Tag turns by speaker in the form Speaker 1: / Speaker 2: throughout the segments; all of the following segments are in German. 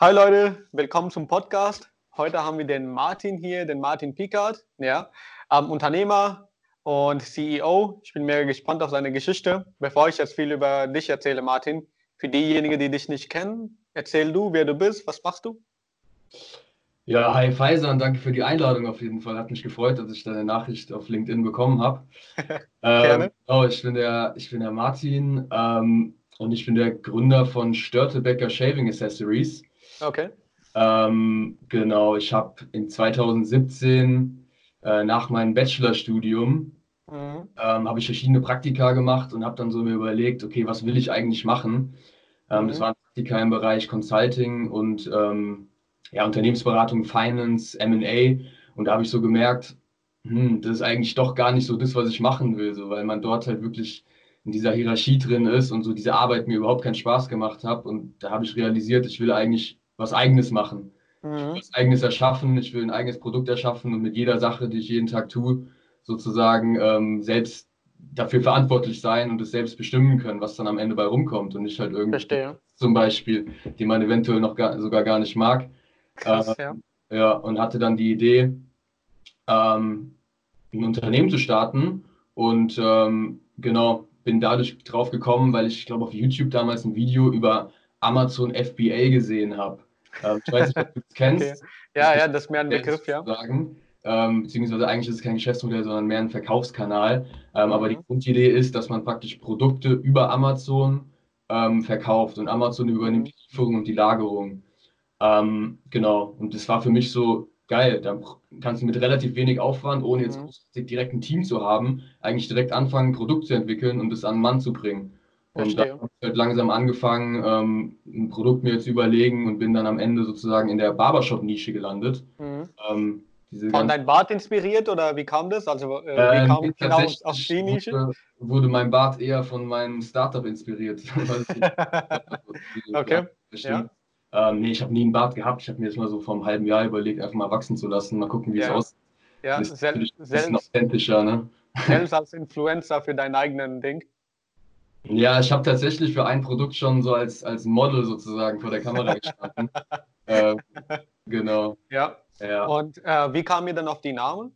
Speaker 1: Hi Leute, willkommen zum Podcast. Heute haben wir den Martin hier, den Martin Pickard, ja, ähm, Unternehmer und CEO. Ich bin mega gespannt auf seine Geschichte. Bevor ich jetzt viel über dich erzähle, Martin, für diejenigen, die dich nicht kennen, erzähl du, wer du bist, was machst du?
Speaker 2: Ja, hi Faisal, danke für die Einladung auf jeden Fall. Hat mich gefreut, dass ich deine Nachricht auf LinkedIn bekommen habe.
Speaker 1: Gerne.
Speaker 2: Ähm, oh, ich, bin der, ich bin der Martin ähm, und ich bin der Gründer von Störtebecker Shaving Accessories.
Speaker 1: Okay.
Speaker 2: Ähm, genau, ich habe in 2017 äh, nach meinem Bachelorstudium
Speaker 1: Mhm.
Speaker 2: ähm, habe ich verschiedene Praktika gemacht und habe dann so mir überlegt, okay, was will ich eigentlich machen? Ähm, Das
Speaker 1: Mhm.
Speaker 2: waren Praktika im Bereich Consulting und ähm, ja, Unternehmensberatung, Finance, M&A. Und da habe ich so gemerkt, hm, das ist eigentlich doch gar nicht so das, was ich machen will, so, weil man dort halt wirklich in dieser Hierarchie drin ist und so diese Arbeit mir überhaupt keinen Spaß gemacht hat. Und da habe ich realisiert, ich will eigentlich was Eigenes machen. Ich will
Speaker 1: Mhm.
Speaker 2: was Eigenes erschaffen, ich will ein eigenes Produkt erschaffen und mit jeder Sache, die ich jeden Tag tue, sozusagen ähm, selbst dafür verantwortlich sein und es selbst bestimmen können, was dann am Ende bei rumkommt und nicht halt irgendwie
Speaker 1: Verstehe.
Speaker 2: zum Beispiel, die man eventuell noch gar, sogar gar nicht mag.
Speaker 1: Krass, ja.
Speaker 2: Ja, und hatte dann die Idee, ähm, ein Unternehmen zu starten und ähm, genau, bin dadurch drauf gekommen, weil ich glaube auf YouTube damals ein Video über Amazon FBA gesehen habe. Ähm, ich weiß nicht, ob du das kennst.
Speaker 1: Okay. Ja,
Speaker 2: Das
Speaker 1: ja, das ist mir ein Begriff, ja.
Speaker 2: sozusagen. Ähm, beziehungsweise eigentlich ist es kein Geschäftsmodell, sondern mehr ein Verkaufskanal. Ähm, aber die
Speaker 1: Mhm.
Speaker 2: Grundidee ist, dass man praktisch Produkte über Amazon ähm, verkauft und Amazon übernimmt
Speaker 1: Mhm.
Speaker 2: die Lieferung und die Lagerung. Ähm, genau, und das war für mich so geil. Da kannst du mit relativ wenig Aufwand, ohne jetzt
Speaker 1: Mhm.
Speaker 2: direkt ein Team zu haben, eigentlich direkt anfangen, ein Produkt zu entwickeln und es an den Mann zu bringen. Und da habe ich halt langsam angefangen, ähm, ein Produkt mir zu überlegen und bin dann am Ende sozusagen in der Barbershop-Nische gelandet.
Speaker 1: Mhm.
Speaker 2: Ähm,
Speaker 1: Von deinem Bart inspiriert oder wie kam das? Also, äh, wie kam
Speaker 2: nee,
Speaker 1: genau auf die Nische?
Speaker 2: wurde, wurde mein Bart eher von meinem Startup inspiriert. Es-
Speaker 1: Okay,
Speaker 2: bestimmt. Ähm, nee, ich habe nie einen Bart gehabt. Ich habe mir das mal so vor einem halben Jahr überlegt, einfach mal wachsen zu lassen. Mal gucken, wie es
Speaker 1: Ja.
Speaker 2: aussieht.
Speaker 1: Ja,
Speaker 2: Das ist
Speaker 1: sel
Speaker 2: ein bisschen authentischer, ne?
Speaker 1: selbst als Influencer für deinen eigenen Ding.
Speaker 2: Ja, ich habe tatsächlich für ein Produkt schon so als, als Model sozusagen vor der Kamera gestanden. ähm, genau,
Speaker 1: Ja.
Speaker 2: ja.
Speaker 1: Und äh, wie kam ihr dann auf die Namen?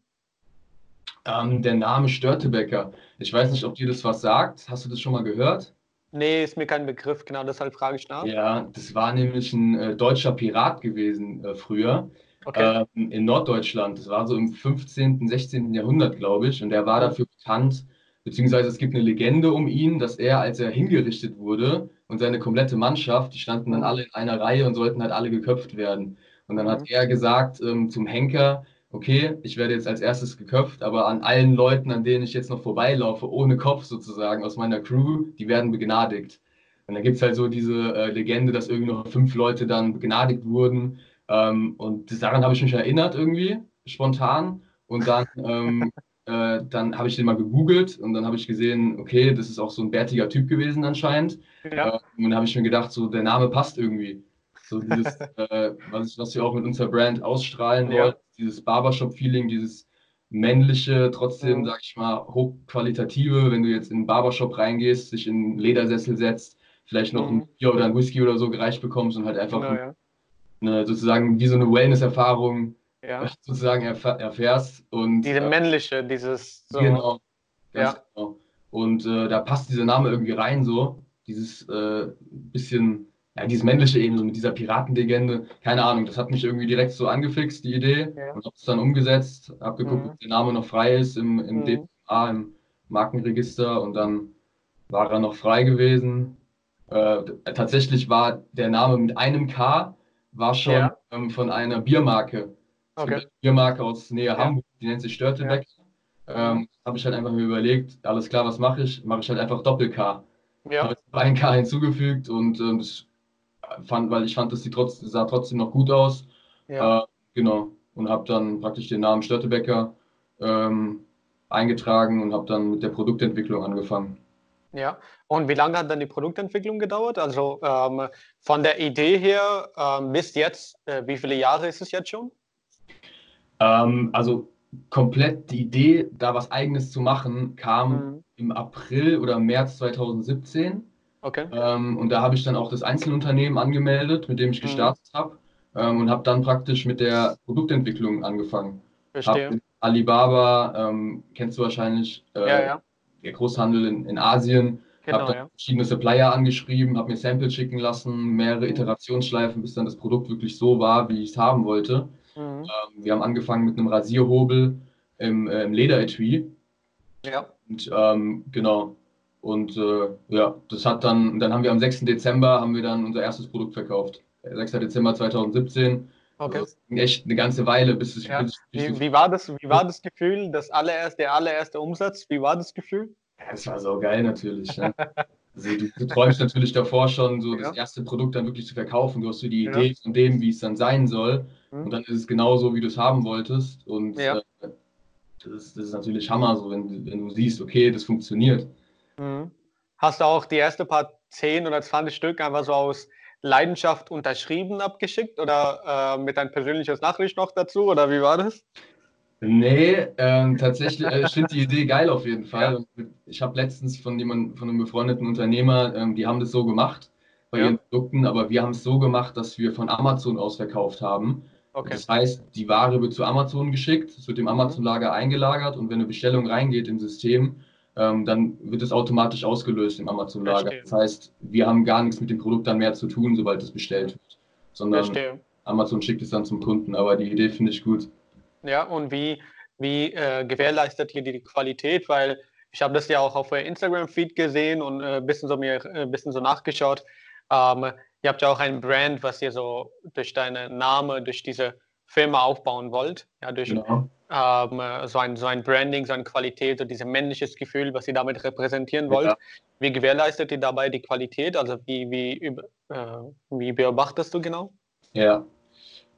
Speaker 2: Ähm, der Name Störtebecker. Ich weiß nicht, ob dir das was sagt. Hast du das schon mal gehört?
Speaker 1: Nee, ist mir kein Begriff, genau deshalb frage ich nach.
Speaker 2: Ja, das war nämlich ein äh, deutscher Pirat gewesen äh, früher
Speaker 1: Okay.
Speaker 2: ähm, in Norddeutschland. Das war so im 15., 16. Jahrhundert, glaube ich. Und er war
Speaker 1: Mhm.
Speaker 2: dafür bekannt, beziehungsweise es gibt eine Legende um ihn, dass er, als er hingerichtet wurde und seine komplette Mannschaft, die standen dann
Speaker 1: Mhm.
Speaker 2: alle in einer Reihe und sollten halt alle geköpft werden. Und dann
Speaker 1: Mhm.
Speaker 2: hat er gesagt ähm, zum Henker, okay, ich werde jetzt als erstes geköpft, aber an allen Leuten, an denen ich jetzt noch vorbeilaufe, ohne Kopf sozusagen, aus meiner Crew, die werden begnadigt. Und dann gibt es halt so diese äh, Legende, dass irgendwie noch fünf Leute dann begnadigt wurden. Ähm, und das, daran habe ich mich erinnert irgendwie, spontan. Und dann, ähm, äh, dann habe ich den mal gegoogelt und dann habe ich gesehen, okay, das ist auch so ein bärtiger Typ gewesen anscheinend.
Speaker 1: Ja.
Speaker 2: Äh, und dann habe ich mir gedacht, so der Name passt irgendwie. So dieses, äh, was, was wir auch mit unserer Brand ausstrahlen
Speaker 1: Ja.
Speaker 2: wollen, dieses Barbershop-Feeling, dieses männliche, trotzdem,
Speaker 1: Mhm.
Speaker 2: sag ich mal, hochqualitative, wenn du jetzt in einen Barbershop reingehst, dich in einen Ledersessel setzt, vielleicht noch
Speaker 1: Mhm.
Speaker 2: ein Bier oder ein Whisky oder so gereicht bekommst und halt einfach
Speaker 1: Genau, ja.
Speaker 2: eine, sozusagen wie so eine Wellness-Erfahrung
Speaker 1: ja.
Speaker 2: sozusagen erf- erfährst. Und
Speaker 1: Diese
Speaker 2: äh,
Speaker 1: männliche, dieses so.
Speaker 2: genau,
Speaker 1: Ja.
Speaker 2: genau. Und äh, da passt dieser Name irgendwie rein, so dieses äh, bisschen, ja, dieses männliche eben, so mit dieser Piratenlegende. Keine Ahnung, das hat mich irgendwie direkt so angefixt, die Idee.
Speaker 1: Ja.
Speaker 2: Und habe es dann umgesetzt, habe geguckt,
Speaker 1: Mhm.
Speaker 2: ob der Name noch frei ist im, im
Speaker 1: Mhm.
Speaker 2: DPA, im Markenregister. Und dann war er noch frei gewesen. Äh, tatsächlich war der Name mit einem K, war schon
Speaker 1: Ja.
Speaker 2: ähm, von einer Biermarke.
Speaker 1: Okay.
Speaker 2: eine Biermarke aus Nähe
Speaker 1: Ja.
Speaker 2: Hamburg, die nennt sich Störtebeck. Ähm, habe ich halt einfach mir überlegt, alles klar, was mache ich? Mache ich halt einfach Doppel-K.
Speaker 1: Ja.
Speaker 2: Habe ein K hinzugefügt und ähm, das fand, weil ich fand, dass die trotz, sah trotzdem noch gut aus.
Speaker 1: Ja.
Speaker 2: Äh, genau. Und habe dann praktisch den Namen Störtebecker ähm, eingetragen und habe dann mit der Produktentwicklung angefangen.
Speaker 1: Ja. Und wie lange hat dann die Produktentwicklung gedauert? Also ähm, von der Idee her ähm, bis jetzt, äh, wie viele Jahre ist es jetzt schon?
Speaker 2: Ähm, also komplett die Idee, da was Eigenes zu machen, kam
Speaker 1: Mhm.
Speaker 2: im April oder März 2017.
Speaker 1: Okay.
Speaker 2: Ähm, und da habe ich dann auch das Einzelunternehmen angemeldet, mit dem ich
Speaker 1: Mhm.
Speaker 2: gestartet habe. Ähm, und habe dann praktisch mit der Produktentwicklung angefangen.
Speaker 1: Verstehe.
Speaker 2: Alibaba, ähm, kennst du wahrscheinlich, äh,
Speaker 1: Ja, ja.
Speaker 2: der Großhandel in, in Asien,
Speaker 1: Genau,
Speaker 2: habe dann
Speaker 1: ja.
Speaker 2: verschiedene Supplier angeschrieben, habe mir Samples schicken lassen, mehrere
Speaker 1: Mhm.
Speaker 2: Iterationsschleifen, bis dann das Produkt wirklich so war, wie ich es haben wollte.
Speaker 1: Mhm.
Speaker 2: Ähm, wir haben angefangen mit einem Rasierhobel im, äh, im Lederetui.
Speaker 1: Ja.
Speaker 2: Und ähm, genau. Und äh, ja, das hat dann, dann haben wir am 6. Dezember haben wir dann unser erstes Produkt verkauft. Äh, 6. Dezember 2017.
Speaker 1: Okay.
Speaker 2: Also das echt eine ganze Weile, bis es
Speaker 1: Ja.
Speaker 2: bis
Speaker 1: Wie, wie, war das, wie war das Gefühl, das allererste, der allererste Umsatz? Wie war das Gefühl?
Speaker 2: Das war so geil natürlich. Ne? Also du, du träumst natürlich davor schon, so das
Speaker 1: Ja.
Speaker 2: erste Produkt dann wirklich zu verkaufen. Du hast so die. Idee von dem, wie es dann sein soll.
Speaker 1: Mhm.
Speaker 2: Und dann ist es genauso, wie du es haben wolltest. Und
Speaker 1: Ja.
Speaker 2: äh, das, ist, das ist natürlich Hammer, so wenn, du- wenn du siehst, okay, das funktioniert.
Speaker 1: Mhm. Hast du auch die erste paar 10 oder 20 Stück einfach so aus Leidenschaft unterschrieben abgeschickt oder äh, mit dein persönliches Nachricht noch dazu oder wie war das?
Speaker 2: Nee, ähm, tatsächlich, äh, ich finde die Idee geil auf jeden Fall.
Speaker 1: Ja.
Speaker 2: Ich habe letztens von jemandem, von einem befreundeten Unternehmer, ähm, die haben das so gemacht bei
Speaker 1: Ja.
Speaker 2: ihren Produkten, aber wir haben es so gemacht, dass wir von Amazon aus verkauft haben.
Speaker 1: Okay.
Speaker 2: Das heißt, die Ware wird zu Amazon geschickt, es wird im Amazon-Lager eingelagert und wenn eine Bestellung reingeht im System, ähm, dann wird es automatisch ausgelöst im Amazon-Lager. Das heißt, wir haben gar nichts mit dem Produkt dann mehr zu tun, sobald es bestellt wird, sondern
Speaker 1: Verstehe.
Speaker 2: Amazon schickt es dann zum Kunden. Aber die Idee finde ich gut.
Speaker 1: Ja, und wie, wie äh, gewährleistet ihr die Qualität? Weil ich habe das ja auch auf Instagram-Feed gesehen und ein äh, bisschen so mir äh, bisschen so nachgeschaut. Ähm, ihr habt ja auch ein Brand, was ihr so durch deinen Namen, durch diese Firma aufbauen wollt. Ja, durch
Speaker 2: Genau.
Speaker 1: ähm, so, ein, so ein Branding, so eine Qualität, so dieses männliches Gefühl, was ihr damit repräsentieren wollt.
Speaker 2: Ja.
Speaker 1: Wie gewährleistet ihr dabei die Qualität? Also wie, wie, äh, wie beobachtest du genau?
Speaker 2: Ja.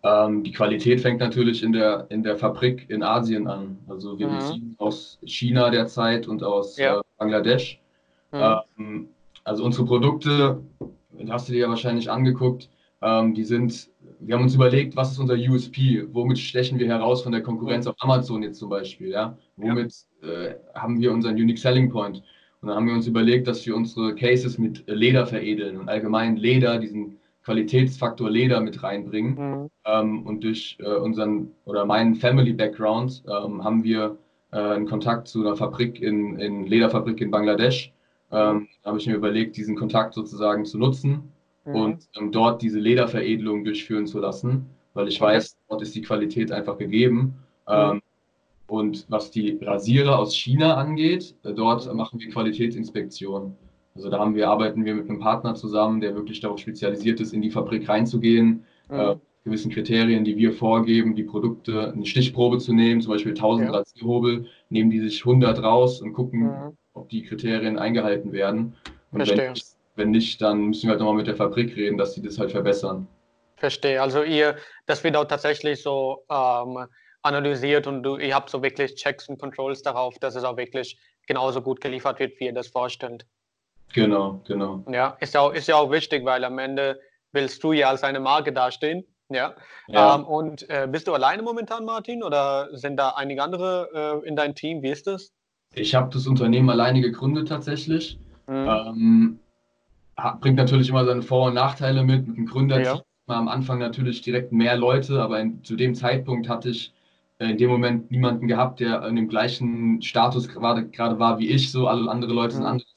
Speaker 2: Ähm, die Qualität fängt natürlich in der, in der Fabrik in Asien an. Also wir
Speaker 1: Mhm.
Speaker 2: beziehen aus China derzeit und aus
Speaker 1: Ja.
Speaker 2: äh, Bangladesch.
Speaker 1: Mhm.
Speaker 2: Ähm, also unsere Produkte, hast du dir ja wahrscheinlich angeguckt, ähm, die sind, wir haben uns überlegt, was ist unser USP? Womit stechen wir heraus von der Konkurrenz auf Amazon jetzt zum Beispiel? Ja? Womit äh, haben wir unseren Unique Selling Point? Und dann haben wir uns überlegt, dass wir unsere Cases mit Leder veredeln und allgemein Leder, diesen Qualitätsfaktor Leder mit reinbringen.
Speaker 1: Mhm.
Speaker 2: Ähm, und durch äh, unseren oder meinen Family Background ähm, haben wir äh, einen Kontakt zu einer Fabrik in, in Lederfabrik in Bangladesch. Ähm, da habe ich mir überlegt, diesen Kontakt sozusagen zu nutzen
Speaker 1: Mhm.
Speaker 2: und ähm, dort diese Lederveredelung durchführen zu lassen, weil ich weiß, dort ist die Qualität einfach gegeben.
Speaker 1: Mhm.
Speaker 2: Ähm, und was die Rasierer aus China angeht, äh, dort
Speaker 1: Mhm.
Speaker 2: machen wir Qualitätsinspektionen. Also da haben wir, arbeiten wir mit einem Partner zusammen, der wirklich darauf spezialisiert ist, in die Fabrik reinzugehen, äh,
Speaker 1: Mhm.
Speaker 2: gewissen Kriterien, die wir vorgeben, die Produkte, eine Stichprobe zu nehmen, zum Beispiel 1000
Speaker 1: Ja.
Speaker 2: Rasierhobel, nehmen die sich 100 raus und gucken,
Speaker 1: Mhm.
Speaker 2: Ob die Kriterien eingehalten werden. Und
Speaker 1: Verstehe.
Speaker 2: wenn nicht, wenn nicht, dann müssen wir halt nochmal mit der Fabrik reden, dass sie das halt verbessern.
Speaker 1: Verstehe. Also ihr, das wird auch tatsächlich so ähm, analysiert und du, ihr habt so wirklich Checks und Controls darauf, dass es auch wirklich genauso gut geliefert wird, wie ihr das vorstellt.
Speaker 2: Genau, genau.
Speaker 1: Ja, ist ja auch, ist ja auch wichtig, weil am Ende willst du ja als eine Marke dastehen. Ja.
Speaker 2: Ja.
Speaker 1: Ähm, und äh, bist du alleine momentan, Martin, oder sind da einige andere äh, in deinem Team? Wie ist das?
Speaker 2: Ich habe das Unternehmen alleine gegründet tatsächlich.
Speaker 1: Mhm.
Speaker 2: Ähm, bringt natürlich immer seine Vor- und Nachteile mit. Mit dem Gründerteam
Speaker 1: Ja.
Speaker 2: am Anfang natürlich direkt mehr Leute, aber in, zu dem Zeitpunkt hatte ich äh, in dem Moment niemanden gehabt, der in dem gleichen Status gerade gerade war wie ich. So alle andere Leute sind
Speaker 1: Mhm.
Speaker 2: andere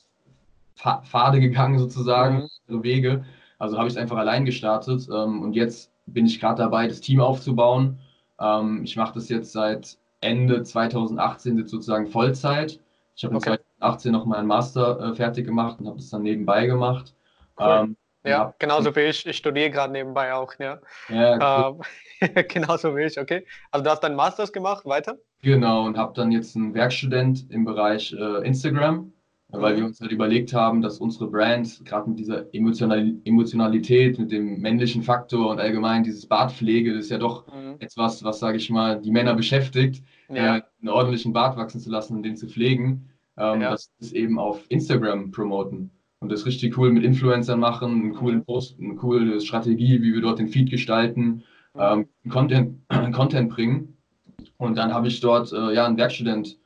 Speaker 2: Pfa- Pfade gegangen sozusagen,
Speaker 1: Mhm.
Speaker 2: andere Wege. Also habe ich es einfach allein gestartet ähm, und jetzt bin ich gerade dabei, das Team aufzubauen. Ähm, ich mache das jetzt seit Ende 2018 jetzt sozusagen Vollzeit. Ich habe
Speaker 1: Okay.
Speaker 2: 2018 noch meinen Master äh, fertig gemacht und habe das dann nebenbei gemacht.
Speaker 1: Cool.
Speaker 2: Ähm,
Speaker 1: ja, genauso wie ich. Ich studiere gerade nebenbei auch. Ja.
Speaker 2: ja,
Speaker 1: Ähm, genauso wie ich, okay. Also du hast deinen Masters gemacht, weiter?
Speaker 2: Genau, und habe dann jetzt einen Werkstudent im Bereich äh, Instagram, weil
Speaker 1: Mhm.
Speaker 2: wir uns halt überlegt haben, dass unsere Brand, gerade mit dieser Emotional Emotionalität, mit dem männlichen Faktor und allgemein dieses Bartpflege, das ist ja doch
Speaker 1: Mhm.
Speaker 2: etwas, was, sage ich mal, die Männer beschäftigt,
Speaker 1: Ja.
Speaker 2: äh, einen ordentlichen Bart wachsen zu lassen und den zu pflegen, ähm,
Speaker 1: Ja.
Speaker 2: dass wir es eben auf Instagram promoten. Und das richtig cool mit Influencern machen, einen coolen
Speaker 1: Mhm.
Speaker 2: Post, eine coole Strategie, wie wir dort den Feed gestalten, ähm, Content, Content bringen. Und dann habe ich dort äh, ja einen Werkstudent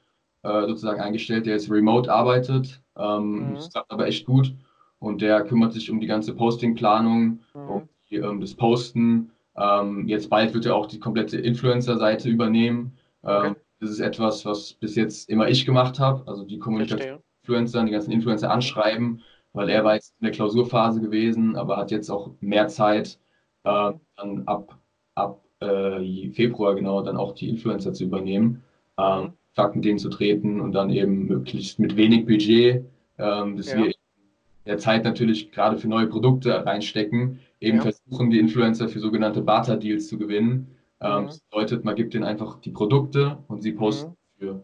Speaker 2: äh, sozusagen eingestellt, der jetzt remote arbeitet. Ähm,
Speaker 1: Mhm.
Speaker 2: Das klappt aber echt gut. und der kümmert sich um die ganze Postingplanung,
Speaker 1: Mhm.
Speaker 2: um die, ähm, das Posten. Ähm, jetzt bald wird er auch die komplette Influencer-Seite übernehmen.
Speaker 1: Okay.
Speaker 2: Ähm, das ist etwas, was bis jetzt immer ich gemacht habe, also die Kommunikation mit Influencern, die ganzen Influencer anschreiben, weil er war jetzt in der Klausurphase gewesen, aber hat jetzt auch mehr Zeit, äh, dann ab, ab äh, Februar genau dann auch die Influencer zu übernehmen, ähm,
Speaker 1: Mhm.
Speaker 2: Kontakt mit denen zu treten und dann eben möglichst mit wenig Budget, ähm, dass
Speaker 1: Ja.
Speaker 2: wir der Zeit natürlich gerade für neue Produkte reinstecken, eben
Speaker 1: Ja.
Speaker 2: versuchen, die Influencer für sogenannte Barter-Deals zu gewinnen. Ähm,
Speaker 1: Mhm.
Speaker 2: Das bedeutet, man gibt denen einfach die Produkte und sie posten
Speaker 1: Mhm.
Speaker 2: für.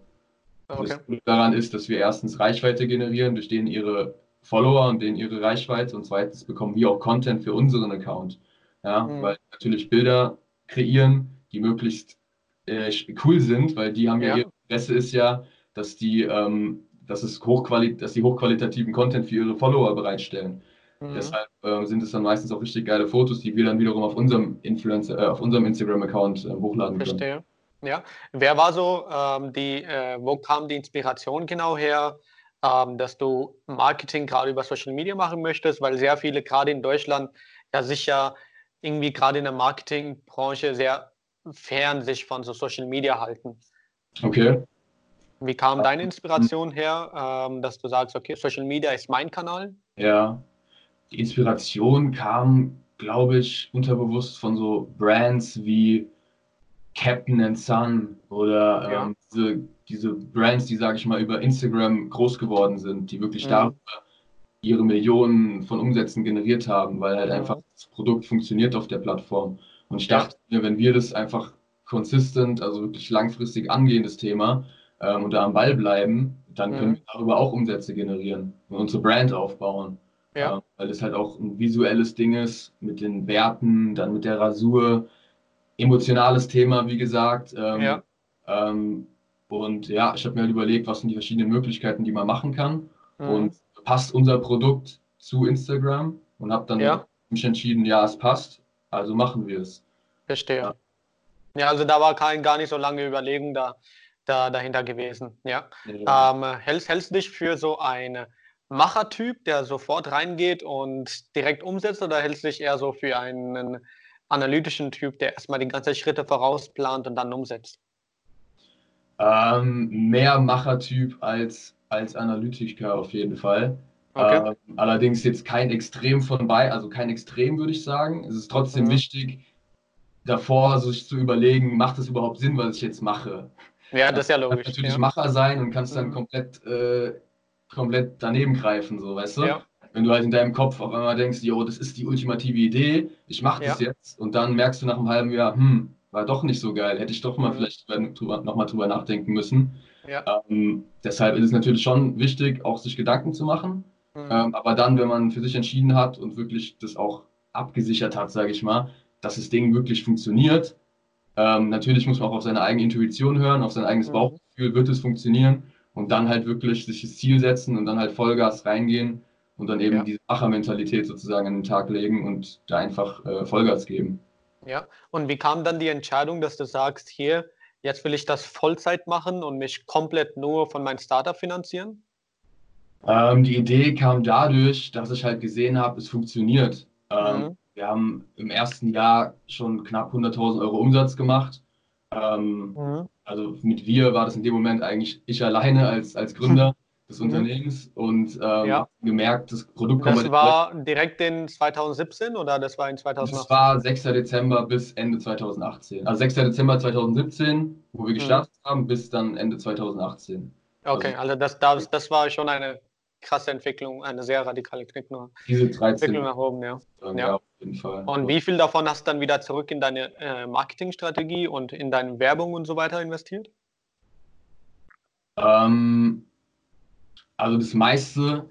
Speaker 1: Okay.
Speaker 2: Das Gute daran ist, dass wir erstens Reichweite generieren durch denen ihre Follower und denen ihre Reichweite und zweitens bekommen wir auch Content für unseren Account. Ja,
Speaker 1: Mhm.
Speaker 2: weil natürlich Bilder kreieren, die möglichst äh, cool sind, weil die haben ja,
Speaker 1: Ja.
Speaker 2: ihr Interesse ist ja, dass die, ähm, dass es hochquali dass die hochqualitativen Content für ihre Follower bereitstellen.
Speaker 1: Mhm.
Speaker 2: Deshalb äh, sind es dann meistens auch richtig geile Fotos, die wir dann wiederum auf unserem Influencer, äh, auf unserem Instagram-Account äh, hochladen können.
Speaker 1: Verstehe. Ja. Wer war so ähm, die, äh, wo kam die Inspiration genau her, ähm, dass du Marketing gerade über Social Media machen möchtest? Weil sehr viele gerade in Deutschland ja sicher irgendwie gerade in der Marketingbranche sehr fern sich von so Social Media halten.
Speaker 2: Okay.
Speaker 1: Wie kam deine Inspiration her, ähm, dass du sagst, okay, Social Media ist mein Kanal?
Speaker 2: Ja, die Inspiration kam, glaube ich, unterbewusst von so Brands wie Captain and Son oder
Speaker 1: Ja.
Speaker 2: ähm, diese, diese Brands, die, sage ich mal, über Instagram groß geworden sind, die wirklich
Speaker 1: Mhm.
Speaker 2: darüber ihre Millionen von Umsätzen generiert haben, weil halt
Speaker 1: Mhm.
Speaker 2: einfach das Produkt funktioniert auf der Plattform. Und ich dachte mir, wenn wir das einfach consistent, also wirklich langfristig angehen, das Thema, ähm, und da am Ball bleiben, dann können
Speaker 1: Mhm.
Speaker 2: wir darüber auch Umsätze generieren und unsere Brand aufbauen.
Speaker 1: Ja.
Speaker 2: Ähm, weil es halt auch ein visuelles Ding ist mit den Werten, dann mit der Rasur, emotionales Thema, wie gesagt. Ähm,
Speaker 1: Ja.
Speaker 2: ähm, und ja, ich habe mir halt überlegt, was sind die verschiedenen Möglichkeiten, die man machen kann.
Speaker 1: Mhm.
Speaker 2: Und passt unser Produkt zu Instagram und habe dann
Speaker 1: Ja.
Speaker 2: mich entschieden, ja, es passt, also machen wir es.
Speaker 1: Verstehe.
Speaker 2: Ja.
Speaker 1: Ja, also da war kein, gar nicht so lange Überlegung da, da dahinter gewesen. Ja. Ähm, hältst, hältst du dich für so einen Machertyp, der sofort reingeht und direkt umsetzt, oder hältst du dich eher so für einen analytischen Typ, der erstmal die ganzen Schritte vorausplant und dann umsetzt?
Speaker 2: Ähm, mehr Machertyp als, als Analytiker auf jeden Fall.
Speaker 1: Okay.
Speaker 2: Ähm, allerdings jetzt kein Extrem von bei, also kein Extrem würde ich sagen. Es ist trotzdem
Speaker 1: Mhm.
Speaker 2: wichtig, davor sich zu überlegen, macht es überhaupt Sinn, was ich jetzt mache?
Speaker 1: Ja, das ist ja
Speaker 2: Du kannst
Speaker 1: logisch.
Speaker 2: natürlich
Speaker 1: Ja.
Speaker 2: Macher sein und kannst dann
Speaker 1: Mhm.
Speaker 2: komplett, äh, komplett daneben greifen, so, weißt du?
Speaker 1: Ja.
Speaker 2: Wenn du halt in deinem Kopf auf einmal denkst, jo, das ist die ultimative Idee, ich mache das
Speaker 1: Ja.
Speaker 2: jetzt und dann merkst du nach einem halben Jahr, hm, war doch nicht so geil, hätte ich doch mal
Speaker 1: Mhm.
Speaker 2: vielleicht drüber, nochmal drüber nachdenken müssen.
Speaker 1: Ja.
Speaker 2: Ähm, deshalb ist es natürlich schon wichtig, auch sich Gedanken zu machen.
Speaker 1: Mhm.
Speaker 2: Ähm, aber dann, wenn man für sich entschieden hat und wirklich das auch abgesichert hat, sage ich mal, dass das Ding wirklich funktioniert, ähm, natürlich muss man auch auf seine eigene Intuition hören, auf sein eigenes
Speaker 1: Mhm.
Speaker 2: Bauchgefühl, wird es funktionieren und dann halt wirklich sich das Ziel setzen und dann halt Vollgas reingehen und dann eben
Speaker 1: Ja.
Speaker 2: diese Machermentalität sozusagen an den Tag legen und da einfach äh, Vollgas geben.
Speaker 1: Ja. Und wie kam dann die Entscheidung, dass du sagst, hier, jetzt will ich das Vollzeit machen und mich komplett nur von meinem Startup finanzieren?
Speaker 2: Ähm, die Idee kam dadurch, dass ich halt gesehen habe, es funktioniert. Ähm,
Speaker 1: Mhm.
Speaker 2: Wir haben im ersten Jahr schon knapp 100.000 Euro Umsatz gemacht. Ähm,
Speaker 1: Mhm.
Speaker 2: also mit wir war das in dem Moment eigentlich ich alleine als, als Gründer des
Speaker 1: Mhm.
Speaker 2: Unternehmens und ähm,
Speaker 1: Ja.
Speaker 2: gemerkt, das Produkt
Speaker 1: Das
Speaker 2: kommt
Speaker 1: war direkt in 2017 oder das war in
Speaker 2: das
Speaker 1: 2018?
Speaker 2: war 6. Dezember bis Ende 2018. Also 6. Dezember 2017, wo wir gestartet haben, bis dann Ende 2018.
Speaker 1: Okay, also das, das, das war schon eine krasse Entwicklung, eine sehr radikale Entwicklung,
Speaker 2: Diese 13
Speaker 1: Entwicklung nach oben, ja. Ja.
Speaker 2: auf jeden Fall.
Speaker 1: Und wie viel davon hast du dann wieder zurück in deine äh, Marketingstrategie und in deine Werbung und so weiter investiert?
Speaker 2: Ähm, also das meiste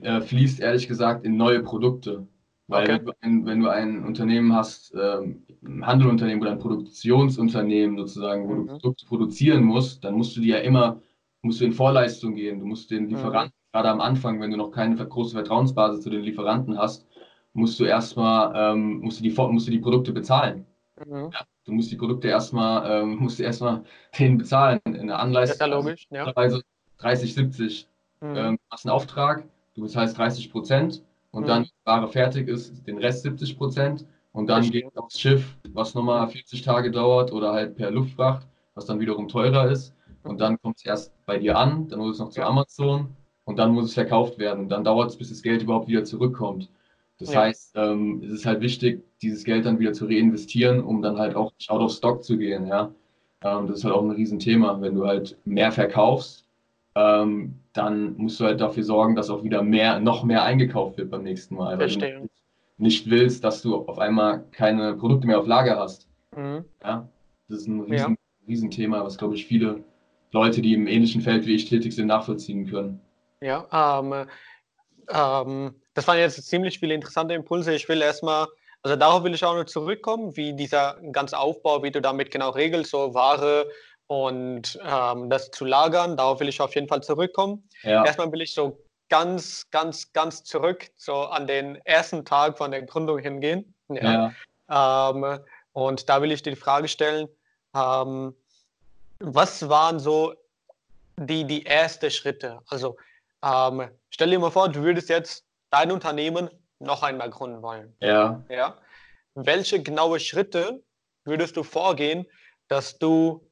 Speaker 2: äh, fließt ehrlich gesagt in neue Produkte. Weil
Speaker 1: Okay.
Speaker 2: wenn, du ein, wenn du ein Unternehmen hast, ähm, ein Handelunternehmen oder ein Produktionsunternehmen sozusagen, wo
Speaker 1: Mhm.
Speaker 2: du Produkte produzieren musst, dann musst du die ja immer, musst du in Vorleistung gehen. Du musst
Speaker 1: Mhm.
Speaker 2: den Lieferanten, gerade am Anfang, wenn du noch keine große Vertrauensbasis zu den Lieferanten hast, musst du erstmal, ähm, musst du die, musst du die Produkte bezahlen.
Speaker 1: Mhm.
Speaker 2: Du musst die Produkte erstmal, ähm, musst du erstmal denen bezahlen in der
Speaker 1: Das
Speaker 2: Anleistung.
Speaker 1: ist ja logisch, ja.
Speaker 2: Also 30, 70.
Speaker 1: Mhm.
Speaker 2: Ähm, du hast einen Auftrag, du bezahlst 30 Prozent und
Speaker 1: Mhm.
Speaker 2: dann die Ware fertig ist, den Rest 70 Prozent und dann geht es aufs Schiff, was nochmal 40 Tage dauert oder halt per Luftfracht, was dann wiederum teurer ist und dann kommt es erst bei dir an, dann muss es noch zu
Speaker 1: Ja.
Speaker 2: Amazon und dann muss es verkauft werden und dann dauert es, bis das Geld überhaupt wieder zurückkommt. Das
Speaker 1: Ja.
Speaker 2: heißt, ähm, es ist halt wichtig, dieses Geld dann wieder zu reinvestieren, um dann halt auch nicht out of stock zu gehen, ja. Ähm, das ist halt auch ein Riesenthema. Wenn du halt mehr verkaufst, ähm, dann musst du halt dafür sorgen, dass auch wieder mehr, noch mehr eingekauft wird beim nächsten Mal. Weil
Speaker 1: Verstehe.
Speaker 2: du nicht willst, dass du auf einmal keine Produkte mehr auf Lager hast.
Speaker 1: Mhm.
Speaker 2: Ja? Das ist ein riesen, Riesenthema, was, glaube ich, viele Leute, die im ähnlichen Feld wie ich tätig sind, nachvollziehen können.
Speaker 1: Ja, ähm, ähm, das waren jetzt ziemlich viele interessante Impulse. Ich will erstmal, also darauf will ich auch noch zurückkommen, wie dieser ganze Aufbau, wie du damit genau regelst, so Ware und ähm, das zu lagern. Darauf will ich auf jeden Fall zurückkommen.
Speaker 2: Ja,
Speaker 1: Erstmal will ich so ganz, ganz, ganz zurück, so an den ersten Tag von der Gründung hingehen. Ja.
Speaker 2: ja,
Speaker 1: Ähm, und da will ich dir die Frage stellen, ähm, was waren so die, die ersten Schritte? Also ähm, stell dir mal vor, du würdest jetzt dein Unternehmen noch einmal gründen wollen.
Speaker 2: ja.
Speaker 1: Ja? Welche genaue Schritte würdest du vorgehen, dass du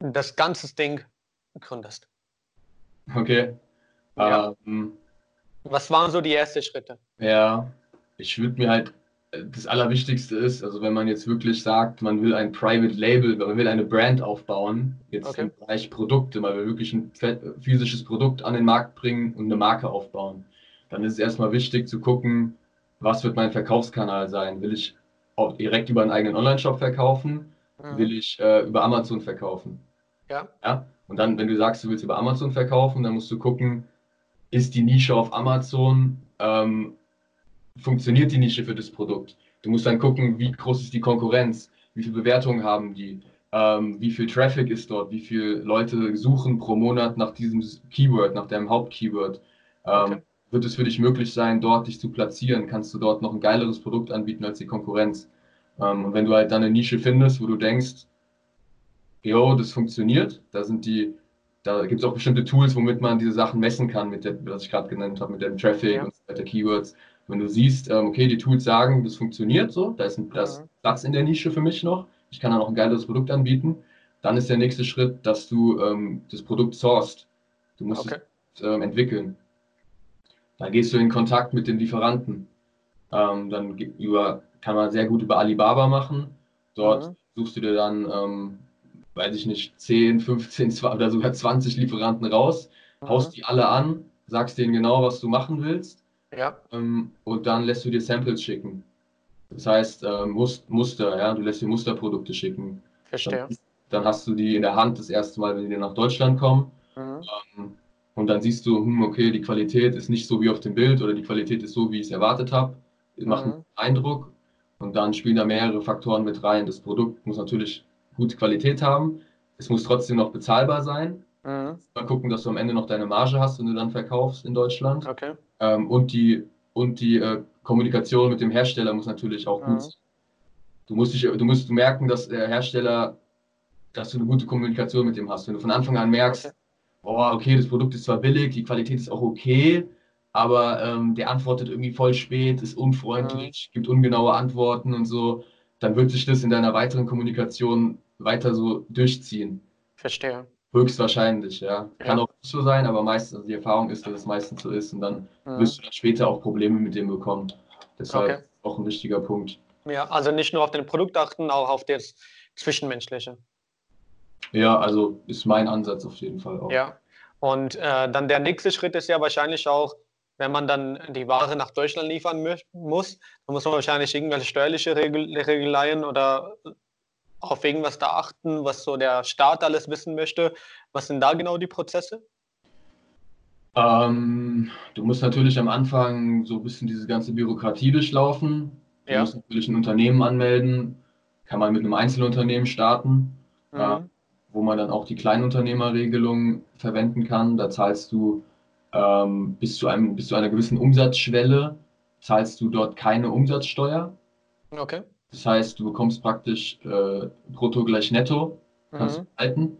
Speaker 1: das ganze Ding gründest?
Speaker 2: Okay.
Speaker 1: Ja.
Speaker 2: Ähm,
Speaker 1: Was waren so die ersten Schritte?
Speaker 2: Ja, ich würde mir halt, das Allerwichtigste ist, also wenn man jetzt wirklich sagt, man will ein Private Label, man will eine Brand aufbauen, jetzt
Speaker 1: Okay.
Speaker 2: im Bereich Produkte, man will wirklich ein physisches Produkt an den Markt bringen und eine Marke aufbauen, dann ist es erstmal wichtig zu gucken, was wird mein Verkaufskanal sein? Will ich auch direkt über einen eigenen Online-Shop verkaufen?
Speaker 1: Mhm.
Speaker 2: Will ich äh, über Amazon verkaufen?
Speaker 1: Ja,
Speaker 2: Ja? Und dann, wenn du sagst, du willst über Amazon verkaufen, dann musst du gucken, ist die Nische auf Amazon, ähm, funktioniert die Nische für das Produkt? Du musst dann gucken, wie groß ist die Konkurrenz, wie viele Bewertungen haben die, ähm, wie viel Traffic ist dort, wie viele Leute suchen pro Monat nach diesem Keyword, nach deinem Hauptkeyword. Ähm,
Speaker 1: Okay.
Speaker 2: Wird es für dich möglich sein, dort dich zu platzieren? Kannst du dort noch ein geileres Produkt anbieten als die Konkurrenz? Ähm, und wenn du halt dann eine Nische findest, wo du denkst, jo, das funktioniert. Da sind die, da gibt es auch bestimmte Tools, womit man diese Sachen messen kann, mit der, was ich gerade genannt habe, mit dem Traffic
Speaker 1: Ja.
Speaker 2: und so weiter, Keywords. Wenn du siehst, ähm, okay, die Tools sagen, das funktioniert so, da ist ein da ist
Speaker 1: Mhm.
Speaker 2: Platz in der Nische für mich noch, ich kann da noch ein geiles Produkt anbieten, dann ist der nächste Schritt, dass du ähm, das Produkt sourced. Du musst
Speaker 1: okay.
Speaker 2: es ähm, entwickeln. Da gehst du in Kontakt mit den Lieferanten. Ähm, dann über, kann man sehr gut über Alibaba machen. Dort
Speaker 1: Mhm.
Speaker 2: suchst du dir dann, ähm, weiß ich nicht, 10, 15 zwa- oder sogar 20 Lieferanten raus, haust
Speaker 1: Mhm.
Speaker 2: die alle an, sagst denen genau, was du machen willst
Speaker 1: Ja,
Speaker 2: ähm, und dann lässt du dir Samples schicken. Das heißt, ähm, Mus- Muster, ja, du lässt dir Musterprodukte schicken.
Speaker 1: verstehe.
Speaker 2: Dann, dann hast du die in der Hand das erste Mal, wenn die nach Deutschland kommen.
Speaker 1: Mhm.
Speaker 2: Ähm, Und dann siehst du, hm, okay, die Qualität ist nicht so wie auf dem Bild oder die Qualität ist so, wie ich es erwartet habe. Macht
Speaker 1: Mhm.
Speaker 2: einen Eindruck. Und dann spielen da mehrere Faktoren mit rein. Das Produkt muss natürlich gute Qualität haben. Es muss trotzdem noch bezahlbar sein.
Speaker 1: Mhm.
Speaker 2: Mal gucken, dass du am Ende noch deine Marge hast, wenn du dann verkaufst in Deutschland.
Speaker 1: Okay.
Speaker 2: Ähm, und die, und die äh, Kommunikation mit dem Hersteller muss natürlich auch
Speaker 1: Mhm.
Speaker 2: gut sein. Du musst, dich, du musst merken, dass der Hersteller, dass du eine gute Kommunikation mit dem hast. Wenn du von Anfang an merkst,
Speaker 1: Okay.
Speaker 2: oh, okay, das Produkt ist zwar billig, die Qualität ist auch okay, aber ähm, der antwortet irgendwie voll spät, ist unfreundlich, gibt ungenaue Antworten und so, dann wird sich das in deiner weiteren Kommunikation weiter so durchziehen.
Speaker 1: Verstehe.
Speaker 2: Höchstwahrscheinlich, ja. Kann
Speaker 1: Ja.
Speaker 2: auch nicht so sein, aber meistens, also die Erfahrung ist, dass es meistens so ist und dann
Speaker 1: Mhm.
Speaker 2: wirst du dann später auch Probleme mit dem bekommen. Deshalb
Speaker 1: Okay.
Speaker 2: auch ein wichtiger Punkt.
Speaker 1: Ja, also nicht nur auf den Produkt achten, auch auf das Zwischenmenschliche.
Speaker 2: Ja, also ist mein Ansatz auf jeden Fall auch.
Speaker 1: Ja. Und äh, dann der nächste Schritt ist ja wahrscheinlich auch, wenn man dann die Ware nach Deutschland liefern muss, dann muss man wahrscheinlich irgendwelche steuerliche Regel Regeleien oder auf irgendwas da achten, was so der Staat alles wissen möchte. Was sind da genau die Prozesse?
Speaker 2: Ähm, du musst natürlich am Anfang so ein bisschen diese ganze Bürokratie durchlaufen. Du
Speaker 1: Ja.
Speaker 2: musst natürlich ein Unternehmen anmelden. Kann man mit einem Einzelunternehmen starten.
Speaker 1: Mhm.
Speaker 2: wo man dann auch die Kleinunternehmerregelung verwenden kann. Da zahlst du ähm, bis zu einem, bis zu einer gewissen Umsatzschwelle, zahlst du dort keine Umsatzsteuer.
Speaker 1: Okay.
Speaker 2: Das heißt, du bekommst praktisch äh, brutto gleich netto, kannst
Speaker 1: Mhm.
Speaker 2: du halten.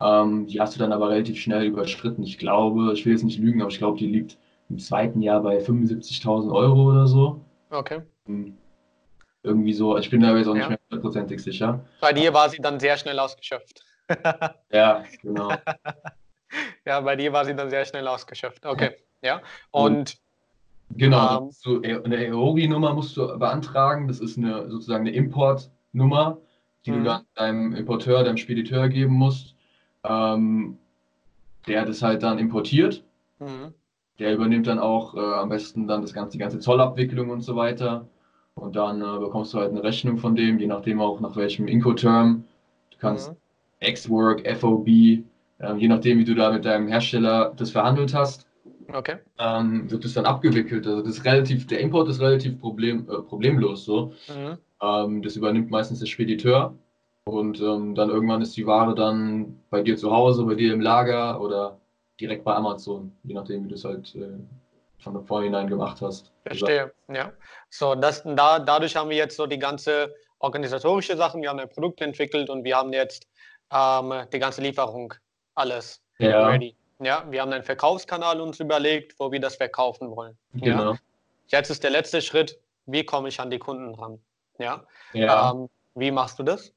Speaker 2: Ähm, die hast du dann aber relativ schnell überschritten. Ich glaube, ich will jetzt nicht lügen, aber ich glaube, die liegt im zweiten Jahr bei 75.000 Euro oder so.
Speaker 1: Okay.
Speaker 2: Hm. Irgendwie so, ich bin da jetzt auch nicht
Speaker 1: Ja.
Speaker 2: mehr hundertprozentig sicher.
Speaker 1: Bei dir war sie dann sehr schnell ausgeschöpft.
Speaker 2: Ja, genau.
Speaker 1: Ja, bei dir war sie dann sehr schnell ausgeschöpft. Okay. Ja. Und
Speaker 2: Genau, musst du, eine EORI-Nummer musst du beantragen. Das ist eine sozusagen eine Importnummer, die
Speaker 1: Mhm.
Speaker 2: du dann deinem Importeur, deinem Spediteur geben musst. Ähm, der das halt dann importiert.
Speaker 1: mhm.
Speaker 2: Der übernimmt dann auch äh, am besten dann das ganze, die ganze Zollabwicklung und so weiter. Und dann äh, bekommst du halt eine Rechnung von dem, je nachdem auch nach welchem Incoterm. Du kannst
Speaker 1: Mhm.
Speaker 2: X-Work, FOB, äh, je nachdem, wie du da mit deinem Hersteller das verhandelt hast,
Speaker 1: Okay.
Speaker 2: ähm, wird es dann abgewickelt. Also das ist relativ, der Import ist relativ problem, äh, problemlos so.
Speaker 1: Mhm.
Speaker 2: Ähm, das übernimmt meistens der Spediteur und ähm, dann irgendwann ist die Ware dann bei dir zu Hause, bei dir im Lager oder direkt bei Amazon, je nachdem, wie du es halt äh, von vornherein gemacht hast.
Speaker 1: Verstehe. Ja. So, das, da, dadurch haben wir jetzt so die ganze organisatorische Sachen. Wir haben ein Produkt entwickelt und wir haben jetzt ähm, die ganze Lieferung, alles
Speaker 2: Ja,
Speaker 1: ready. Ja, wir haben einen Verkaufskanal uns überlegt, wo wir das verkaufen wollen.
Speaker 2: genau.
Speaker 1: Jetzt ist der letzte Schritt, wie komme ich an die Kunden ran? Ja.
Speaker 2: Ja.
Speaker 1: Ähm, wie machst du das?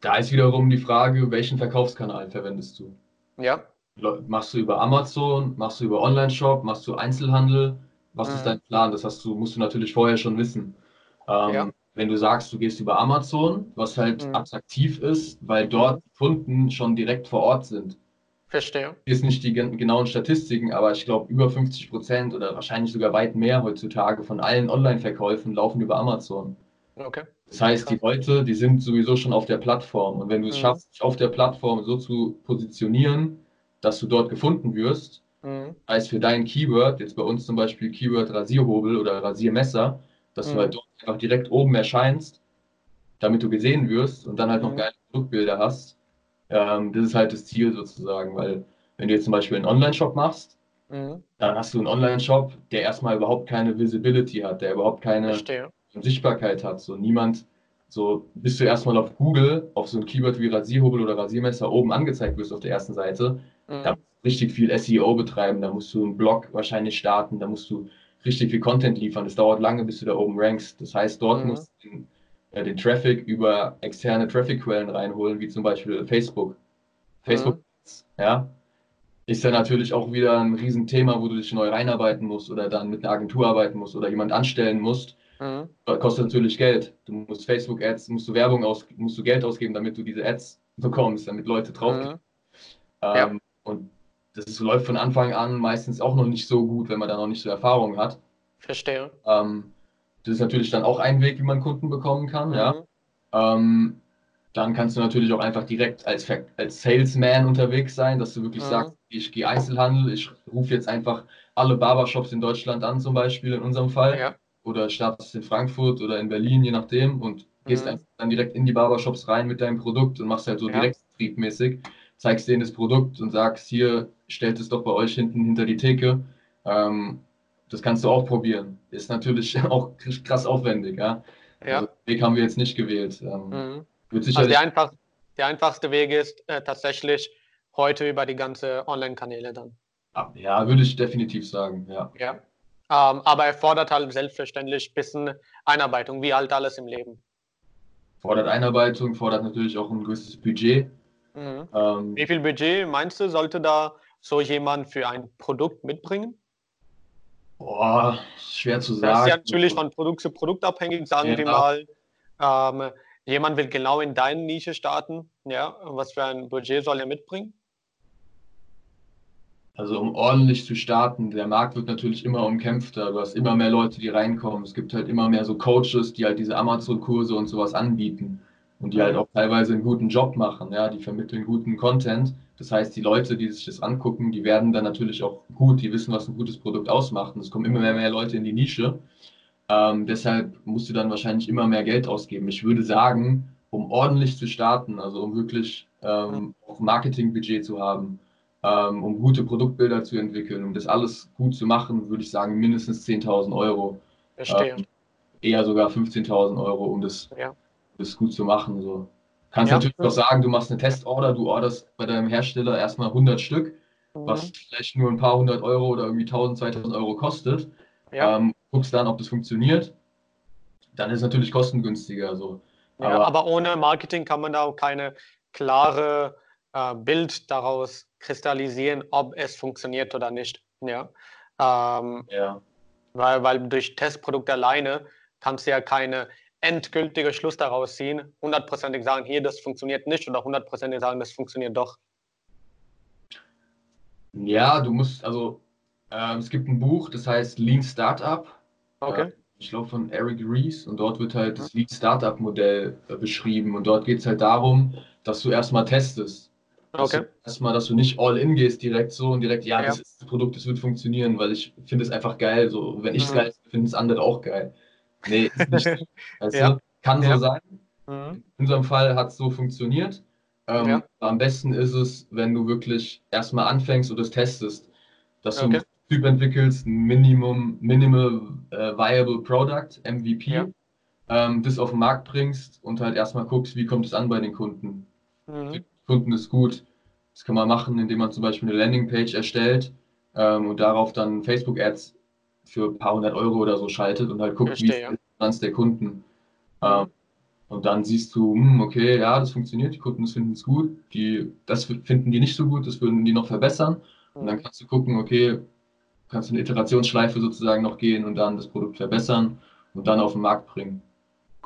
Speaker 2: Da ist wiederum die Frage, welchen Verkaufskanal verwendest du?
Speaker 1: Ja.
Speaker 2: Machst du über Amazon, machst du über Online-Shop, machst du Einzelhandel? Was
Speaker 1: Mhm.
Speaker 2: ist dein Plan? Das hast du, musst du natürlich vorher schon wissen. Ähm,
Speaker 1: Ja.
Speaker 2: Wenn du sagst, du gehst über Amazon, was halt
Speaker 1: Mhm.
Speaker 2: attraktiv ist, weil dort Kunden schon direkt vor Ort sind.
Speaker 1: Verstehe.
Speaker 2: Ist nicht die gen- genauen Statistiken, aber ich glaube, über 50 Prozent oder wahrscheinlich sogar weit mehr heutzutage von allen Online-Verkäufen laufen über Amazon.
Speaker 1: Okay.
Speaker 2: Das heißt, die Leute, die sind sowieso schon auf der Plattform. Und wenn du es
Speaker 1: Mhm.
Speaker 2: schaffst, dich auf der Plattform so zu positionieren, dass du dort gefunden wirst,
Speaker 1: Mhm.
Speaker 2: heißt für dein Keyword, jetzt bei uns zum Beispiel Keyword Rasierhobel oder Rasiermesser, dass
Speaker 1: Mhm.
Speaker 2: du halt dort einfach direkt oben erscheinst, damit du gesehen wirst und dann halt noch
Speaker 1: Mhm.
Speaker 2: geile Produktbilder hast. Ähm, das ist halt das Ziel sozusagen, weil wenn du jetzt zum Beispiel einen Online-Shop machst,
Speaker 1: Mhm.
Speaker 2: dann hast du einen Online-Shop, der erstmal überhaupt keine Visibility hat, der überhaupt keine
Speaker 1: Verstehe.
Speaker 2: Sichtbarkeit hat. So niemand, so bist du erstmal auf Google, auf so ein Keyword wie Rasierhobel oder Rasiermesser oben angezeigt wirst auf der ersten Seite,
Speaker 1: Mhm.
Speaker 2: da musst du richtig viel SEO betreiben, da musst du einen Blog wahrscheinlich starten, da musst du richtig viel Content liefern. Das dauert lange, bis du da oben rankst. Das heißt, dort
Speaker 1: Mhm.
Speaker 2: musst du den, den Traffic über externe Traffic-Quellen reinholen, wie zum Beispiel Facebook. Facebook, ja, ist ja natürlich auch wieder ein Riesenthema, wo du dich neu reinarbeiten musst oder dann mit einer Agentur arbeiten musst oder jemand anstellen musst.
Speaker 1: Mhm.
Speaker 2: Kostet natürlich Geld. Du musst Facebook-Ads, musst du Werbung aus, musst du Geld ausgeben, damit du diese Ads bekommst, damit Leute draufgehen.
Speaker 1: Mhm. Ja.
Speaker 2: Ähm, Und das ist, läuft von Anfang an meistens auch noch nicht so gut, wenn man da noch nicht so Erfahrung hat.
Speaker 1: Verstehe.
Speaker 2: Ähm, das ist natürlich dann auch ein Weg, wie man Kunden bekommen kann. Ja.
Speaker 1: Mhm.
Speaker 2: Ähm, dann kannst du natürlich auch einfach direkt als, als Salesman unterwegs sein, dass du wirklich
Speaker 1: Mhm.
Speaker 2: sagst, ich gehe Einzelhandel, ich rufe jetzt einfach alle Barbershops in Deutschland an, zum Beispiel in unserem Fall.
Speaker 1: Ja.
Speaker 2: Oder startest in Frankfurt oder in Berlin, je nachdem, und gehst
Speaker 1: Mhm.
Speaker 2: einfach dann direkt in die Barbershops rein mit deinem Produkt und machst halt so
Speaker 1: Ja.
Speaker 2: direkt triebmäßig, zeigst denen das Produkt und sagst, hier, stellt es doch bei euch hinten hinter die Theke. Ähm, das kannst du auch probieren. Ist natürlich auch krass aufwendig, ja.
Speaker 1: Ja.
Speaker 2: Also, den Weg haben wir jetzt nicht gewählt. Ähm,
Speaker 1: Mhm. Also der, einfach, der einfachste Weg ist äh, tatsächlich heute über die ganze Online-Kanäle dann.
Speaker 2: Ah, Ja, würde ich definitiv sagen, ja.
Speaker 1: Ja. Ähm, aber erfordert halt selbstverständlich ein bisschen Einarbeitung, wie halt alles im Leben.
Speaker 2: Fordert Einarbeitung, fordert natürlich auch ein gewisses Budget.
Speaker 1: Mhm.
Speaker 2: Ähm,
Speaker 1: Wie viel Budget meinst du, sollte da so jemand für ein Produkt mitbringen?
Speaker 2: Boah, schwer zu
Speaker 1: Das ist ja
Speaker 2: sagen.
Speaker 1: natürlich von Produkt zu Produkt abhängig, sagen
Speaker 2: Ja.
Speaker 1: wir mal. Ähm, jemand will genau in deine Nische starten. Ja, was für ein Budget soll er mitbringen?
Speaker 2: Also um ordentlich zu starten, der Markt wird natürlich immer umkämpfter. Du hast immer mehr Leute, die reinkommen. Es gibt halt immer mehr so Coaches, die halt diese Amazon-Kurse und sowas anbieten und die halt auch teilweise einen guten Job machen. Ja, die vermitteln guten Content. Das heißt, die Leute, die sich das angucken, die werden dann natürlich auch gut. Die wissen, was ein gutes Produkt ausmacht. Und es kommen immer mehr, mehr Leute in die Nische. Ähm, deshalb musst du dann wahrscheinlich immer mehr Geld ausgeben. Ich würde sagen, um ordentlich zu starten, also um wirklich ähm, auch Marketingbudget zu haben, ähm, um gute Produktbilder zu entwickeln, um das alles gut zu machen, würde ich sagen mindestens 10.000 Euro,
Speaker 1: Verstehe.
Speaker 2: ähm, eher sogar 15.000 Euro, um das,
Speaker 1: Ja.
Speaker 2: Das gut zu machen. So. Kannst
Speaker 1: Ja.
Speaker 2: natürlich auch sagen, du machst eine Testorder, du orderst bei deinem Hersteller erstmal 100 Stück, was vielleicht nur ein paar hundert Euro oder irgendwie 1000, 2000 Euro kostet.
Speaker 1: Ja.
Speaker 2: Ähm, guckst dann, ob das funktioniert. Dann ist es natürlich kostengünstiger. So.
Speaker 1: Ja,
Speaker 2: Aber,
Speaker 1: aber ohne Marketing kann man da auch keine klare äh, Bild daraus kristallisieren, ob es funktioniert oder nicht. Ja. Ähm,
Speaker 2: ja.
Speaker 1: weil, weil durch Testprodukt alleine kannst du ja keine endgültige Schluss daraus ziehen, hundertprozentig sagen, hier, das funktioniert nicht oder hundertprozentig sagen, das funktioniert doch.
Speaker 2: ja, du musst, also ähm, es gibt ein Buch, das heißt Lean Startup.
Speaker 1: Okay.
Speaker 2: ich glaube von Eric Ries und dort wird halt das Lean Startup Modell äh, beschrieben und dort geht es halt darum, dass du erstmal testest.
Speaker 1: Okay.
Speaker 2: erstmal, dass du nicht all in gehst direkt so und direkt, ja,
Speaker 1: Ja.
Speaker 2: das ist das Produkt, das wird funktionieren, weil ich finde es einfach geil. So, wenn ich es
Speaker 1: Mhm.
Speaker 2: geil finde, finden es andere auch geil. Nee, ist nicht, so, weißt
Speaker 1: Ja.
Speaker 2: Kann so
Speaker 1: Ja.
Speaker 2: sein.
Speaker 1: Mhm.
Speaker 2: In unserem Fall hat es so funktioniert. Ähm,
Speaker 1: Ja.
Speaker 2: Am besten ist es, wenn du wirklich erstmal anfängst und es testest, dass
Speaker 1: Okay.
Speaker 2: du einen Typ entwickelst, ein Minimum, Minimal äh, Viable Product, MVP,
Speaker 1: Ja.
Speaker 2: ähm, das auf den Markt bringst und halt erstmal guckst, wie kommt es an bei den Kunden.
Speaker 1: Mhm.
Speaker 2: Kunden ist gut. Das kann man machen, indem man zum Beispiel eine Landingpage erstellt ähm, und darauf dann Facebook-Ads für ein paar hundert Euro oder so schaltet und halt guckt, wie
Speaker 1: Verstehe, ja.
Speaker 2: ist die Resonanz der Kunden.
Speaker 1: Mhm.
Speaker 2: Ähm, und dann siehst du, hm, okay, ja, das funktioniert, die Kunden finden es gut, die, das finden die nicht so gut, das würden die noch verbessern. Und dann
Speaker 1: Mhm.
Speaker 2: kannst du gucken, okay, kannst du eine Iterationsschleife sozusagen noch gehen und dann das Produkt verbessern und dann auf den Markt bringen.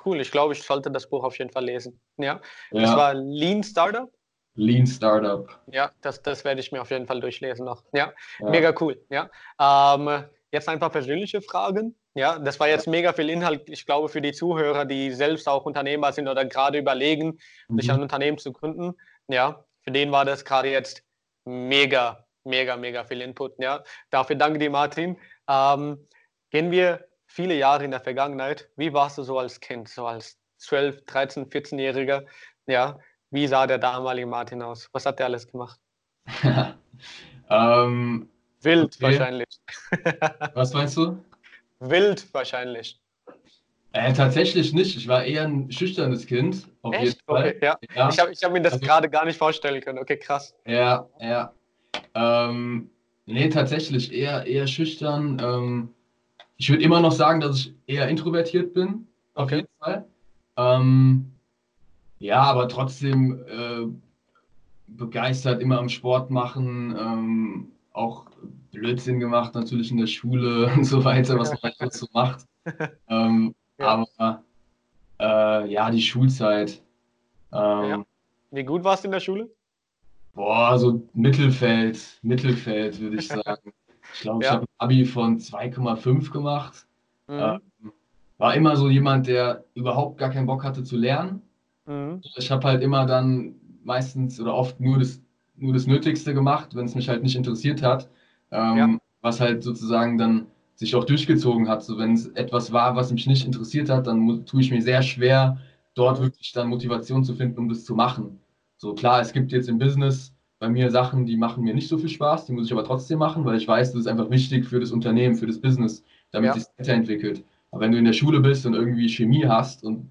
Speaker 1: Cool, ich glaube, ich sollte das Buch auf jeden Fall lesen. Ja, das
Speaker 2: Ja,
Speaker 1: war Lean Startup.
Speaker 2: Lean Startup.
Speaker 1: Ja, das, das werde ich mir auf jeden Fall durchlesen noch. Ja,
Speaker 2: Ja.
Speaker 1: mega cool. Ja, ähm, jetzt ein paar persönliche Fragen. Ja, das war jetzt mega viel Inhalt, ich glaube, für die Zuhörer, die selbst auch Unternehmer sind oder gerade überlegen, sich
Speaker 2: Mhm.
Speaker 1: ein Unternehmen zu gründen. Ja, für den war das gerade jetzt mega, mega, mega viel Input. Ja, dafür danke dir, Martin. Ähm, gehen wir viele Jahre in der Vergangenheit. Wie warst du so als Kind, so als 12, 13, 14-Jähriger? Ja, wie sah der damalige Martin aus? Was hat er alles gemacht?
Speaker 2: ähm,
Speaker 1: Wild
Speaker 2: Okay.
Speaker 1: wahrscheinlich.
Speaker 2: was meinst du?
Speaker 1: Wild wahrscheinlich.
Speaker 2: Äh, tatsächlich nicht. Ich war eher ein schüchternes Kind, auf jeden
Speaker 1: Echt?
Speaker 2: Fall.
Speaker 1: Okay, ja.
Speaker 2: Ja,
Speaker 1: Ich habe ich hab mir das
Speaker 2: Also-
Speaker 1: gerade gar nicht vorstellen können. Okay, krass.
Speaker 2: ja, ja. Ähm, nee, tatsächlich eher, eher schüchtern. Ähm, ich würde immer noch sagen, dass ich eher introvertiert bin, auf
Speaker 1: Okay.
Speaker 2: jeden Fall. Ähm, ja, aber trotzdem äh, begeistert, immer am Sport machen, ähm, auch Blödsinn gemacht, natürlich in der Schule und so weiter, was man halt so macht. Ähm,
Speaker 1: Ja.
Speaker 2: Aber äh, ja, die Schulzeit. Ähm,
Speaker 1: Ja. Wie gut warst du in der Schule?
Speaker 2: Boah, so Mittelfeld, Mittelfeld würde ich sagen. Ich glaube, ich
Speaker 1: Ja.
Speaker 2: habe ein Abi von 2,5 gemacht.
Speaker 1: Mhm.
Speaker 2: Ähm, war immer so jemand, der überhaupt gar keinen Bock hatte zu lernen.
Speaker 1: Mhm.
Speaker 2: Ich habe halt immer dann meistens oder oft nur das, nur das Nötigste gemacht, wenn es mich halt nicht interessiert hat. Ähm,
Speaker 1: Ja.
Speaker 2: Was halt sozusagen dann sich auch durchgezogen hat. So, wenn es etwas war, was mich nicht interessiert hat, dann tue ich mir sehr schwer, dort
Speaker 1: Mhm.
Speaker 2: wirklich dann Motivation zu finden, um das zu machen. So klar, es gibt jetzt im Business bei mir Sachen, die machen mir nicht so viel Spaß, die muss ich aber trotzdem machen, weil ich weiß, das ist einfach wichtig für das Unternehmen, für das Business, damit
Speaker 1: Ja.
Speaker 2: sich weiterentwickelt. Aber wenn du in der Schule bist und irgendwie Chemie hast und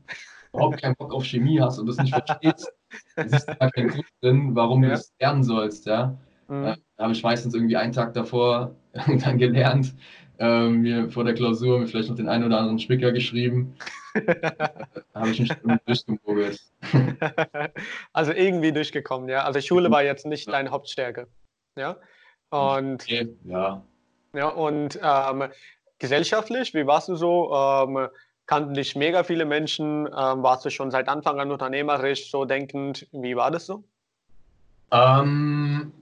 Speaker 2: überhaupt keinen Bock auf Chemie hast und das nicht verstehst, siehst du gar keinen Grund drin, warum
Speaker 1: Ja.
Speaker 2: du das lernen sollst, ja.
Speaker 1: Mhm.
Speaker 2: Äh, Da habe ich meistens irgendwie einen Tag davor dann gelernt, ähm, mir vor der Klausur mir vielleicht noch den einen oder anderen Spicker geschrieben. Da habe ich mich durchgemogelt.
Speaker 1: also irgendwie durchgekommen, ja. Also Schule war jetzt nicht deine Hauptstärke. Ja. Und,
Speaker 2: Okay, ja.
Speaker 1: ja, und ähm, gesellschaftlich, wie warst du so? Ähm, kannten dich mega viele Menschen? Ähm, warst du schon seit Anfang an unternehmerisch, so denkend? Wie war das so?
Speaker 2: Ähm,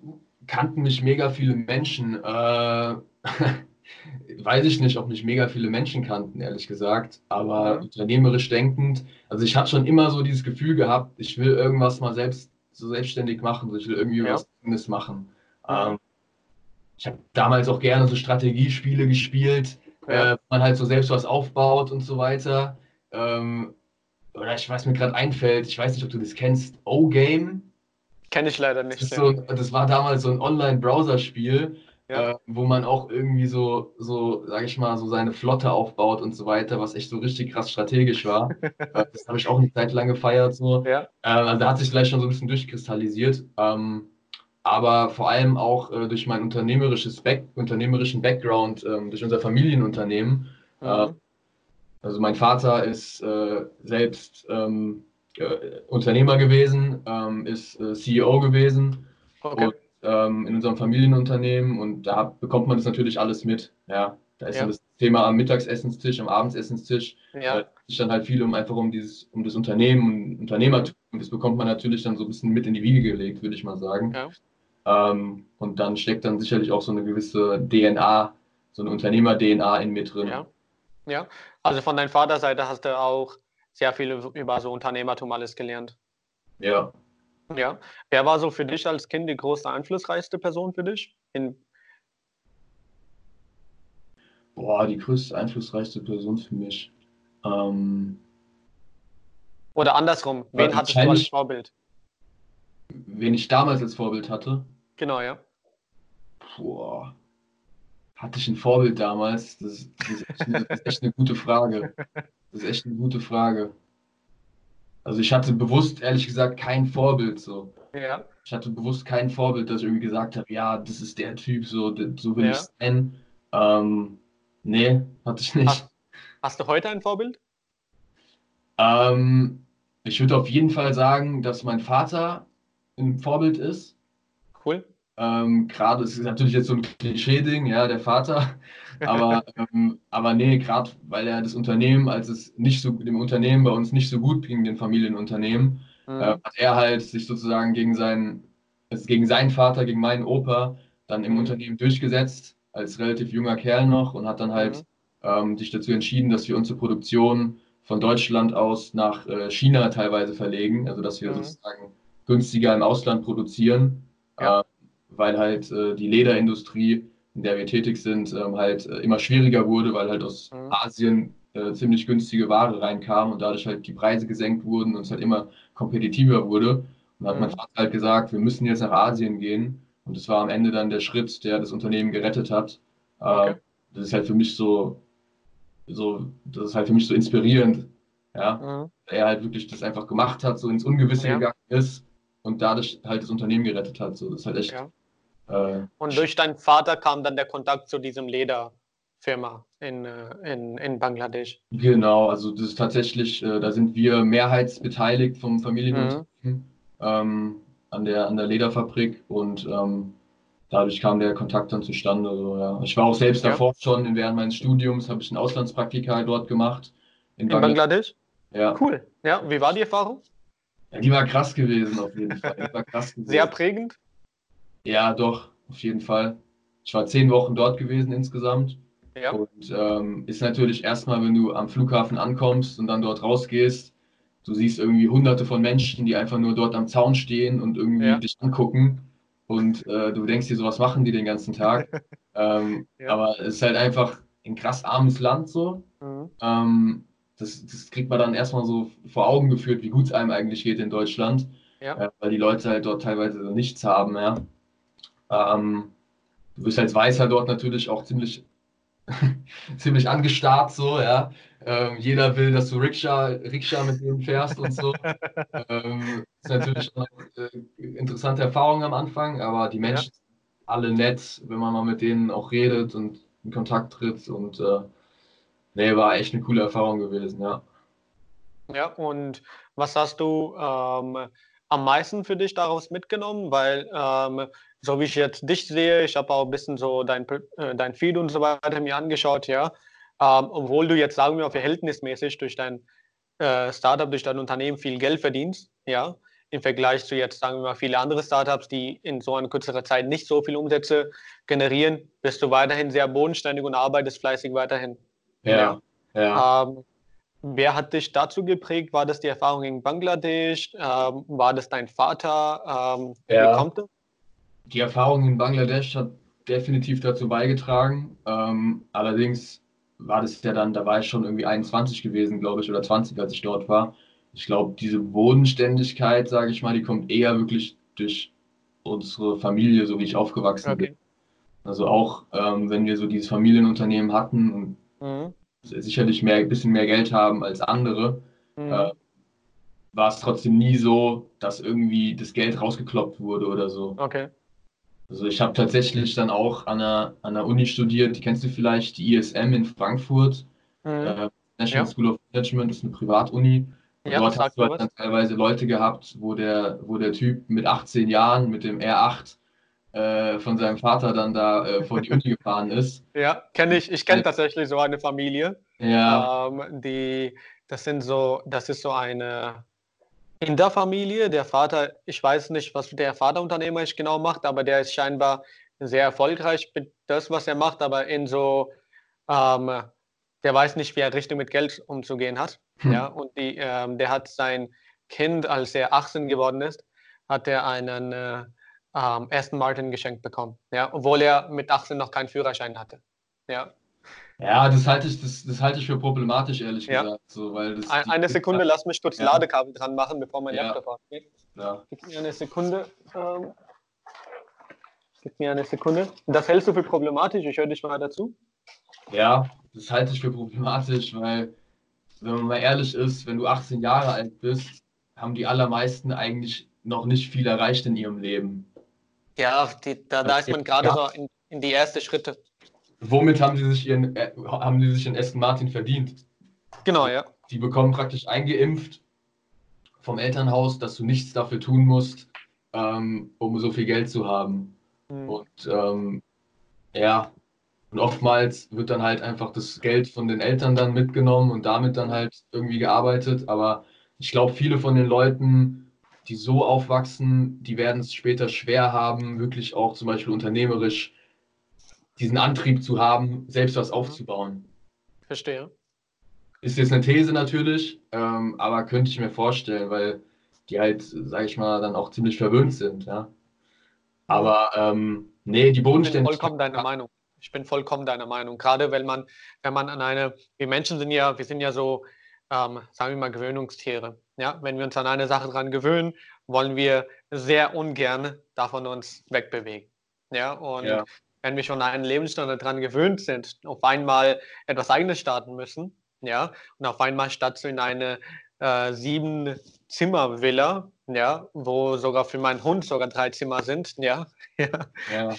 Speaker 2: kannten mich mega viele Menschen. Äh, weiß ich nicht, ob mich mega viele Menschen kannten, ehrlich gesagt. Aber
Speaker 1: Mhm.
Speaker 2: unternehmerisch denkend, also ich hatte schon immer so dieses Gefühl gehabt, ich will irgendwas mal selbst so selbstständig machen. So ich will irgendwie
Speaker 1: Ja.
Speaker 2: was Eigenes machen.
Speaker 1: Mhm.
Speaker 2: Ähm, ich habe damals auch gerne so Strategiespiele gespielt,
Speaker 1: Ja.
Speaker 2: äh, man halt so selbst was aufbaut und so weiter. Ähm, oder ich weiß mir gerade einfällt, ich weiß nicht, ob du das kennst, O-Game.
Speaker 1: Kenne ich leider
Speaker 2: Das,
Speaker 1: nicht. ja.
Speaker 2: so, das war damals so ein Online-Browser-Spiel,
Speaker 1: Ja.
Speaker 2: äh, wo man auch irgendwie so, so, sag ich mal, so seine Flotte aufbaut und so weiter, was echt so richtig krass strategisch war. Äh, das habe ich auch eine Zeit lang gefeiert. So.
Speaker 1: Ja.
Speaker 2: Äh, also da hat sich vielleicht schon so ein bisschen durchkristallisiert. Ähm, aber vor allem auch äh, durch mein unternehmerisches Back unternehmerischen Background, ähm, durch unser Familienunternehmen. Mhm. Äh, also mein Vater ist äh, selbst ähm, äh, Unternehmer gewesen, ähm, ist äh, CEO gewesen okay. und, ähm, in unserem Familienunternehmen und da bekommt man das natürlich alles mit. Ja, da ist ja. das Thema am Mittagsessenstisch, am Abendsessenstisch. Ja. Da ist dann halt viel um einfach um dieses, um das Unternehmen und Unternehmertum. Und das bekommt man natürlich dann so ein bisschen mit in die Wiege gelegt, würde ich mal sagen. Ja. Ähm, und dann steckt dann sicherlich auch so eine gewisse DNA, so eine Unternehmer-DNA in mir drin.
Speaker 1: Ja. ja, also von deiner Vaterseite hast du auch sehr viel über so Unternehmertum alles gelernt.
Speaker 2: Ja.
Speaker 1: Ja. Wer war so für dich als Kind die größte einflussreichste Person für dich? In
Speaker 2: Boah, die größte einflussreichste Person für mich. Ähm,
Speaker 1: Oder andersrum, wen hattest du als Vorbild?
Speaker 2: Wen ich damals als Vorbild hatte?
Speaker 1: Genau, ja.
Speaker 2: Boah. Hatte ich ein Vorbild damals? Das, das, ist, echt eine, das ist echt eine gute Frage. Das ist echt eine gute Frage. Also ich hatte bewusst, ehrlich gesagt, kein Vorbild so.
Speaker 1: Ja.
Speaker 2: Ich hatte bewusst kein Vorbild, dass ich irgendwie gesagt habe, ja, das ist der Typ, so, so will ja. ich sein. Ähm, nee, hatte ich nicht.
Speaker 1: Hast, hast du heute ein Vorbild?
Speaker 2: Ähm, ich würde auf jeden Fall sagen, dass mein Vater ein Vorbild ist.
Speaker 1: Cool.
Speaker 2: Ähm, gerade, es ist natürlich jetzt so ein Klischee-Ding, ja, der Vater. Aber, ähm, aber nee, gerade weil er das Unternehmen, als es nicht so, dem Unternehmen bei uns nicht so gut ging, den Familienunternehmen, mhm. äh, hat er halt sich sozusagen gegen seinen, also gegen seinen Vater, gegen meinen Opa dann im mhm. Unternehmen durchgesetzt, als relativ junger Kerl noch und hat dann halt mhm. ähm, sich dazu entschieden, dass wir unsere Produktion von Deutschland aus nach äh, China teilweise verlegen, also dass wir mhm. sozusagen günstiger im Ausland produzieren, ja. Weil halt äh, die Lederindustrie, in der wir tätig sind, ähm, halt äh, immer schwieriger wurde, weil halt aus mhm. Asien äh, ziemlich günstige Ware reinkam und dadurch halt die Preise gesenkt wurden und es halt immer kompetitiver wurde. Und da hat mhm. mein Vater halt gesagt, wir müssen jetzt nach Asien gehen. Und das war am Ende dann der Schritt, der das Unternehmen gerettet hat. Äh, okay. das ist halt für mich so, so, das ist halt für mich so inspirierend, ja, mhm. er halt wirklich das einfach gemacht hat, so ins Ungewisse ja. gegangen ist und dadurch halt das Unternehmen gerettet hat. So, das ist halt echt. Ja.
Speaker 1: Äh, und durch deinen Vater kam dann der Kontakt zu diesem Lederfirma in, äh, in, in Bangladesch.
Speaker 2: Genau, also das ist tatsächlich, äh, da sind wir mehrheitsbeteiligt vom Familienunternehmen mhm. ähm, an, der, an der Lederfabrik und ähm, dadurch kam der Kontakt dann zustande. Also, ja. Ich war auch selbst ja. davor schon, während meines Studiums habe ich ein Auslandspraktika dort gemacht.
Speaker 1: In, in Bangladesch?
Speaker 2: Ja.
Speaker 1: Cool. Ja, wie war die Erfahrung?
Speaker 2: Ja, die war krass gewesen, auf jeden Fall. Die war krass
Speaker 1: gewesen. Sehr prägend?
Speaker 2: Ja, doch, auf jeden Fall. Ich war zehn Wochen dort gewesen insgesamt. Ja. Und ähm, ist natürlich erstmal, wenn du am Flughafen ankommst und dann dort rausgehst, du siehst irgendwie hunderte von Menschen, die einfach nur dort am Zaun stehen und irgendwie ja. dich angucken. Und äh, du denkst dir, so was machen die den ganzen Tag. ähm, ja. Aber es ist halt einfach ein krass armes Land so. Mhm. Ähm, das, das kriegt man dann erstmal so vor Augen geführt, wie gut es einem eigentlich geht in Deutschland. Ja. Äh, weil die Leute halt dort teilweise nichts haben, ja. Ähm, du bist als Weißer dort natürlich auch ziemlich, ziemlich angestarrt, so, ja. Ähm, jeder will, dass du Rikscha, Rikscha mit denen fährst und so. ähm, ist natürlich auch äh, interessante Erfahrung am Anfang, aber die Menschen ja. sind alle nett, wenn man mal mit denen auch redet und in Kontakt tritt und äh, nee, war echt eine coole Erfahrung gewesen, ja.
Speaker 1: Ja, und was hast du ähm, am meisten für dich daraus mitgenommen? Weil, ähm, so wie ich jetzt dich sehe, ich habe auch ein bisschen so dein, äh, dein Feed und so weiter mir angeschaut, ja. Ähm, obwohl du jetzt, sagen wir mal, verhältnismäßig durch dein äh, Startup, durch dein Unternehmen viel Geld verdienst, ja, im Vergleich zu jetzt, sagen wir mal, viele andere Startups, die in so einer kürzeren Zeit nicht so viel Umsätze generieren, bist du weiterhin sehr bodenständig und arbeitest fleißig weiterhin.
Speaker 2: Ja. ja. Ähm,
Speaker 1: wer hat dich dazu geprägt? War das die Erfahrung in Bangladesch? Ähm, war das dein Vater? Ähm,
Speaker 2: ja. Wie kommt das? Die Erfahrung in Bangladesch hat definitiv dazu beigetragen. Ähm, allerdings war das ja dann, da war ich schon irgendwie 21 gewesen, glaube ich, oder 20, als ich dort war. Ich glaube, diese Bodenständigkeit, sage ich mal, die kommt eher wirklich durch unsere Familie, so wie ich aufgewachsen okay. bin. Also auch, ähm, wenn wir so dieses Familienunternehmen hatten und mhm. sicherlich mehr, ein bisschen mehr Geld haben als andere, mhm. äh, war es trotzdem nie so, dass irgendwie das Geld rausgekloppt wurde oder so.
Speaker 1: Okay.
Speaker 2: Also ich habe tatsächlich dann auch an der, an der Uni studiert, die kennst du vielleicht, die ISM in Frankfurt,
Speaker 1: Mhm.
Speaker 2: äh, National
Speaker 1: Ja.
Speaker 2: School of Management, ist eine Privatuni.
Speaker 1: Ja,
Speaker 2: dort hast du halt
Speaker 1: was.
Speaker 2: dann teilweise Leute gehabt, wo der, wo der Typ mit 18 Jahren mit dem R8 äh, von seinem Vater dann da äh, vor die Uni gefahren ist.
Speaker 1: Ja, kenne ich. Ich kenne tatsächlich so eine Familie.
Speaker 2: Ja,
Speaker 1: Ähm, die, das sind so, das ist so eine in der Familie. Der Vater, ich weiß nicht, was der Vater unternehmerisch genau macht, aber der ist scheinbar sehr erfolgreich mit das, was er macht, aber in so, ähm, der weiß nicht, wie er richtig mit Geld umzugehen hat.
Speaker 2: Hm.
Speaker 1: Ja, und die, ähm, der hat sein Kind, als er 18 geworden ist, hat er einen äh, ähm, Aston Martin geschenkt bekommen. Ja, obwohl er mit 18 noch keinen Führerschein hatte. Ja.
Speaker 2: Ja, das halte ich, das, das halte ich für problematisch, ehrlich
Speaker 1: Ja.
Speaker 2: gesagt. So, weil das,
Speaker 1: Ein,
Speaker 2: die-
Speaker 1: eine Sekunde, lass mich kurz
Speaker 2: Ja.
Speaker 1: Ladekabel dran machen, bevor mein
Speaker 2: Ja.
Speaker 1: Laptop ausgeht.
Speaker 2: Ja.
Speaker 1: Gib mir eine Sekunde. Ähm, gib mir eine Sekunde. Das hältst du für problematisch? Ich höre dich mal dazu.
Speaker 2: Ja, das halte ich für problematisch, weil, wenn man mal ehrlich ist, wenn du 18 Jahre alt bist, haben die allermeisten eigentlich noch nicht viel erreicht in ihrem Leben.
Speaker 1: Ja, die, da, da ist man gerade
Speaker 2: Ja.
Speaker 1: so in, in die ersten Schritte.
Speaker 2: Womit haben sie sich ihren, äh, haben sie sich in Aston Martin verdient?
Speaker 1: Genau, ja.
Speaker 2: Die bekommen praktisch eingeimpft vom Elternhaus, dass du nichts dafür tun musst, ähm, um so viel Geld zu haben.
Speaker 1: Hm.
Speaker 2: Und ähm, ja, und oftmals wird dann halt einfach das Geld von den Eltern dann mitgenommen und damit dann halt irgendwie gearbeitet. Aber ich glaube, viele von den Leuten, die so aufwachsen, die werden es später schwer haben, wirklich auch zum Beispiel unternehmerisch diesen Antrieb zu haben, selbst was aufzubauen.
Speaker 1: Verstehe.
Speaker 2: Ist jetzt eine These natürlich, ähm, aber könnte ich mir vorstellen, weil die halt, sage ich mal, dann auch ziemlich verwöhnt sind, ja. Aber ähm, nee, die
Speaker 1: Ich bin
Speaker 2: Bodenständigkeit.
Speaker 1: vollkommen deiner Meinung. Ich bin vollkommen deiner Meinung. Gerade wenn man, wenn man an eine, wir Menschen sind ja, wir sind ja so, ähm, sagen wir mal, Gewöhnungstiere. Ja, wenn wir uns an eine Sache dran gewöhnen, wollen wir sehr ungern davon uns wegbewegen. Ja, und
Speaker 2: Ja.
Speaker 1: Wenn wir schon an einen Lebensstandard dran gewöhnt sind, auf einmal etwas eigenes starten müssen, ja, und auf einmal statt so in eine äh, sieben Zimmer-Villa, ja, wo sogar für meinen Hund sogar drei Zimmer sind, ja, ja,
Speaker 2: Ja,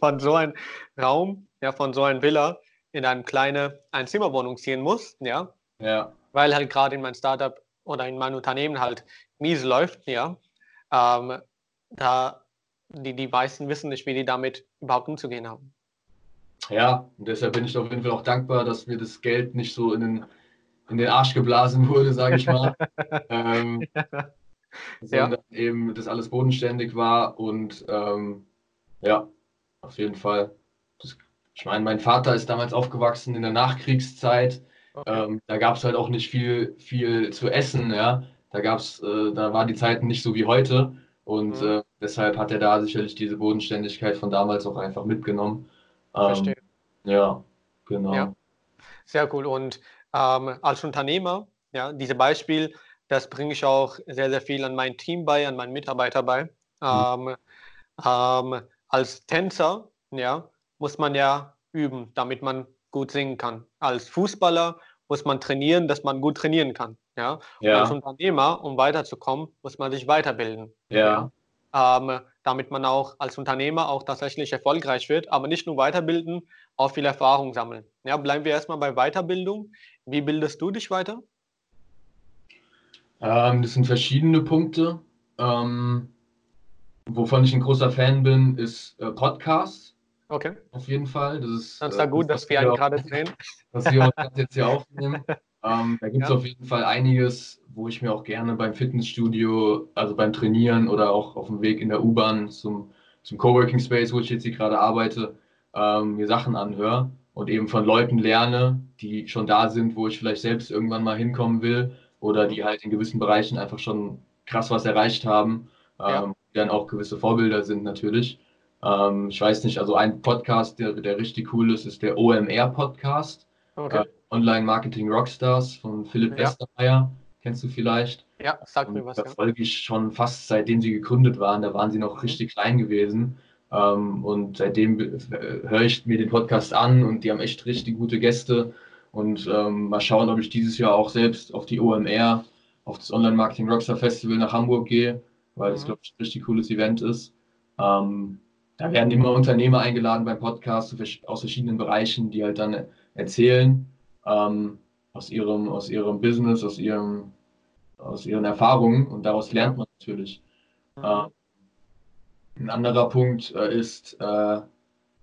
Speaker 1: von so einem Raum, ja, von so einer Villa in eine kleine Einzimmerwohnung ziehen muss, ja,
Speaker 2: ja,
Speaker 1: weil halt gerade in mein Startup oder in meinem Unternehmen halt mies läuft, ja, ähm, da die, die meisten wissen nicht, wie die damit überhaupt umzugehen haben.
Speaker 2: ja. Und deshalb bin ich auf jeden Fall auch dankbar, dass mir das Geld nicht so in den, in den Arsch geblasen wurde, sage ich mal. ähm, sondern eben das alles bodenständig war und ähm, ja, auf jeden Fall. Das, ich meine, mein Vater ist damals aufgewachsen in der Nachkriegszeit.
Speaker 1: Okay.
Speaker 2: Ähm, da gab es halt auch nicht viel, viel zu essen, ja. Da gab's, äh, da waren die Zeiten nicht so wie heute. Und
Speaker 1: Mhm.
Speaker 2: äh, deshalb hat er da sicherlich diese Bodenständigkeit von damals auch einfach mitgenommen. Ähm,
Speaker 1: Verstehe.
Speaker 2: ja, genau.
Speaker 1: Ja. Sehr cool. Und ähm, als Unternehmer, ja, dieses Beispiel, das bringe ich auch sehr, sehr viel an mein Team bei, an meinen Mitarbeiter bei. Ähm, ähm, als Tänzer, ja, muss man ja üben, damit man gut singen kann. Als Fußballer muss man trainieren, dass man gut trainieren kann. Ja? Und als
Speaker 2: Ja,
Speaker 1: Unternehmer, um weiterzukommen, muss man sich weiterbilden.
Speaker 2: ja,
Speaker 1: ähm, damit man auch als Unternehmer auch tatsächlich erfolgreich wird, aber nicht nur weiterbilden, auch viel Erfahrung sammeln. Ja, bleiben wir erstmal bei Weiterbildung. Wie bildest du dich weiter?
Speaker 2: Ähm, das sind verschiedene Punkte. Ähm, wovon ich ein großer Fan bin, ist äh, Podcast,
Speaker 1: Okay,
Speaker 2: auf jeden Fall. Das ist
Speaker 1: dann ist
Speaker 2: äh,
Speaker 1: ja gut,
Speaker 2: das,
Speaker 1: dass wir einen gerade sehen.
Speaker 2: was wir gerade jetzt hier aufnehmen. Ähm, da gibt es
Speaker 1: Ja.
Speaker 2: auf jeden Fall einiges, wo ich mir auch gerne beim Fitnessstudio, also beim Trainieren oder auch auf dem Weg in der U-Bahn zum, zum Coworking Space, wo ich jetzt hier gerade arbeite, ähm, mir Sachen anhöre und eben von Leuten lerne, die schon da sind, wo ich vielleicht selbst irgendwann mal hinkommen will oder die halt in gewissen Bereichen einfach schon krass was erreicht haben, ähm,
Speaker 1: Ja.
Speaker 2: die dann auch gewisse Vorbilder sind natürlich. Ähm, ich weiß nicht, also ein Podcast, der, der richtig cool ist, ist der OMR-Podcast.
Speaker 1: Okay,
Speaker 2: Online Marketing Rockstars von Philipp
Speaker 1: Ja.
Speaker 2: Westermeier. Kennst du vielleicht?
Speaker 1: ja, sag mir was.
Speaker 2: da folge ich schon fast seitdem sie gegründet waren. Da waren sie noch
Speaker 1: Mhm.
Speaker 2: richtig klein gewesen. Ähm, und seitdem äh, höre ich mir den Podcast an und die haben echt richtig gute Gäste. Und ähm, mal schauen, ob ich dieses Jahr auch selbst auf die OMR, auf das Online Marketing Rockstar Festival nach Hamburg gehe, weil das,
Speaker 1: Mhm.
Speaker 2: glaube ich, ein richtig cooles Event ist. Ähm, da werden immer Unternehmer eingeladen beim Podcast aus verschiedenen Bereichen, die halt dann erzählen ähm, aus, ihrem, aus ihrem Business, aus, ihrem, aus ihren Erfahrungen und daraus lernt man natürlich. Äh, ein anderer Punkt äh, ist äh,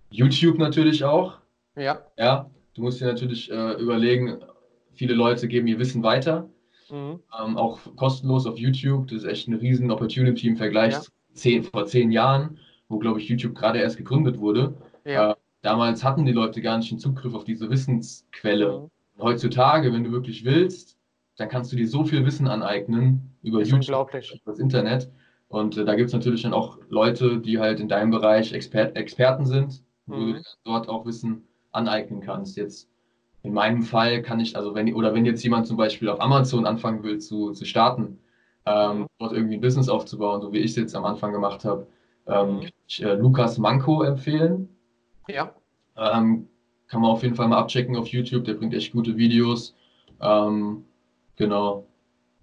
Speaker 2: YouTube natürlich auch.
Speaker 1: Ja.
Speaker 2: Ja, du musst dir natürlich äh, überlegen, viele Leute geben ihr Wissen weiter. Mhm. Ähm, auch kostenlos auf YouTube. Das ist echt eine riesen Opportunity im Vergleich ja. zu zehn, vor zehn Jahren, wo, glaube ich, YouTube gerade erst gegründet wurde. Ja. Damals hatten die Leute gar nicht den Zugriff auf diese Wissensquelle. Mhm. Heutzutage, wenn du wirklich willst, dann kannst du dir so viel Wissen aneignen über
Speaker 1: YouTube, über
Speaker 2: das Internet. Und äh, da gibt es natürlich dann auch Leute, die halt in deinem Bereich Exper Experten sind, wo mhm. du dort auch Wissen aneignen kannst. Jetzt in meinem Fall kann ich, also wenn, oder wenn jetzt jemand zum Beispiel auf Amazon anfangen will zu, zu starten, ähm, dort irgendwie ein Business aufzubauen, so wie ich es jetzt am Anfang gemacht habe, ähm, mhm. kann ich äh, Lukas Manko empfehlen.
Speaker 1: Ja.
Speaker 2: Ähm, kann man auf jeden Fall mal abchecken auf YouTube, der bringt echt gute Videos. Ähm, genau,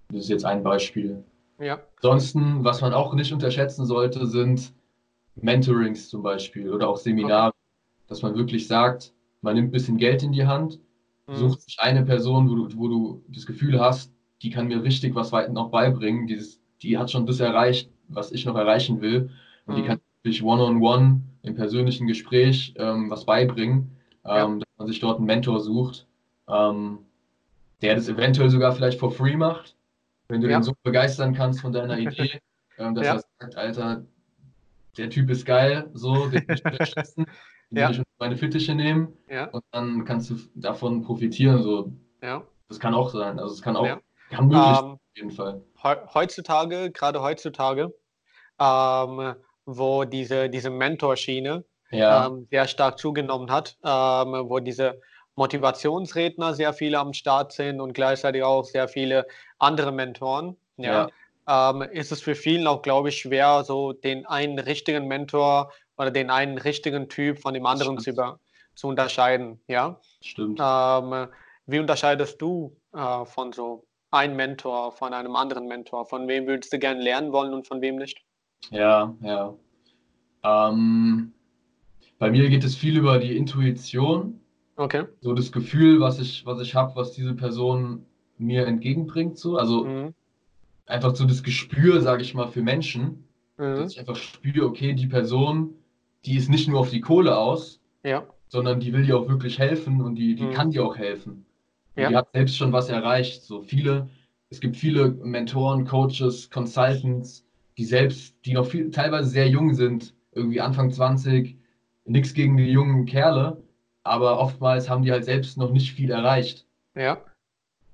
Speaker 2: das ist jetzt ein Beispiel.
Speaker 1: Ja.
Speaker 2: Ansonsten, was man auch nicht unterschätzen sollte, sind Mentorings zum Beispiel oder auch Seminare, okay. dass man wirklich sagt, man nimmt ein bisschen Geld in die Hand, mhm. sucht sich eine Person, wo du, wo du das Gefühl hast, die kann mir richtig was weit noch beibringen, Dieses, die hat schon das erreicht, was ich noch erreichen will und mhm. die kann sich one-on-one -on -one im persönlichen Gespräch ähm, was beibringen, ähm, ja. dass man sich dort einen Mentor sucht, ähm, der das eventuell sogar vielleicht for free macht, wenn du ja. den so begeistern kannst von deiner Idee, ähm, dass ja. er sagt, Alter, der Typ ist geil, so, den will ich unterstützen, den ja. will ich meine Fittiche nehmen und dann kannst du davon profitieren, so. Das kann auch sein, also es kann auch, kann möglich ähm, auf jeden Fall.
Speaker 1: Heutzutage, gerade heutzutage, ähm, wo diese, diese Mentorschiene
Speaker 2: ja.
Speaker 1: ähm, sehr stark zugenommen hat, ähm, wo diese Motivationsredner sehr viele am Start sind und gleichzeitig auch sehr viele andere Mentoren. Ja. ja. Ähm, ist es für vielen auch, glaube ich, schwer, so den einen richtigen Mentor oder den einen richtigen Typ von dem anderen zu, über, zu unterscheiden. Ja.
Speaker 2: Stimmt.
Speaker 1: Ähm, wie unterscheidest du äh, von so einem Mentor, von einem anderen Mentor? Von wem würdest du gerne lernen wollen und von wem nicht?
Speaker 2: Ja, ja. Ähm, bei mir geht es viel über die Intuition.
Speaker 1: Okay.
Speaker 2: So das Gefühl, was ich, was ich habe, was diese Person mir entgegenbringt. So. Also mhm. einfach so das Gespür, sage ich mal, für Menschen. Mhm. Dass ich einfach spüre, okay, die Person, die ist nicht nur auf die Kohle aus,
Speaker 1: ja.
Speaker 2: sondern die will dir auch wirklich helfen und die, die mhm. kann dir auch helfen. Ja. Die hat selbst schon was erreicht. So viele, es gibt viele Mentoren, Coaches, Consultants, die selbst, die noch viel, teilweise sehr jung sind, irgendwie Anfang 20, nichts gegen die jungen Kerle, aber oftmals haben die halt selbst noch nicht viel erreicht.
Speaker 1: Ja.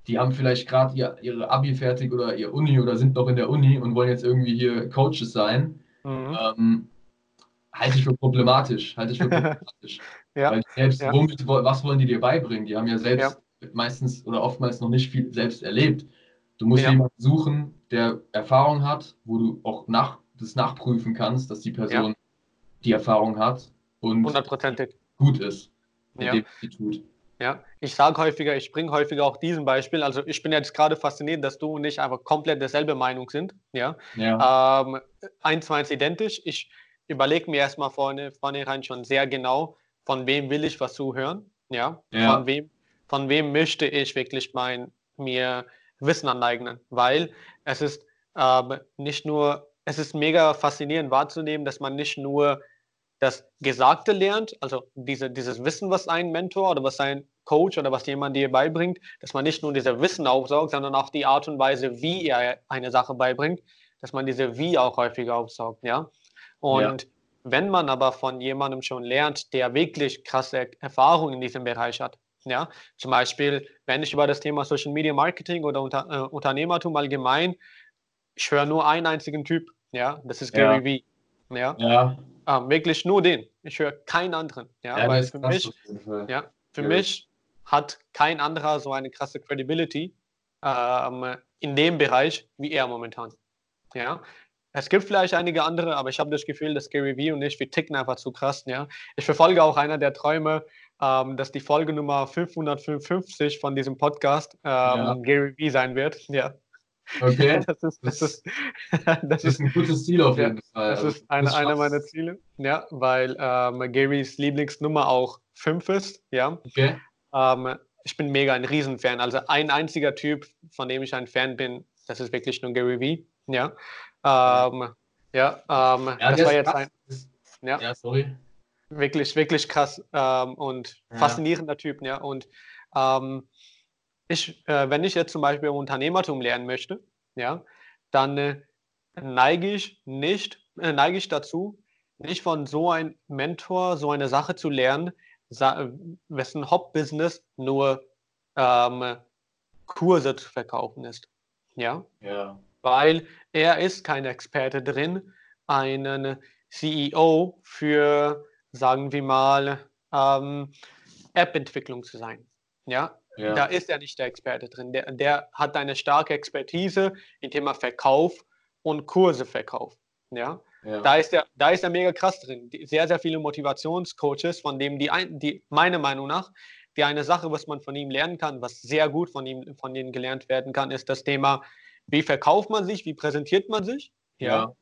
Speaker 2: Die haben vielleicht gerade ihr, ihre Abi fertig oder ihr Uni oder sind noch in der Uni und wollen jetzt irgendwie hier Coaches sein. Mhm. Ähm, halte ich für problematisch. Halte ich für problematisch. ja. Weil selbst, ja. womit, was wollen die dir beibringen? Die haben ja selbst ja. meistens oder oftmals noch nicht viel selbst erlebt. Du musst ja. jemanden suchen, der Erfahrung hat, wo du auch nach, das nachprüfen kannst, dass die Person die Erfahrung hat und gut ist
Speaker 1: ja. Ja, ich sage häufiger, ich bringe häufiger auch diesen Beispiel. Also ich bin jetzt gerade fasziniert, dass du und ich einfach komplett derselbe Meinung sind. Ja.
Speaker 2: ja.
Speaker 1: Ähm, eins zu eins identisch. Ich überlege mir erstmal vorne, vornherein schon sehr genau, von wem will ich was zuhören. Ja.
Speaker 2: ja.
Speaker 1: Von wem, von wem möchte ich wirklich mein, mir Wissen aneignen. Weil es ist ähm, nicht nur, es ist mega faszinierend wahrzunehmen, dass man nicht nur das Gesagte lernt, also diese, dieses Wissen, was ein Mentor oder was ein Coach oder was jemand dir beibringt, dass man nicht nur diese Wissen aufsaugt, sondern auch die Art und Weise, wie er eine Sache beibringt, dass man diese Wie auch häufiger aufsaugt, ja. Und ja. wenn man aber von jemandem schon lernt, der wirklich krasse Erfahrungen in diesem Bereich hat, ja, zum Beispiel, wenn ich über das Thema Social Media Marketing oder Unter, äh, Unternehmertum allgemein, ich höre nur einen einzigen Typ, ja, das ist Gary. Vee, ja.
Speaker 2: ja.
Speaker 1: Ähm, wirklich nur den. Ich höre keinen anderen. Ja, ja weil für mich, ja, für ja. mich hat kein anderer so eine krasse Credibility ähm, in dem Bereich wie er momentan. Ja, es gibt vielleicht einige andere, aber ich habe das Gefühl, dass Gary Vee und ich, wir ticken einfach zu krass. Ja? Ich verfolge auch einer der Träume, ähm, dass die Folge Nummer 555 von diesem Podcast ähm, ja. Gary Vee sein wird. Ja.
Speaker 2: Okay.
Speaker 1: Das ist, das ist,
Speaker 2: Das ist ein gutes Ziel auf jeden Fall.
Speaker 1: das
Speaker 2: Also,
Speaker 1: ist eine, einer meiner Ziele. Ja, weil ähm, Garys Lieblingsnummer auch 5 ist. Ja.
Speaker 2: Okay.
Speaker 1: Ähm, ich bin mega ein Riesenfan. Also ein einziger Typ, von dem ich ein Fan bin, das ist wirklich nur Gary Vee. Ja. Ähm, ja, ähm,
Speaker 2: Ja,
Speaker 1: das war jetzt
Speaker 2: krass.
Speaker 1: ein ja,
Speaker 2: Ja, sorry.
Speaker 1: Wirklich, wirklich krass ähm, und
Speaker 2: Ja.
Speaker 1: faszinierender Typ. Ja. Und ähm, ich, äh, wenn ich jetzt zum Beispiel Unternehmertum lernen möchte, ja, dann äh, neige ich nicht, äh, neige ich dazu, nicht von so einem Mentor so eine Sache zu lernen, sa- wessen Hauptbusiness nur ähm, Kurse zu verkaufen ist. Ja,
Speaker 2: Ja.
Speaker 1: weil er ist kein Experte drin, einen CEO für, sagen wir mal, ähm, App-Entwicklung zu sein. Ja,
Speaker 2: Ja.
Speaker 1: da ist er nicht der Experte drin. Der, der hat eine starke Expertise im Thema Verkauf und Kurseverkauf. Ja,
Speaker 2: ja.
Speaker 1: da ist er, da ist er mega krass drin. Sehr, sehr viele Motivationscoaches, von dem die, ein, die meiner Meinung nach, die eine Sache, was man von ihm lernen kann, was sehr gut von ihm, von ihnen gelernt werden kann, ist das Thema, wie verkauft man sich, wie präsentiert man sich.
Speaker 2: ja.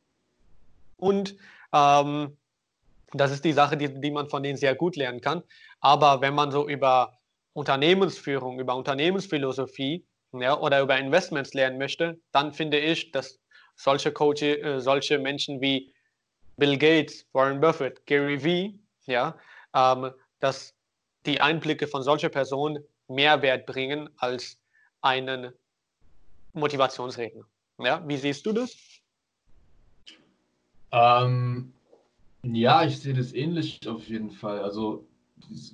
Speaker 1: Und ähm, das ist die Sache, die, die man von denen sehr gut lernen kann. Aber wenn man so über Unternehmensführung, über Unternehmensphilosophie ja, oder über Investments lernen möchte, dann finde ich, dass solche Coaches, äh, solche Menschen wie Bill Gates, Warren Buffett, Gary Vee, ja, ähm, dass die Einblicke von solchen Personen Mehrwert bringen als einen Motivationsredner. Ja, wie siehst du das?
Speaker 2: Ähm, ja, ich sehe das ähnlich auf jeden Fall. Also,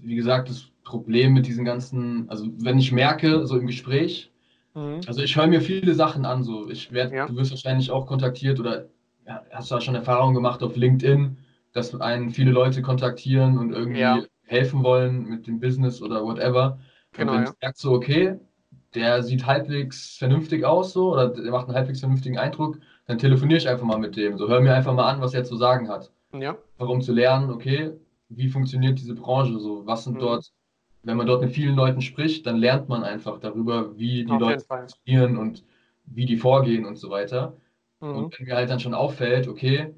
Speaker 2: wie gesagt, das Problem mit diesen ganzen, also wenn ich merke, so im Gespräch,
Speaker 1: Mhm.
Speaker 2: also ich höre mir viele Sachen an, so ich werde,
Speaker 1: Ja.
Speaker 2: du wirst wahrscheinlich auch kontaktiert oder ja, hast du da schon Erfahrungen gemacht auf LinkedIn, dass einen viele Leute kontaktieren und irgendwie
Speaker 1: Ja.
Speaker 2: helfen wollen mit dem Business oder whatever.
Speaker 1: Genau,
Speaker 2: und wenn
Speaker 1: ja.
Speaker 2: ich merke so, okay, der sieht halbwegs vernünftig aus so oder der macht einen halbwegs vernünftigen Eindruck, dann telefoniere ich einfach mal mit dem. So, hör mir einfach mal an, was er zu sagen hat.
Speaker 1: Ja,
Speaker 2: Einfach um zu lernen, okay, wie funktioniert diese Branche so? Was sind
Speaker 1: Mhm.
Speaker 2: dort, wenn man dort mit vielen Leuten spricht, dann lernt man einfach darüber, wie die
Speaker 1: auf
Speaker 2: Leute funktionieren und wie die vorgehen und so weiter.
Speaker 1: Mhm.
Speaker 2: Und wenn mir halt dann schon auffällt, okay,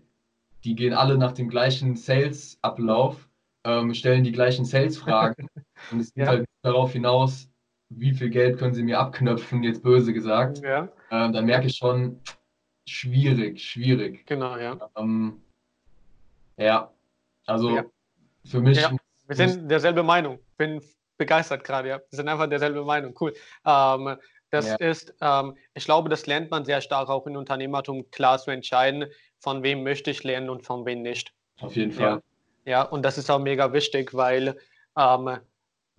Speaker 2: die gehen alle nach dem gleichen Sales-Ablauf, ähm, stellen die gleichen Sales-Fragen und es geht
Speaker 1: Ja.
Speaker 2: halt darauf hinaus, wie viel Geld können sie mir abknöpfen, jetzt böse gesagt,
Speaker 1: Ja,
Speaker 2: ähm, dann merke ich schon, schwierig, schwierig.
Speaker 1: genau, ja.
Speaker 2: Ähm, ja, also
Speaker 1: Ja.
Speaker 2: für mich,
Speaker 1: Ja. Wir sind derselbe Meinung. Bin begeistert gerade, ja. Wir sind einfach derselbe Meinung. Cool. Ähm, das
Speaker 2: Ja.
Speaker 1: ist, ähm, ich glaube, das lernt man sehr stark auch in Unternehmertum, klar zu entscheiden, von wem möchte ich lernen und von wem nicht.
Speaker 2: auf jeden
Speaker 1: Ja.
Speaker 2: Fall.
Speaker 1: Ja, und das ist auch mega wichtig, weil ähm,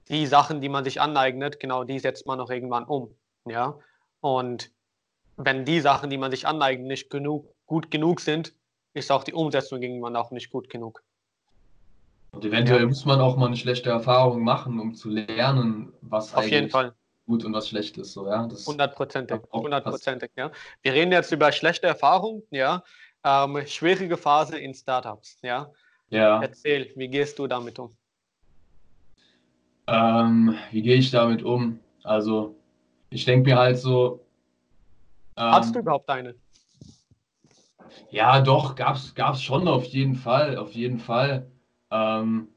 Speaker 1: die Sachen, die man sich aneignet, genau die setzt man auch irgendwann um. Ja, und wenn die Sachen, die man sich aneignet, nicht genug, gut genug sind, ist auch die Umsetzung irgendwann auch nicht gut genug.
Speaker 2: Und eventuell
Speaker 1: Ja.
Speaker 2: muss man auch mal eine schlechte Erfahrung machen, um zu lernen, was
Speaker 1: Auf jeden
Speaker 2: eigentlich
Speaker 1: Fall.
Speaker 2: gut und was schlecht ist. So, ja? Das,
Speaker 1: Hundertprozentig, hundertprozentig, ja. Wir reden jetzt über schlechte Erfahrungen, ja. Ähm, schwierige Phase in Startups, ja.
Speaker 2: ja.
Speaker 1: Erzähl, wie gehst du damit um?
Speaker 2: Ähm, wie gehe ich damit um? Also, ich denke mir halt so. Ähm,
Speaker 1: Hast du überhaupt eine?
Speaker 2: Ja, doch, gab's, gab's schon auf jeden Fall, auf jeden Fall. Ähm,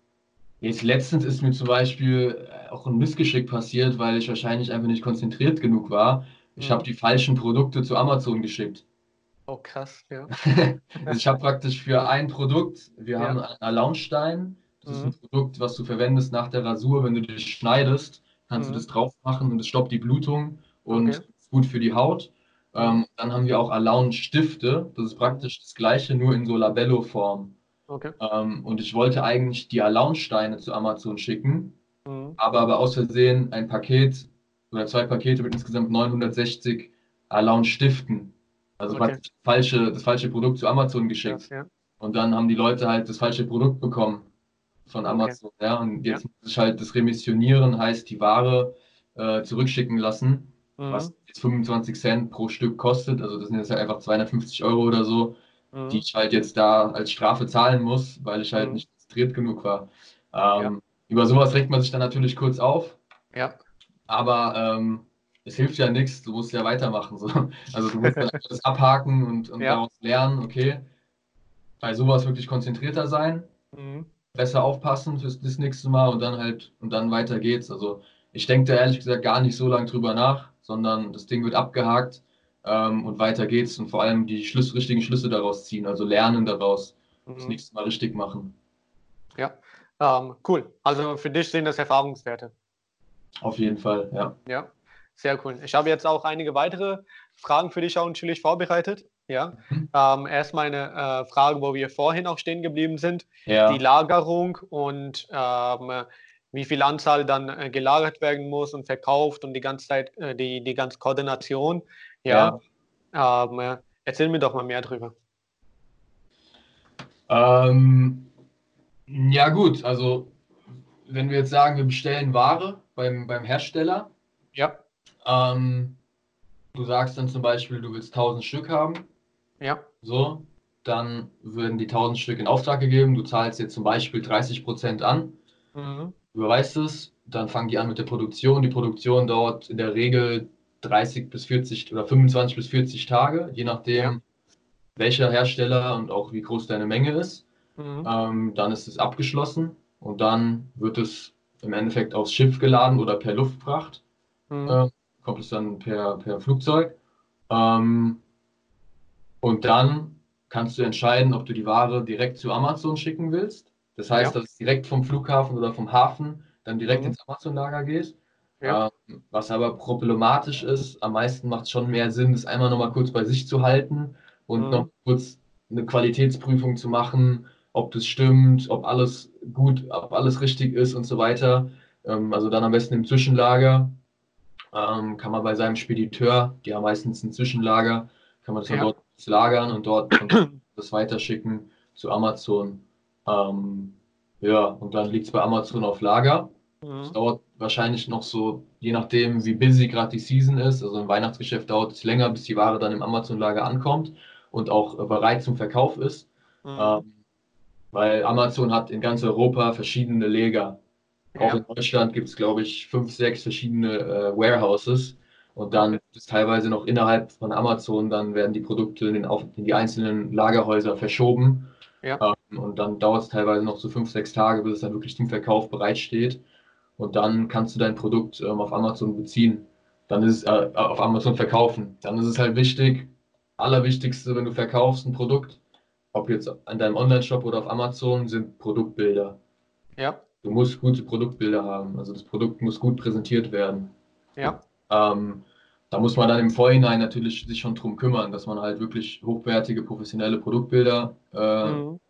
Speaker 2: jetzt letztens ist mir zum Beispiel äh, auch ein Missgeschick passiert, weil ich wahrscheinlich einfach nicht konzentriert genug war. Ich
Speaker 1: Mhm.
Speaker 2: habe die falschen Produkte zu Amazon geschickt.
Speaker 1: Oh, krass, ja.
Speaker 2: Also ich habe praktisch für ein Produkt, wir
Speaker 1: Ja.
Speaker 2: haben einen Alaunstein. Das ist
Speaker 1: Mhm.
Speaker 2: ein Produkt, was du verwendest nach der Rasur, wenn du dich schneidest, kannst
Speaker 1: Mhm.
Speaker 2: du das drauf machen und es stoppt die Blutung und
Speaker 1: Okay.
Speaker 2: ist gut für die Haut. Ähm, dann haben wir auch Alaun-Stifte. Das ist praktisch das gleiche, nur in so Labello-Form.
Speaker 1: Okay.
Speaker 2: Ähm, und ich wollte eigentlich die Alaun-Steine zu Amazon schicken,
Speaker 1: Mhm.
Speaker 2: habe aber aus Versehen ein Paket oder zwei Pakete mit insgesamt 960 Alaun-Stiften. Also
Speaker 1: Okay.
Speaker 2: praktisch das falsche, das falsche Produkt zu Amazon geschickt.
Speaker 1: Krass, ja.
Speaker 2: Und dann haben die Leute halt das falsche Produkt bekommen von
Speaker 1: Okay.
Speaker 2: Amazon. Ja, und jetzt muss ich halt das Remissionieren, heißt die Ware äh, zurückschicken lassen, was
Speaker 1: Mhm.
Speaker 2: jetzt 25 Cent pro Stück kostet. Also das sind jetzt halt einfach 250 Euro oder so,
Speaker 1: Mhm.
Speaker 2: die ich halt jetzt da als Strafe zahlen muss, weil ich halt
Speaker 1: Mhm.
Speaker 2: nicht konzentriert genug war. Ähm, Über sowas regt man sich dann natürlich kurz auf,
Speaker 1: Ja.
Speaker 2: aber ähm, es hilft ja nichts, du musst ja weitermachen. So. Also du musst das abhaken und, und
Speaker 1: Ja.
Speaker 2: daraus lernen, okay, bei sowas wirklich konzentrierter sein,
Speaker 1: Mhm.
Speaker 2: besser aufpassen fürs das nächste Mal und dann halt, und dann weiter geht's. Also ich denke da ehrlich gesagt gar nicht so lange drüber nach, sondern das Ding wird abgehakt ähm, und weiter geht's und vor allem die Schlüsse, richtigen Schlüsse daraus ziehen, also lernen daraus, das
Speaker 1: Mhm.
Speaker 2: nächste Mal richtig machen.
Speaker 1: Ja, ähm, cool. Also für dich sind das Erfahrungswerte.
Speaker 2: Auf jeden Fall, ja.
Speaker 1: Ja, sehr cool. Ich habe jetzt auch einige weitere Fragen für dich auch natürlich vorbereitet. Ja,
Speaker 2: Mhm.
Speaker 1: ähm, erstmal eine äh, Frage, wo wir vorhin auch stehen geblieben sind.
Speaker 2: Ja,
Speaker 1: Die Lagerung und ähm, wie viel Anzahl dann äh, gelagert werden muss und verkauft und die ganze Zeit, äh, die, die ganze Koordination. Ja, ähm, äh, erzähl mir doch mal mehr drüber.
Speaker 2: Ähm, ja, gut, also wenn wir jetzt sagen, wir bestellen Ware beim, beim Hersteller,
Speaker 1: Ja,
Speaker 2: ähm, du sagst dann zum Beispiel, du willst 1000 Stück haben,
Speaker 1: ja,
Speaker 2: so, dann würden die 1000 Stück in Auftrag gegeben, du zahlst jetzt zum Beispiel 30% an,
Speaker 1: mhm.
Speaker 2: Überweist es, dann fangen die an mit der Produktion. Die Produktion dauert in der Regel 30 bis 40 oder 25 bis 40 Tage, je nachdem,
Speaker 1: Ja.
Speaker 2: welcher Hersteller und auch wie groß deine Menge ist.
Speaker 1: Mhm.
Speaker 2: Ähm, dann ist es abgeschlossen und dann wird es im Endeffekt aufs Schiff geladen oder per Luftfracht.
Speaker 1: Mhm.
Speaker 2: Äh, kommt es dann per, per Flugzeug. Ähm, und dann kannst du entscheiden, ob du die Ware direkt zu Amazon schicken willst. Das heißt,
Speaker 1: Ja.
Speaker 2: dass es direkt vom Flughafen oder vom Hafen dann direkt
Speaker 1: Mhm.
Speaker 2: ins Amazon-Lager geht.
Speaker 1: Ja.
Speaker 2: Ähm, was aber problematisch ist, am meisten macht es schon mehr Sinn, das einmal nochmal kurz bei sich zu halten und
Speaker 1: Mhm.
Speaker 2: noch kurz eine Qualitätsprüfung zu machen, ob das stimmt, ob alles gut, ob alles richtig ist und so weiter. Ähm, also dann am besten im Zwischenlager. Ähm, kann man bei seinem Spediteur, die haben meistens ein Zwischenlager, kann man das
Speaker 1: Ja.
Speaker 2: dort lagern und dort das weiterschicken zu Amazon. Ähm, ja, und dann liegt es bei Amazon auf Lager. Es
Speaker 1: Mhm.
Speaker 2: dauert wahrscheinlich noch so, je nachdem, wie busy gerade die Season ist. Also im Weihnachtsgeschäft dauert es länger, bis die Ware dann im Amazon-Lager ankommt und auch äh, bereit zum Verkauf ist.
Speaker 1: Mhm.
Speaker 2: Ähm, weil Amazon hat in ganz Europa verschiedene Lager. Auch
Speaker 1: Ja.
Speaker 2: in Deutschland gibt es, glaube ich, fünf, sechs verschiedene äh, Warehouses. Und dann ist teilweise noch innerhalb von Amazon, dann werden die Produkte in, den, in die einzelnen Lagerhäuser verschoben.
Speaker 1: Ja.
Speaker 2: Ähm, und dann dauert es teilweise noch so fünf, sechs Tage, bis es dann wirklich zum Verkauf bereitsteht. Und dann kannst du dein Produkt ähm, auf Amazon beziehen. Dann ist es äh, auf Amazon verkaufen. Dann ist es halt wichtig, allerwichtigste, wenn du verkaufst ein Produkt, ob jetzt an deinem Online-Shop oder auf Amazon, sind Produktbilder.
Speaker 1: Ja,
Speaker 2: Du musst gute Produktbilder haben. Also das Produkt muss gut präsentiert werden.
Speaker 1: ja,
Speaker 2: Ähm, da muss man dann im Vorhinein natürlich sich schon drum kümmern, dass man halt wirklich hochwertige, professionelle Produktbilder äh,
Speaker 1: mhm.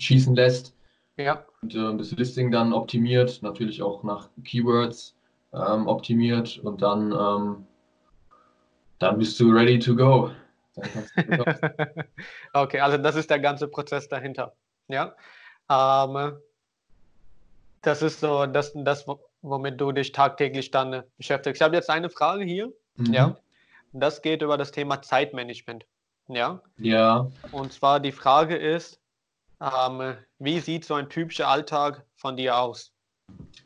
Speaker 2: Schießen lässt
Speaker 1: ja,
Speaker 2: und äh, das Listing dann optimiert, natürlich auch nach Keywords ähm, optimiert und dann, ähm, dann bist du ready to go.
Speaker 1: Okay, also das ist der ganze Prozess dahinter. Ja, ähm, das ist so das, das, wo- womit du dich tagtäglich dann äh, beschäftigst. Ich habe jetzt eine Frage hier.
Speaker 2: Mhm.
Speaker 1: Ja, das geht über das Thema Zeitmanagement. Ja,
Speaker 2: Ja,
Speaker 1: und zwar die Frage ist, ähm, wie sieht so ein typischer Alltag von dir aus?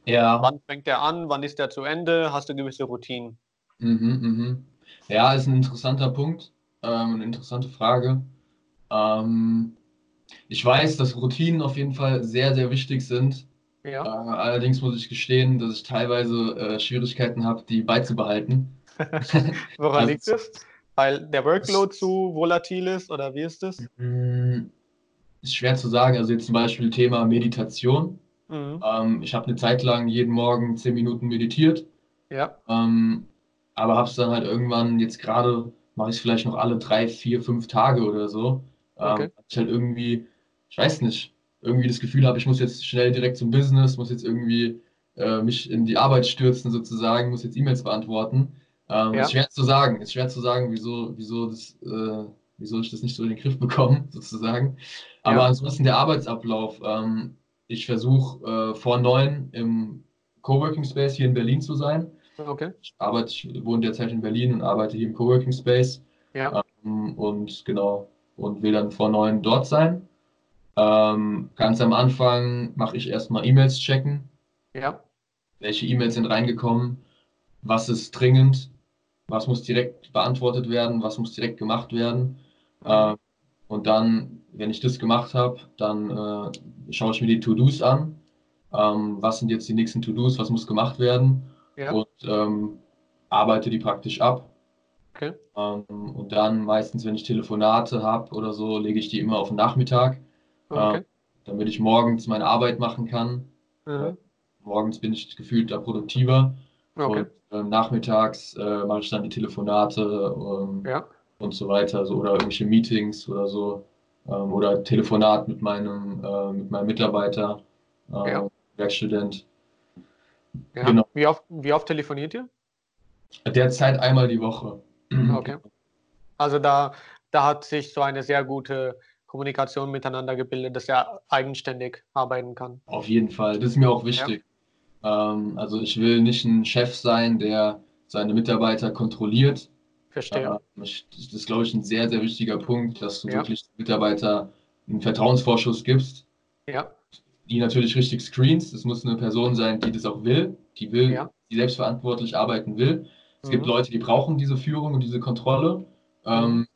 Speaker 2: ja.
Speaker 1: Wann fängt der an? Wann ist der zu Ende? Hast du gewisse Routinen?
Speaker 2: Mhm, mhm. Ja, ist ein interessanter Punkt, ähm, eine interessante Frage. Ähm, ich weiß, dass Routinen auf jeden Fall sehr, sehr wichtig sind. Äh,
Speaker 1: Ja,
Speaker 2: allerdings muss ich gestehen, dass ich teilweise äh, Schwierigkeiten habe, die beizubehalten.
Speaker 1: woran
Speaker 2: Also
Speaker 1: liegt es? Weil der Workload zu volatil ist oder wie ist es?
Speaker 2: Ist schwer zu sagen. Also jetzt zum Beispiel Thema Meditation.
Speaker 1: Mhm.
Speaker 2: Ähm, ich habe eine Zeit lang jeden Morgen zehn Minuten meditiert.
Speaker 1: Ja,
Speaker 2: Ähm, aber habe es dann halt irgendwann, jetzt gerade mache ich es vielleicht noch alle drei, vier, fünf Tage oder so. Ähm,
Speaker 1: Okay.
Speaker 2: weil ich halt irgendwie, ich weiß nicht, irgendwie das Gefühl habe, ich muss jetzt schnell direkt zum Business, muss jetzt irgendwie äh, mich in die Arbeit stürzen sozusagen, muss jetzt E-Mails beantworten. Ähm,
Speaker 1: Ja.
Speaker 2: Ist schwer zu sagen, ist schwer zu sagen, wieso, wieso das, äh, wieso ich das nicht so in den Griff bekomme, sozusagen. Aber
Speaker 1: Ja.
Speaker 2: ansonsten der Arbeitsablauf. Ähm, ich versuche äh, vor neun im Coworking Space hier in Berlin zu sein.
Speaker 1: okay.
Speaker 2: Ich arbeite, ich wohne derzeit in Berlin und arbeite hier im Coworking Space.
Speaker 1: Ja,
Speaker 2: Ähm, und genau, und will dann vor neun dort sein. Ähm, ganz am Anfang mache ich erstmal E-Mails checken.
Speaker 1: ja,
Speaker 2: Welche E-Mails sind reingekommen? was ist dringend, was muss direkt beantwortet werden, was muss direkt gemacht werden. Äh, und dann, wenn ich das gemacht habe, dann äh, schaue ich mir die To-Dos an. Ähm, was sind jetzt die nächsten To-Dos, was muss gemacht werden?
Speaker 1: Ja.
Speaker 2: Und ähm, arbeite die praktisch ab.
Speaker 1: Okay.
Speaker 2: Ähm, und dann meistens, wenn ich Telefonate habe oder so, lege ich die immer auf den Nachmittag,
Speaker 1: Okay.
Speaker 2: damit ich morgens meine Arbeit machen kann.
Speaker 1: Mhm.
Speaker 2: Morgens bin ich gefühlt da produktiver.
Speaker 1: Okay.
Speaker 2: Und ähm, nachmittags äh, mache ich dann die Telefonate ähm,
Speaker 1: Ja.
Speaker 2: Und so weiter, so, oder irgendwelche Meetings oder so. Ähm, oder Telefonat mit meinem, äh, mit meinem Mitarbeiter, äh,
Speaker 1: Ja.
Speaker 2: Werkstudent.
Speaker 1: Ja.
Speaker 2: Genau.
Speaker 1: Wie oft, wie oft telefoniert ihr?
Speaker 2: Derzeit einmal die Woche.
Speaker 1: Okay. Also da, da hat sich so eine sehr gute Kommunikation miteinander gebildet, dass er eigenständig arbeiten kann.
Speaker 2: Auf jeden Fall. Das ist mir auch wichtig. Ähm, also ich will nicht ein Chef sein, der seine Mitarbeiter kontrolliert.
Speaker 1: Verstehe.
Speaker 2: Ähm, das ist, glaube ich, ein sehr, sehr wichtiger Punkt, dass du
Speaker 1: Ja.
Speaker 2: wirklich Mitarbeiter einen Vertrauensvorschuss gibst.
Speaker 1: Ja.
Speaker 2: die natürlich richtig screens. Es muss eine Person sein, die das auch will, die will,
Speaker 1: Ja.
Speaker 2: die selbstverantwortlich arbeiten will. Es gibt
Speaker 1: Mhm.
Speaker 2: Leute, die brauchen diese Führung und diese Kontrolle, ähm,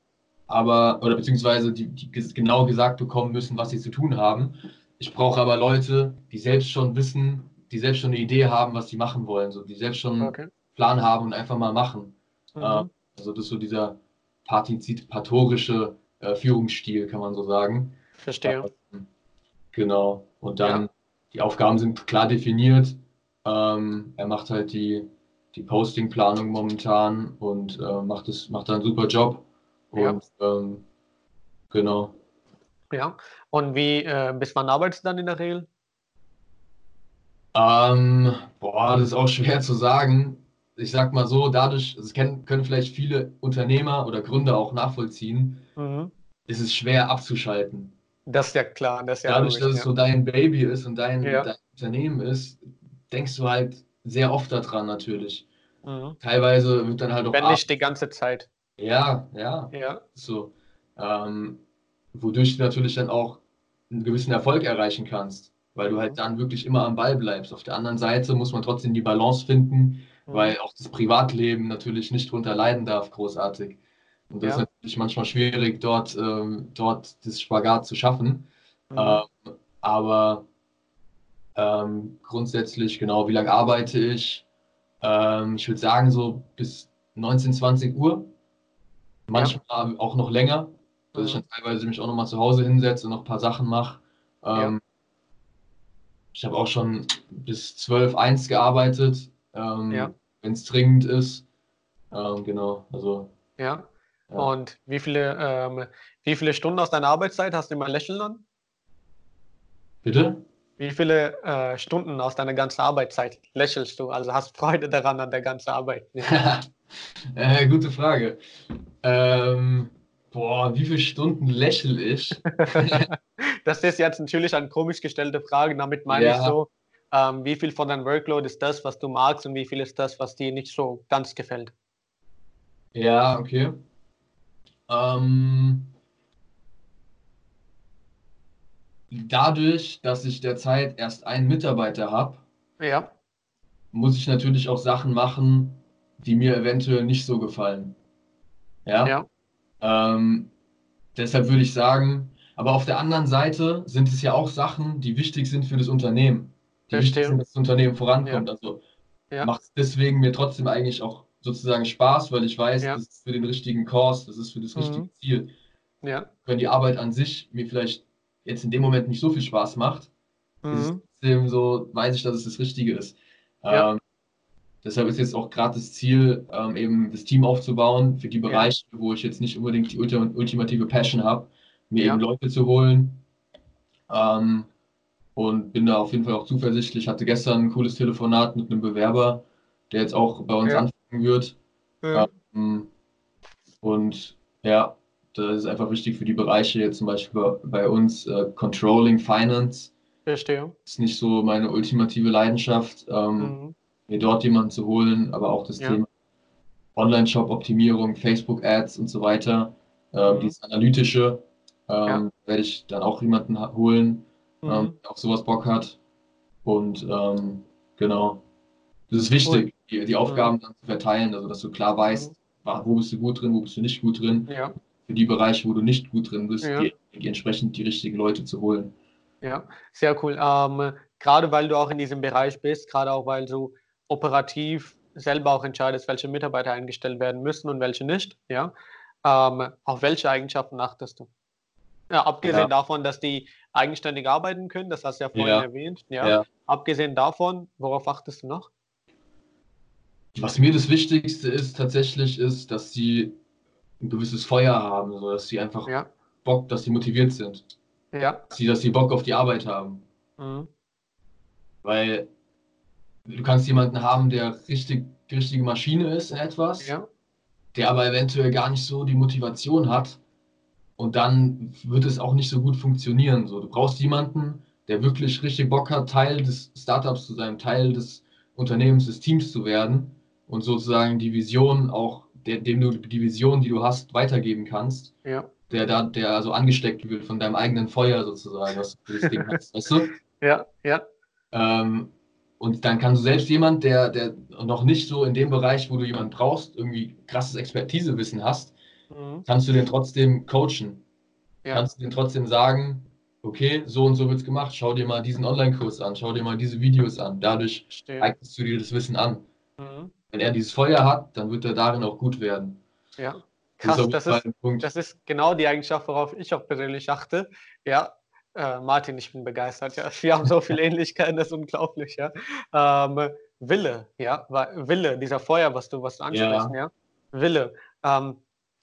Speaker 2: aber, oder beziehungsweise die, die genau gesagt bekommen müssen, was sie zu tun haben. Ich brauche aber Leute, die selbst schon wissen, die selbst schon eine Idee haben, was sie machen wollen, so, die selbst schon einen
Speaker 1: Okay.
Speaker 2: Plan haben und einfach mal machen.
Speaker 1: Mhm.
Speaker 2: Äh, also das ist so dieser partizipatorische äh, Führungsstil, kann man so sagen.
Speaker 1: Verstehe.
Speaker 2: Ähm, Genau. Und dann, die Aufgaben sind klar definiert. Ähm, er macht halt die, die Postingplanung momentan und äh, macht, es, macht da einen super Job.
Speaker 1: Ja.
Speaker 2: Und ähm, genau.
Speaker 1: Ja. Und wie, äh, bis wann arbeitest du dann in der Regel?
Speaker 2: Ähm, boah, das ist auch schwer zu sagen. Ich sag mal so, dadurch, das können, können vielleicht viele Unternehmer oder Gründer auch nachvollziehen,
Speaker 1: Mhm.
Speaker 2: ist es schwer abzuschalten.
Speaker 1: Das ist ja klar. Das ist ja
Speaker 2: Dadurch,
Speaker 1: logisch,
Speaker 2: dass es
Speaker 1: ja.
Speaker 2: so dein Baby ist und dein,
Speaker 1: Ja.
Speaker 2: dein Unternehmen ist, denkst du halt sehr oft daran natürlich.
Speaker 1: Mhm.
Speaker 2: Teilweise wird dann halt auch
Speaker 1: Wenn
Speaker 2: ab-
Speaker 1: nicht die ganze Zeit.
Speaker 2: Ja, ja,
Speaker 1: Ja.
Speaker 2: so. Ähm, wodurch du natürlich dann auch einen gewissen Erfolg erreichen kannst, weil du
Speaker 1: Mhm.
Speaker 2: halt dann wirklich immer am Ball bleibst. Auf der anderen Seite muss man trotzdem die Balance finden,
Speaker 1: Mhm.
Speaker 2: weil auch das Privatleben natürlich nicht drunter leiden darf, großartig. Und das
Speaker 1: Ja.
Speaker 2: ist natürlich manchmal schwierig, dort, ähm, dort das Spagat zu schaffen.
Speaker 1: Mhm.
Speaker 2: Ähm, aber ähm, grundsätzlich, genau, wie lange arbeite ich? Ähm, ich würde sagen, so bis 19, 20 Uhr. Manchmal auch noch länger, dass ich
Speaker 1: Mhm.
Speaker 2: dann teilweise mich auch nochmal zu Hause hinsetze und noch ein paar Sachen mache. Ähm, Ich habe auch schon bis 12, 1 gearbeitet, ähm,
Speaker 1: Ja.
Speaker 2: wenn es dringend ist. Ähm, genau, also
Speaker 1: Ja.
Speaker 2: Ja.
Speaker 1: Und wie viele, ähm, wie viele Stunden aus deiner Arbeitszeit hast du immer Lächeln an?
Speaker 2: bitte?
Speaker 1: Wie viele äh, Stunden aus deiner ganzen Arbeitszeit lächelst du? Also hast Freude daran an der ganzen Arbeit?
Speaker 2: Äh, gute Frage. Ähm, boah, wie viele Stunden lächel ich?
Speaker 1: Das ist jetzt natürlich eine komisch gestellte Frage. Damit meine ich
Speaker 2: Ja.
Speaker 1: so, ähm, wie viel von deinem Workload ist das, was du magst und wie viel ist das, was dir nicht so ganz gefällt?
Speaker 2: Ja, okay. Ähm, dadurch, dass ich derzeit erst einen Mitarbeiter habe,
Speaker 1: Ja,
Speaker 2: muss ich natürlich auch Sachen machen, die mir eventuell nicht so gefallen. Ja.
Speaker 1: ja,
Speaker 2: Ähm, deshalb würde ich sagen, aber auf der anderen Seite sind es ja auch Sachen, die wichtig sind für das Unternehmen.
Speaker 1: Verstehe.
Speaker 2: dass das Unternehmen vorankommt. Also
Speaker 1: Ja.
Speaker 2: macht es deswegen mir trotzdem eigentlich auch sozusagen Spaß, weil ich weiß,
Speaker 1: Ja.
Speaker 2: das ist für den richtigen Kurs, das ist für das
Speaker 1: Mhm.
Speaker 2: richtige Ziel.
Speaker 1: ja.
Speaker 2: Wenn die Arbeit an sich mir vielleicht jetzt in dem Moment nicht so viel Spaß macht, ist es
Speaker 1: Mhm.
Speaker 2: trotzdem so, weiß ich, dass es das Richtige ist.
Speaker 1: Ja.
Speaker 2: Ähm, deshalb ist jetzt auch gerade das Ziel, ähm, eben das Team aufzubauen für die
Speaker 1: Ja.
Speaker 2: Bereiche, wo ich jetzt nicht unbedingt die ultim ultimative Passion habe, mir
Speaker 1: Ja.
Speaker 2: eben Leute zu holen. Ähm, und bin da auf jeden Fall auch zuversichtlich. Hatte gestern ein cooles Telefonat mit einem Bewerber, der jetzt auch bei uns
Speaker 1: Ja.
Speaker 2: anfangen wird.
Speaker 1: Ja.
Speaker 2: Ähm, Und ja, das ist einfach wichtig für die Bereiche, jetzt zum Beispiel bei, uns äh, Controlling Finance
Speaker 1: Verstehe.
Speaker 2: ist nicht so meine ultimative Leidenschaft, ähm,
Speaker 1: Mhm.
Speaker 2: mir dort jemanden zu holen, aber auch das
Speaker 1: Ja.
Speaker 2: Thema Online-Shop-Optimierung, Facebook-Ads und so weiter, ähm,
Speaker 1: Mhm.
Speaker 2: dieses Analytische, ähm, werde ich dann auch jemanden holen,
Speaker 1: Mhm.
Speaker 2: der auf sowas Bock hat. Und ähm, genau, das ist wichtig. die, die Aufgaben dann zu verteilen, also dass du klar weißt, wo bist du gut drin, wo bist du nicht gut drin.
Speaker 1: Ja.
Speaker 2: Für die Bereiche, wo du nicht gut drin bist,
Speaker 1: Ja.
Speaker 2: die, die entsprechend die richtigen Leute zu holen.
Speaker 1: Ja, sehr cool. Ähm, gerade weil du auch in diesem Bereich bist, gerade auch weil du operativ selber auch entscheidest, welche Mitarbeiter eingestellt werden müssen und welche nicht. Ja, ähm, auf welche Eigenschaften achtest du? Ja, abgesehen
Speaker 2: Ja.
Speaker 1: davon, dass die eigenständig arbeiten können, das hast du ja vorhin
Speaker 2: Ja.
Speaker 1: erwähnt. Ja. Abgesehen davon, worauf achtest du noch?
Speaker 2: Was mir das Wichtigste ist tatsächlich, ist, dass sie ein gewisses Feuer haben, so dass sie einfach Bock, dass sie motiviert sind,
Speaker 1: ja,
Speaker 2: dass sie, dass sie Bock auf die Arbeit haben.
Speaker 1: mhm.
Speaker 2: Weil du kannst jemanden haben, der richtig, die richtige Maschine ist in etwas,
Speaker 1: ja,
Speaker 2: der aber eventuell gar nicht so die Motivation hat. Und dann wird es auch nicht so gut funktionieren. So, du brauchst jemanden, der wirklich richtig Bock hat, Teil des Startups zu sein, Teil des Unternehmens, des Teams zu werden und sozusagen die Vision auch, der, dem du die Vision, die du hast, weitergeben kannst,
Speaker 1: ja,
Speaker 2: der da, der also angesteckt wird von deinem eigenen Feuer sozusagen, was du das Ding hast, weißt du?
Speaker 1: ja, ja,
Speaker 2: Ähm, und dann kannst du selbst jemand, der, der noch nicht so in dem Bereich, wo du jemanden brauchst, irgendwie krasses Expertisewissen hast,
Speaker 1: mhm.
Speaker 2: kannst du den trotzdem coachen.
Speaker 1: ja,
Speaker 2: Kannst du den trotzdem sagen, okay, so und so wird es gemacht, schau dir mal diesen Online-Kurs an, schau dir mal diese Videos an. Dadurch
Speaker 1: verstehe.
Speaker 2: eignest du dir das Wissen an.
Speaker 1: Mhm.
Speaker 2: Wenn er dieses Feuer hat, dann wird er darin auch gut werden.
Speaker 1: Ja, krass, das ist. Das ist genau die Eigenschaft, worauf ich auch persönlich achte. Ja, äh, Martin, ich bin begeistert. Ja, wir haben so viele Ähnlichkeiten, das ist unglaublich. Ja, ähm, Wille, ja, Wille, dieser Feuer, was du, was du ansprichst, ja, Wille. Ähm,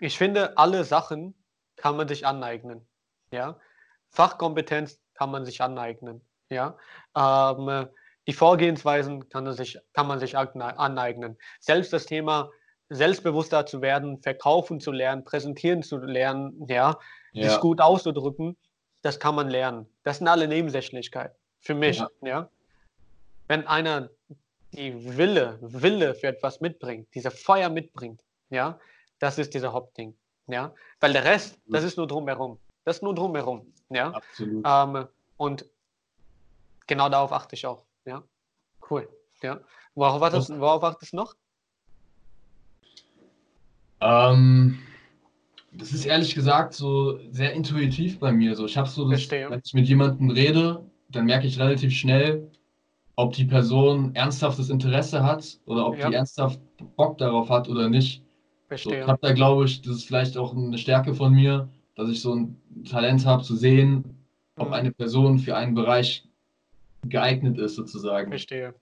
Speaker 1: ich finde, alle Sachen kann man sich aneignen. Ja, Fachkompetenz kann man sich aneignen. Ja, ähm, die Vorgehensweisen kann man sich, kann man sich aneignen. Selbst das Thema selbstbewusster zu werden, verkaufen zu lernen, präsentieren zu lernen, ja, sich
Speaker 2: Ja,
Speaker 1: gut auszudrücken, das kann man lernen. Das sind alle Nebensächlichkeiten für mich.
Speaker 2: Ja.
Speaker 1: Ja. Wenn einer die Wille, Wille für etwas mitbringt, diese Feuer mitbringt, ja, das ist dieser Hauptding. Ja. Weil der Rest, das ist nur drumherum. Das ist nur drumherum. Ja.
Speaker 2: absolut.
Speaker 1: Ähm, und genau darauf achte ich auch. Ja. Cool. Ja. Worauf achtest, worauf achtest du noch?
Speaker 2: Ähm, das ist ehrlich gesagt so sehr intuitiv bei mir. So, ich habe so, das, wenn ich mit jemandem rede, dann merke ich relativ schnell, ob die Person ernsthaftes Interesse hat oder ob
Speaker 1: Ja.
Speaker 2: die ernsthaft Bock darauf hat oder nicht. So, ich
Speaker 1: Verstehe.
Speaker 2: habe da, glaube ich, das ist vielleicht auch eine Stärke von mir, dass ich so ein Talent habe zu sehen, ob
Speaker 1: Mhm.
Speaker 2: eine Person für einen Bereich geeignet ist, sozusagen.
Speaker 1: Verstehe.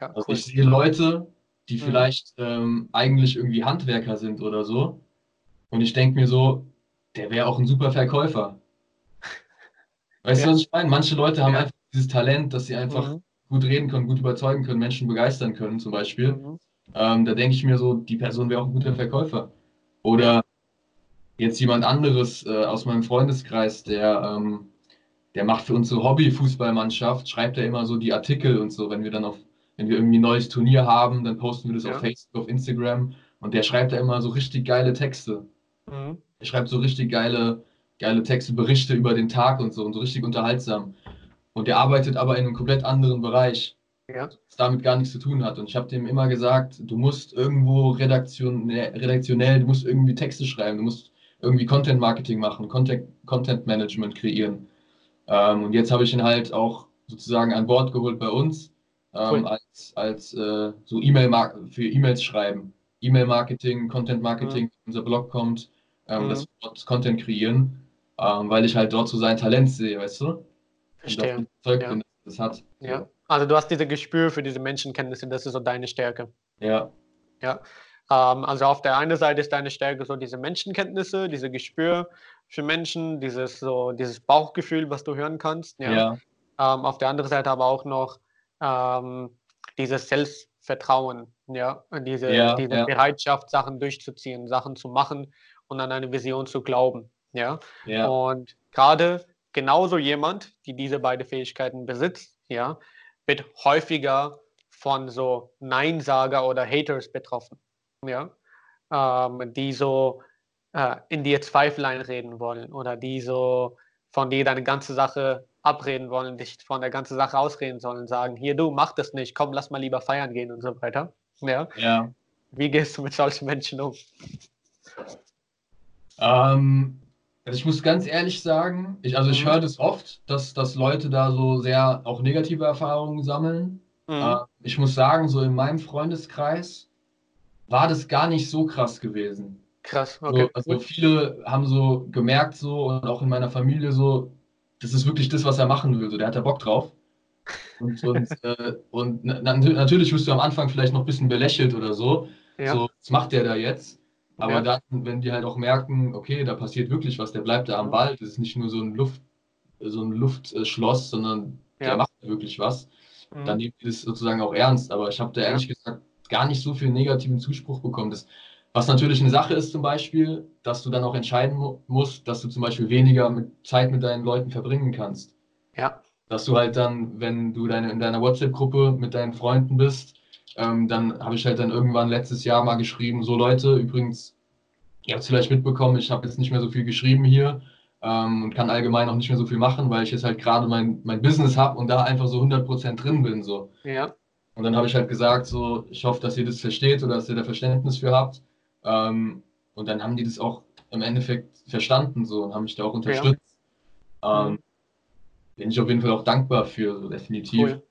Speaker 1: Ja,
Speaker 2: Also
Speaker 1: cool.
Speaker 2: ich sehe Leute, die
Speaker 1: Mhm.
Speaker 2: vielleicht ähm, eigentlich irgendwie Handwerker sind oder so. Und ich denke mir so, der wäre auch ein super Verkäufer. Weißt
Speaker 1: Ja.
Speaker 2: du, was ich meine? Manche Leute haben
Speaker 1: Ja.
Speaker 2: einfach dieses Talent, dass sie einfach
Speaker 1: Mhm.
Speaker 2: gut reden können, gut überzeugen können, Menschen begeistern können, zum Beispiel.
Speaker 1: Mhm.
Speaker 2: Ähm, da denke ich mir so, die Person wäre auch ein guter Verkäufer. Oder jetzt jemand anderes äh, aus meinem Freundeskreis, der, ähm, der macht für unsere Hobby-Fußballmannschaft, schreibt er immer so die Artikel und so, wenn wir dann auf, wenn wir irgendwie ein neues Turnier haben, dann posten wir das
Speaker 1: Ja.
Speaker 2: auf Facebook, auf Instagram und der schreibt da immer so richtig geile Texte.
Speaker 1: Mhm.
Speaker 2: Er schreibt so richtig geile, geile Texte, Berichte über den Tag und so und so richtig unterhaltsam. Und der arbeitet aber in einem komplett anderen Bereich
Speaker 1: Ja.
Speaker 2: was damit gar nichts zu tun hat. Und ich habe dem immer gesagt, du musst irgendwo redaktionell, redaktionell, du musst irgendwie Texte schreiben, du musst irgendwie Content Marketing machen, Content, Content Management kreieren. Ähm, und jetzt habe ich ihn halt auch sozusagen an Bord geholt bei uns, ähm,
Speaker 1: Cool.
Speaker 2: als, als äh, so E-Mail für E-Mails schreiben. E-Mail-Marketing, Content Marketing, unser Blog kommt, ähm,
Speaker 1: Mhm.
Speaker 2: dass wir dort Content kreieren, ähm, weil ich halt dort so sein Talent sehe, weißt du? Und
Speaker 1: Verstehe.
Speaker 2: davon überzeugt
Speaker 1: Ja.
Speaker 2: bin, dass es das hat.
Speaker 1: Ja. Also du hast dieses Gespür für diese Menschenkenntnisse, das ist so deine Stärke.
Speaker 2: Ja.
Speaker 1: Ja. Ähm, also auf der einen Seite ist deine Stärke so diese Menschenkenntnisse, diese Gespür für Menschen, dieses so dieses Bauchgefühl, was du hören kannst. Ja.
Speaker 2: ja.
Speaker 1: Ähm, auf der anderen Seite aber auch noch ähm, dieses Selbstvertrauen, ja, diese,
Speaker 2: Ja,
Speaker 1: diese
Speaker 2: ja.
Speaker 1: Bereitschaft, Sachen durchzuziehen, Sachen zu machen und an eine Vision zu glauben. Ja.
Speaker 2: Ja,
Speaker 1: Und gerade genauso jemand, die diese beiden Fähigkeiten besitzt, ja, wird häufiger von so Neinsager oder Haters betroffen, ja, ähm, die so äh, in dir Zweifel einreden wollen oder die so von dir deine ganze Sache abreden wollen, dich von der ganzen Sache ausreden sollen, sagen, hier du, mach das nicht, komm, lass mal lieber feiern gehen und so weiter. Ja.
Speaker 2: Ja.
Speaker 1: Wie gehst du mit solchen Menschen um?
Speaker 2: Ähm, also ich muss ganz ehrlich sagen, ich, also ich
Speaker 1: Mhm.
Speaker 2: höre das oft, dass, dass Leute da so sehr auch negative Erfahrungen sammeln.
Speaker 1: Mhm.
Speaker 2: Äh, ich muss sagen, so in meinem Freundeskreis war das gar nicht so krass gewesen.
Speaker 1: Krass,
Speaker 2: So,
Speaker 1: okay.
Speaker 2: also
Speaker 1: gut.
Speaker 2: viele haben so gemerkt so und auch in meiner Familie so, das ist wirklich das, was er machen will. So, der hat da Bock drauf. Und, und, äh, und na, natürlich wirst du am Anfang vielleicht noch ein bisschen belächelt oder so.
Speaker 1: Ja.
Speaker 2: So, was macht der da jetzt? Aber
Speaker 1: Ja.
Speaker 2: dann, wenn die halt auch merken, okay, da passiert wirklich was, der bleibt da am. Ball, das ist nicht nur so ein Luft, so ein Luftschloss, sondern der
Speaker 1: Ja.
Speaker 2: macht wirklich was,
Speaker 1: Mhm.
Speaker 2: dann nehmen die das sozusagen auch ernst. Aber ich habe da
Speaker 1: Ja.
Speaker 2: ehrlich gesagt gar nicht so viel negativen Zuspruch bekommen. Das, was natürlich eine Sache ist zum Beispiel, dass du dann auch entscheiden mu musst, dass du zum Beispiel weniger mit, Zeit mit deinen Leuten verbringen kannst.
Speaker 1: Ja.
Speaker 2: Dass du halt dann, wenn du deine, in deiner WhatsApp-Gruppe mit deinen Freunden bist, ähm, dann habe ich halt dann irgendwann letztes Jahr mal geschrieben, so Leute, übrigens, ihr habt es vielleicht mitbekommen, ich habe jetzt nicht mehr so viel geschrieben hier ähm, und kann allgemein auch nicht mehr so viel machen, weil ich jetzt halt gerade mein, mein Business habe und da einfach so 100% drin bin. So.
Speaker 1: Ja.
Speaker 2: Und dann habe ich halt gesagt, so, ich hoffe, dass ihr das versteht oder dass ihr da Verständnis für habt. Ähm, und dann haben die das auch im Endeffekt verstanden so und haben mich da auch unterstützt. Ähm,
Speaker 1: Mhm.
Speaker 2: bin ich auf jeden Fall auch dankbar für, so definitiv.
Speaker 1: Cool.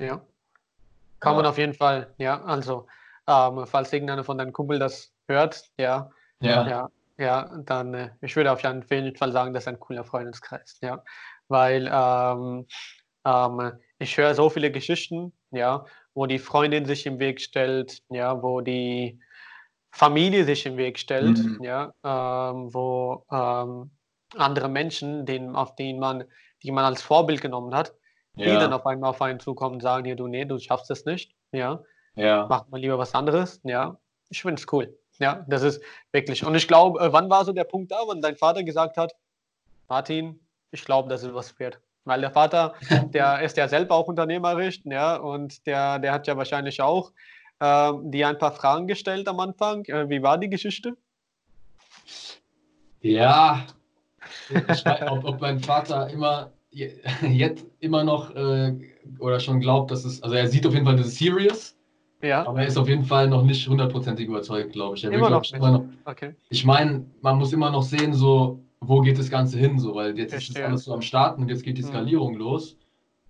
Speaker 1: Ja. Kann man auf jeden Fall, ja. Also, ähm, falls irgendeiner von deinen Kumpel das hört, ja,
Speaker 2: Ja,
Speaker 1: ja, ja, dann, äh, ich würde auf jeden Fall sagen, das ist ein cooler Freundeskreis, ja. Weil ähm, ähm, ich höre so viele Geschichten, ja, wo die Freundin sich im Weg stellt, ja, wo die Familie sich im Weg stellt,
Speaker 2: Mhm.
Speaker 1: ja, ähm, wo ähm, andere Menschen, denen, auf denen man, die man als Vorbild genommen hat, die dann
Speaker 2: ja,
Speaker 1: auf einmal auf einen zukommen und sagen, hier, du, nee, du schaffst das nicht, ja,
Speaker 2: ja.
Speaker 1: mach mal lieber was anderes, ja. Ich finde es cool, ja, das ist wirklich. Und ich glaube, äh, wann war so der Punkt da, wann dein Vater gesagt hat, Martin, ich glaube, das ist was wert. Weil der Vater, der ist ja selber auch unternehmerisch, ja, und der, der hat ja wahrscheinlich auch ähm, dir ein paar Fragen gestellt am Anfang. Äh, wie war die Geschichte?
Speaker 2: Ja, ich weiß, ob, ob mein Vater immer jetzt immer noch äh, oder schon glaubt, dass es, also er sieht auf jeden Fall, das ist serious,
Speaker 1: Ja,
Speaker 2: aber er ist auf jeden Fall noch nicht hundertprozentig überzeugt, glaube ich. Er will,
Speaker 1: immer
Speaker 2: glaub
Speaker 1: noch
Speaker 2: ich, immer noch,
Speaker 1: Okay,
Speaker 2: ich meine, man muss immer noch sehen, so, wo geht das Ganze hin, so, weil jetzt ist das
Speaker 1: Verstehe.
Speaker 2: alles so am Starten und jetzt geht die
Speaker 1: Mhm.
Speaker 2: Skalierung los.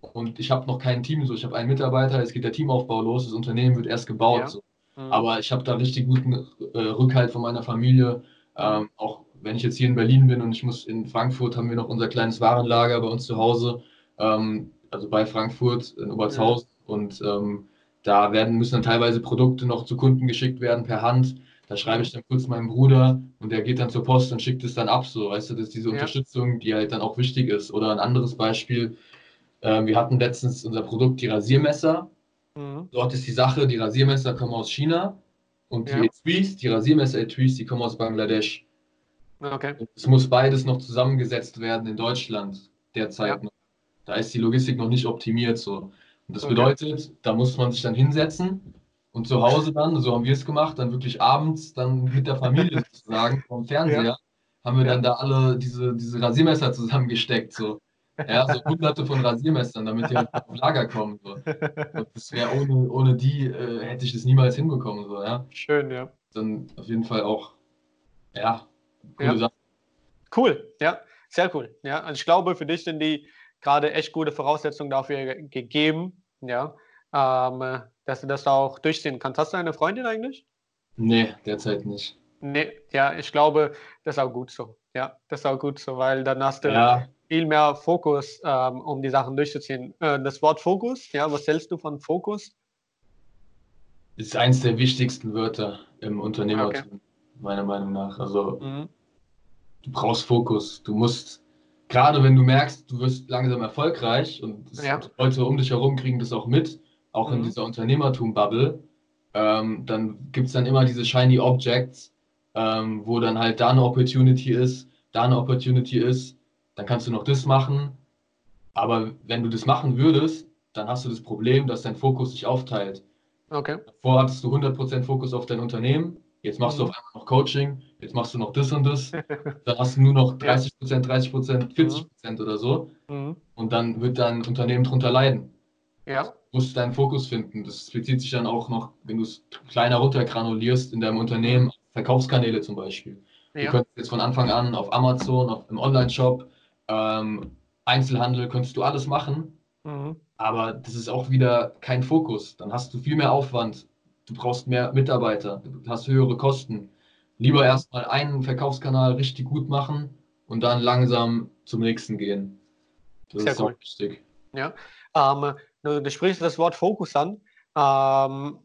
Speaker 2: Und ich habe noch kein Team, so ich habe einen Mitarbeiter, jetzt geht der Teamaufbau los, das Unternehmen wird erst gebaut.
Speaker 1: Ja.
Speaker 2: So.
Speaker 1: Mhm.
Speaker 2: Aber ich habe da richtig guten äh, Rückhalt von meiner Familie. Ähm, auch wenn ich jetzt hier in Berlin bin und ich muss in Frankfurt, haben wir noch unser kleines Warenlager bei uns zu Hause, ähm, also bei Frankfurt in Obertshausen. Und ähm, da werden, müssen dann teilweise Produkte noch zu Kunden geschickt werden per Hand. Da schreibe ich dann kurz meinem Bruder und der geht dann zur Post und schickt es dann ab. So, weißt du, das ist diese
Speaker 1: Ja.
Speaker 2: Unterstützung, die halt dann auch wichtig ist. Oder ein anderes Beispiel, ähm, wir hatten letztens unser Produkt, die Rasiermesser.
Speaker 1: Mhm.
Speaker 2: Dort ist die Sache, die Rasiermesser kommen aus China und
Speaker 1: Ja.
Speaker 2: die Etuis, die Rasiermesser-Etuis, die kommen aus Bangladesch.
Speaker 1: Okay,
Speaker 2: Es muss beides noch zusammengesetzt werden in Deutschland derzeit
Speaker 1: Ja.
Speaker 2: noch. Da ist die Logistik noch nicht optimiert so. Und das
Speaker 1: Okay.
Speaker 2: bedeutet, da muss man sich dann hinsetzen und zu Hause dann, so haben wir es gemacht, dann wirklich abends dann mit der Familie sozusagen vom Fernseher,
Speaker 1: Ja.
Speaker 2: haben wir
Speaker 1: Ja.
Speaker 2: dann da alle diese, diese Rasiermesser zusammengesteckt. So. Ja, so hunderte von Rasiermessern, damit die halt auf Lager kommen. So. Und das wäre ohne, ohne die äh, hätte ich das niemals hinbekommen. So, ja.
Speaker 1: Schön, ja.
Speaker 2: Dann auf jeden Fall auch, ja, coole
Speaker 1: Ja.
Speaker 2: Sache.
Speaker 1: Cool, ja, sehr cool. Ja, also ich glaube, für dich sind die gerade echt gute Voraussetzungen dafür ge- gegeben, ja, ähm, äh, dass du das auch durchziehen kannst. Hast du eine Freundin eigentlich?
Speaker 2: Nee, derzeit nicht.
Speaker 1: Nee, ja, ich glaube, das ist auch gut so. Ja, das ist auch gut so, weil dann hast du
Speaker 2: Ja,
Speaker 1: viel mehr Fokus, ähm, um die Sachen durchzuziehen. Äh, das Wort Fokus, ja, was hältst du von Fokus?
Speaker 2: ist eins der wichtigsten Wörter im Unternehmertum, meiner Meinung nach. Also
Speaker 1: Mhm.
Speaker 2: du brauchst Fokus. Du musst, gerade wenn du merkst, du wirst langsam erfolgreich und es-
Speaker 1: Ja.
Speaker 2: Leute um dich herum kriegen das auch mit, auch in
Speaker 1: Mhm.
Speaker 2: dieser Unternehmertum-Bubble, ähm, dann gibt es dann immer diese shiny Objects, ähm, wo dann halt da eine Opportunity ist, da eine Opportunity ist, dann kannst du noch das machen. Aber wenn du das machen würdest, dann hast du das Problem, dass dein Fokus sich aufteilt.
Speaker 1: Okay,
Speaker 2: Davor hattest du 100% Fokus auf dein Unternehmen, jetzt machst du
Speaker 1: Mhm.
Speaker 2: auf einmal noch Coaching, jetzt machst du noch das und das, dann hast du nur noch 30%, 30%, 40% oder so
Speaker 1: mhm.
Speaker 2: und dann wird dein Unternehmen drunter leiden.
Speaker 1: Ja.
Speaker 2: Du musst deinen Fokus finden. Das bezieht sich dann auch noch, wenn du es kleiner runtergranulierst in deinem Unternehmen, Verkaufskanäle zum Beispiel. Du
Speaker 1: Ja.
Speaker 2: könntest jetzt von Anfang an auf Amazon, auf, im Online-Shop, ähm, Einzelhandel, könntest du alles machen,
Speaker 1: Mhm.
Speaker 2: aber das ist auch wieder kein Fokus. Dann hast du viel mehr Aufwand. Du brauchst mehr Mitarbeiter, du hast höhere Kosten. Lieber erstmal einen Verkaufskanal richtig gut machen und dann langsam zum nächsten gehen. Das
Speaker 1: Sehr
Speaker 2: ist
Speaker 1: cool.
Speaker 2: auch wichtig.
Speaker 1: Ähm, du, du sprichst das Wort Fokus an. Ähm,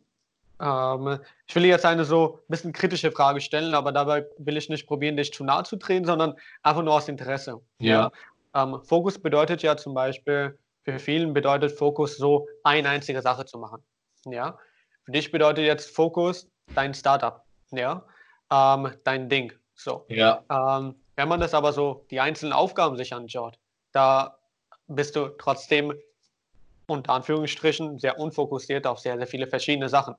Speaker 1: ähm, ich will jetzt eine so ein bisschen kritische Frage stellen, aber dabei will ich nicht probieren, dich zu nahe zu treten, sondern einfach nur aus Interesse.
Speaker 2: Ja.
Speaker 1: Ähm, Fokus bedeutet ja zum Beispiel, für vielen bedeutet Fokus so, eine einzige Sache zu machen. Ja. Für dich bedeutet jetzt Fokus dein Startup. Ja. Ähm, dein Ding. So.
Speaker 2: Ja,
Speaker 1: Ähm, wenn man das aber so, die einzelnen Aufgaben sich anschaut, da bist du trotzdem unter Anführungsstrichen sehr unfokussiert auf sehr, sehr viele verschiedene Sachen.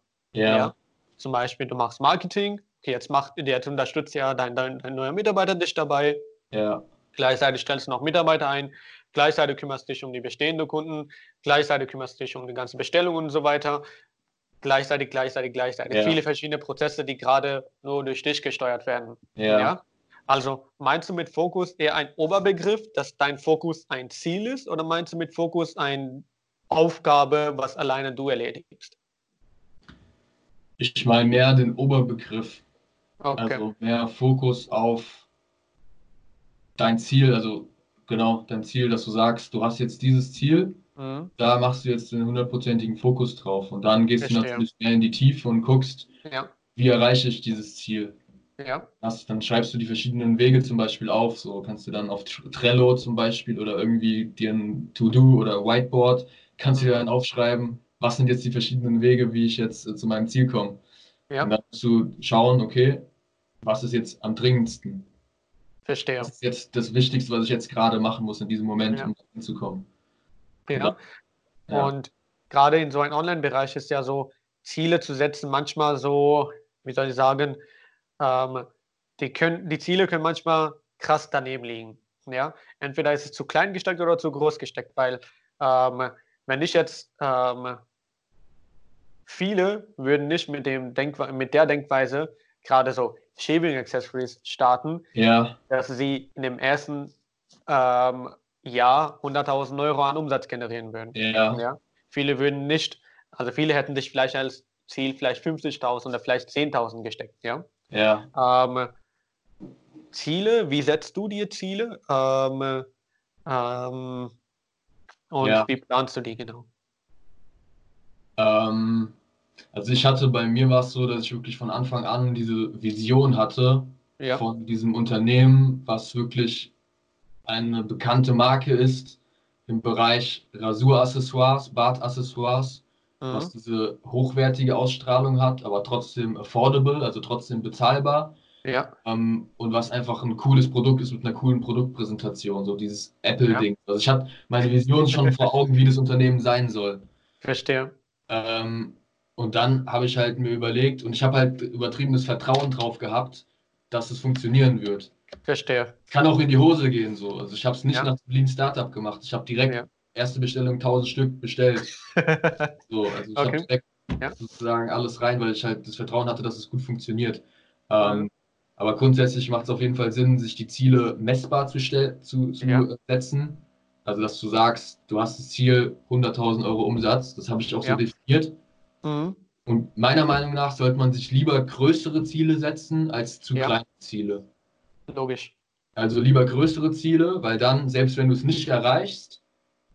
Speaker 2: ja,
Speaker 1: Zum Beispiel, du machst Marketing, okay, jetzt, macht, jetzt unterstützt ja dein, dein, dein neuer Mitarbeiter dich dabei,
Speaker 2: ja,
Speaker 1: gleichzeitig stellst du noch Mitarbeiter ein, gleichzeitig kümmerst du dich um die bestehenden Kunden, gleichzeitig kümmerst du dich um die ganzen Bestellungen und so weiter, gleichzeitig, gleichzeitig, gleichzeitig.
Speaker 2: Ja.
Speaker 1: Viele verschiedene Prozesse, die gerade nur durch dich gesteuert werden.
Speaker 2: ja,
Speaker 1: Ja. Also meinst du mit Fokus eher ein Oberbegriff, dass dein Fokus ein Ziel ist, oder meinst du mit Fokus eine Aufgabe, was alleine du erledigst?
Speaker 2: Ich meine mehr den Oberbegriff,
Speaker 1: Okay.
Speaker 2: also mehr Fokus auf dein Ziel, also genau dein Ziel, dass du sagst, du hast jetzt dieses Ziel,
Speaker 1: Mhm.
Speaker 2: da machst du jetzt den hundertprozentigen Fokus drauf und dann gehst du
Speaker 1: Verstehe.
Speaker 2: natürlich mehr in die Tiefe und guckst,
Speaker 1: Ja,
Speaker 2: wie erreiche ich dieses Ziel.
Speaker 1: ja,
Speaker 2: Hast, dann schreibst du die verschiedenen Wege zum Beispiel auf, so kannst du dann auf Trello zum Beispiel oder irgendwie dir ein To-Do oder Whiteboard, kannst du
Speaker 1: Mhm.
Speaker 2: dir dann aufschreiben, was sind jetzt die verschiedenen Wege, wie ich jetzt äh, zu meinem Ziel komme.
Speaker 1: ja,
Speaker 2: Und dann musst du schauen, okay, was ist jetzt am dringendsten?
Speaker 1: verstehe.
Speaker 2: Was ist jetzt das Wichtigste, was ich jetzt gerade machen muss in diesem Moment,
Speaker 1: Ja.
Speaker 2: um dahin zu kommen?
Speaker 1: Ja.
Speaker 2: Ja.
Speaker 1: Und gerade in so einem Online-Bereich ist ja so, Ziele zu setzen, manchmal so, wie soll ich sagen, ähm, die, können, die Ziele können manchmal krass daneben liegen. Ja? Entweder ist es zu klein gesteckt oder zu groß gesteckt, weil ähm, wenn ich jetzt ähm, viele würden nicht mit, dem Denkwe mit der Denkweise gerade so Shaving Accessories starten,
Speaker 2: Ja,
Speaker 1: dass sie in dem ersten ähm, Jahr 100.000 Euro an Umsatz generieren würden.
Speaker 2: ja,
Speaker 1: Ja. Viele würden nicht, also viele hätten sich vielleicht als Ziel vielleicht 50.000 oder vielleicht 10.000 gesteckt. Ja.
Speaker 2: ja.
Speaker 1: Ähm, Ziele, wie setzt du dir Ziele? Ähm, ähm, und
Speaker 2: Ja.
Speaker 1: wie planst du die genau?
Speaker 2: Ähm, also ich hatte, bei mir war es so, dass ich wirklich von Anfang an diese Vision hatte
Speaker 1: Ja.
Speaker 2: von diesem Unternehmen, was wirklich eine bekannte Marke ist im Bereich Rasuraccessoires, Bartaccessoires, was
Speaker 1: Mhm.
Speaker 2: diese hochwertige Ausstrahlung hat, aber trotzdem affordable, also trotzdem bezahlbar.
Speaker 1: Ja.
Speaker 2: Ähm, und was einfach ein cooles Produkt ist mit einer coolen Produktpräsentation, so dieses Apple-Ding. Also ich hatte meine Vision schon vor Augen, wie das Unternehmen sein soll.
Speaker 1: Verstehe.
Speaker 2: Ähm, und dann habe ich halt mir überlegt und ich habe halt übertriebenes Vertrauen drauf gehabt, dass es funktionieren wird.
Speaker 1: Verstehe.
Speaker 2: Kann auch in die Hose gehen so. Also ich habe es nicht
Speaker 1: Ja.
Speaker 2: nach Lean Startup gemacht. Ich habe direkt
Speaker 1: Ja.
Speaker 2: erste Bestellung 1000 Stück bestellt. So, also ich
Speaker 1: Okay.
Speaker 2: habe direkt
Speaker 1: Ja.
Speaker 2: sozusagen alles rein, weil ich halt das Vertrauen hatte, dass es gut funktioniert. Ähm, aber grundsätzlich macht es auf jeden Fall Sinn, sich die Ziele messbar zu, zu, zu setzen. Also, dass du sagst, du hast das Ziel 100.000 Euro Umsatz. Das habe ich auch so definiert.
Speaker 1: Mhm.
Speaker 2: Und meiner Meinung nach sollte man sich lieber größere Ziele setzen als zu kleine Ziele.
Speaker 1: Logisch.
Speaker 2: Also lieber größere Ziele, weil dann, selbst wenn du es nicht erreichst,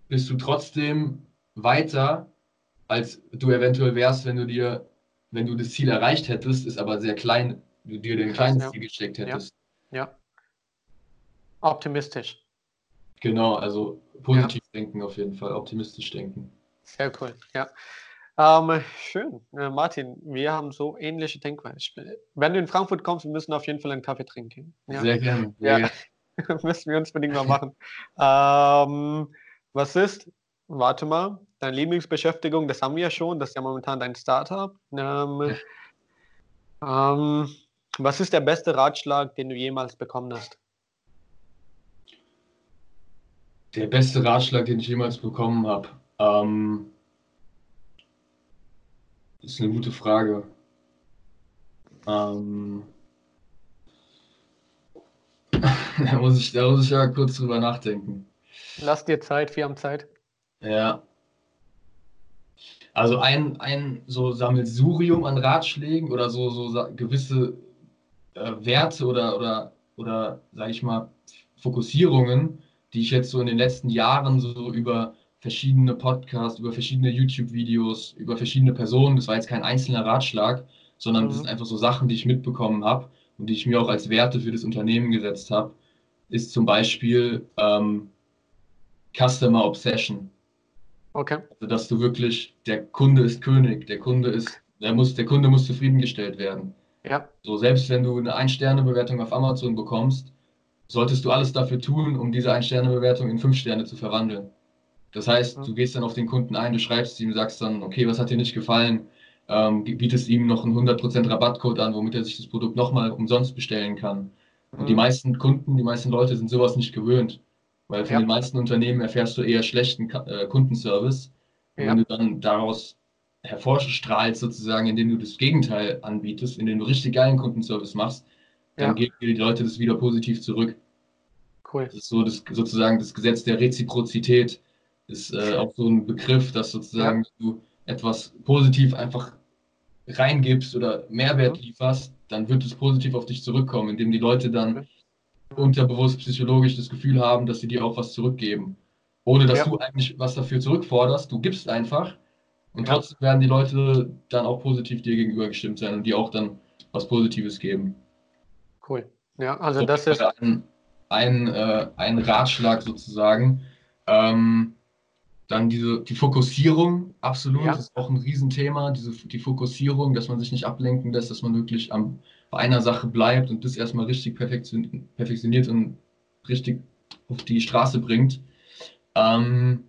Speaker 2: bist du trotzdem weiter, als du eventuell wärst, wenn du dir, wenn du das Ziel erreicht hättest, ist aber sehr klein, du dir den
Speaker 1: Krass,
Speaker 2: kleines
Speaker 1: ja.
Speaker 2: Ziel gesteckt
Speaker 1: Ja.
Speaker 2: hättest.
Speaker 1: Ja. Optimistisch.
Speaker 2: Genau, also positiv denken auf jeden Fall, optimistisch denken.
Speaker 1: Sehr cool, ja. Ähm, schön. Äh, Martin, wir haben so ähnliche Denkweise. Wenn du in Frankfurt kommst, wir müssen auf jeden Fall einen Kaffee trinken. Ja,
Speaker 2: Sehr gerne. Sehr
Speaker 1: Ja.
Speaker 2: gerne.
Speaker 1: müssen wir uns unbedingt mal machen. ähm, was ist, warte mal, deine Lieblingsbeschäftigung? Das haben wir ja schon, das ist ja momentan dein Startup. Ähm, ähm, was ist der beste Ratschlag, den du jemals bekommen hast?
Speaker 2: Der beste Ratschlag, den ich jemals bekommen habe. Ähm, Das ist eine gute Frage. Ähm, da, muss ich, da muss ich ja kurz drüber nachdenken.
Speaker 1: Lass dir Zeit, wir haben Zeit.
Speaker 2: Ja. Also ein, ein so Sammelsurium an Ratschlägen oder so, so gewisse äh, Werte oder, oder, oder, sag ich mal, Fokussierungen, die ich jetzt so in den letzten Jahren so über verschiedene Podcasts, über verschiedene YouTube-Videos, über verschiedene Personen, das war jetzt kein einzelner Ratschlag, sondern mhm. das sind einfach so Sachen, die ich mitbekommen habe und die ich mir auch als Werte für das Unternehmen gesetzt habe, ist zum Beispiel ähm, Customer Obsession.
Speaker 1: Okay.
Speaker 2: Also, dass du wirklich, der Kunde ist König, der Kunde ist, der muss, der Kunde muss zufriedengestellt werden.
Speaker 1: Ja.
Speaker 2: So, selbst wenn du eine Ein-Sterne-Bewertung auf Amazon bekommst, solltest du alles dafür tun, um diese Ein-Sterne-Bewertung in fünf Sterne zu verwandeln. Das heißt, du gehst dann auf den Kunden ein, du schreibst ihm, sagst dann, okay, was hat dir nicht gefallen, ähm, bietest ihm noch einen 100% Rabattcode an, womit er sich das Produkt nochmal umsonst bestellen kann. Und mhm. die meisten Kunden, die meisten Leute sind sowas nicht gewöhnt, weil von ja. den meisten Unternehmen erfährst du eher schlechten äh, Kundenservice. Und ja. wenn du dann daraus hervorstrahlst, sozusagen, indem du das Gegenteil anbietest, indem du richtig geilen Kundenservice machst, dann ja. geben die Leute das wieder positiv zurück.
Speaker 1: Cool.
Speaker 2: Das ist so das, sozusagen das Gesetz der Reziprozität. Ist äh, auch so ein Begriff, dass sozusagen du etwas positiv einfach reingibst oder Mehrwert mhm. lieferst, dann wird es positiv auf dich zurückkommen, indem die Leute dann unterbewusst psychologisch das Gefühl haben, dass sie dir auch was zurückgeben. Ohne dass ja. du eigentlich was dafür zurückforderst, du gibst einfach und ja. trotzdem werden die Leute dann auch positiv dir gegenüber gestimmt sein und dir auch dann was Positives geben.
Speaker 1: Cool. Ja, also so, das ist
Speaker 2: ein, ein, äh, ein Ratschlag sozusagen. Ähm, dann diese, die Fokussierung, absolut, ja. ist auch ein Riesenthema, diese, die Fokussierung, dass man sich nicht ablenken lässt, dass man wirklich am, bei einer Sache bleibt und das erstmal richtig perfektioniert und richtig auf die Straße bringt. Ähm,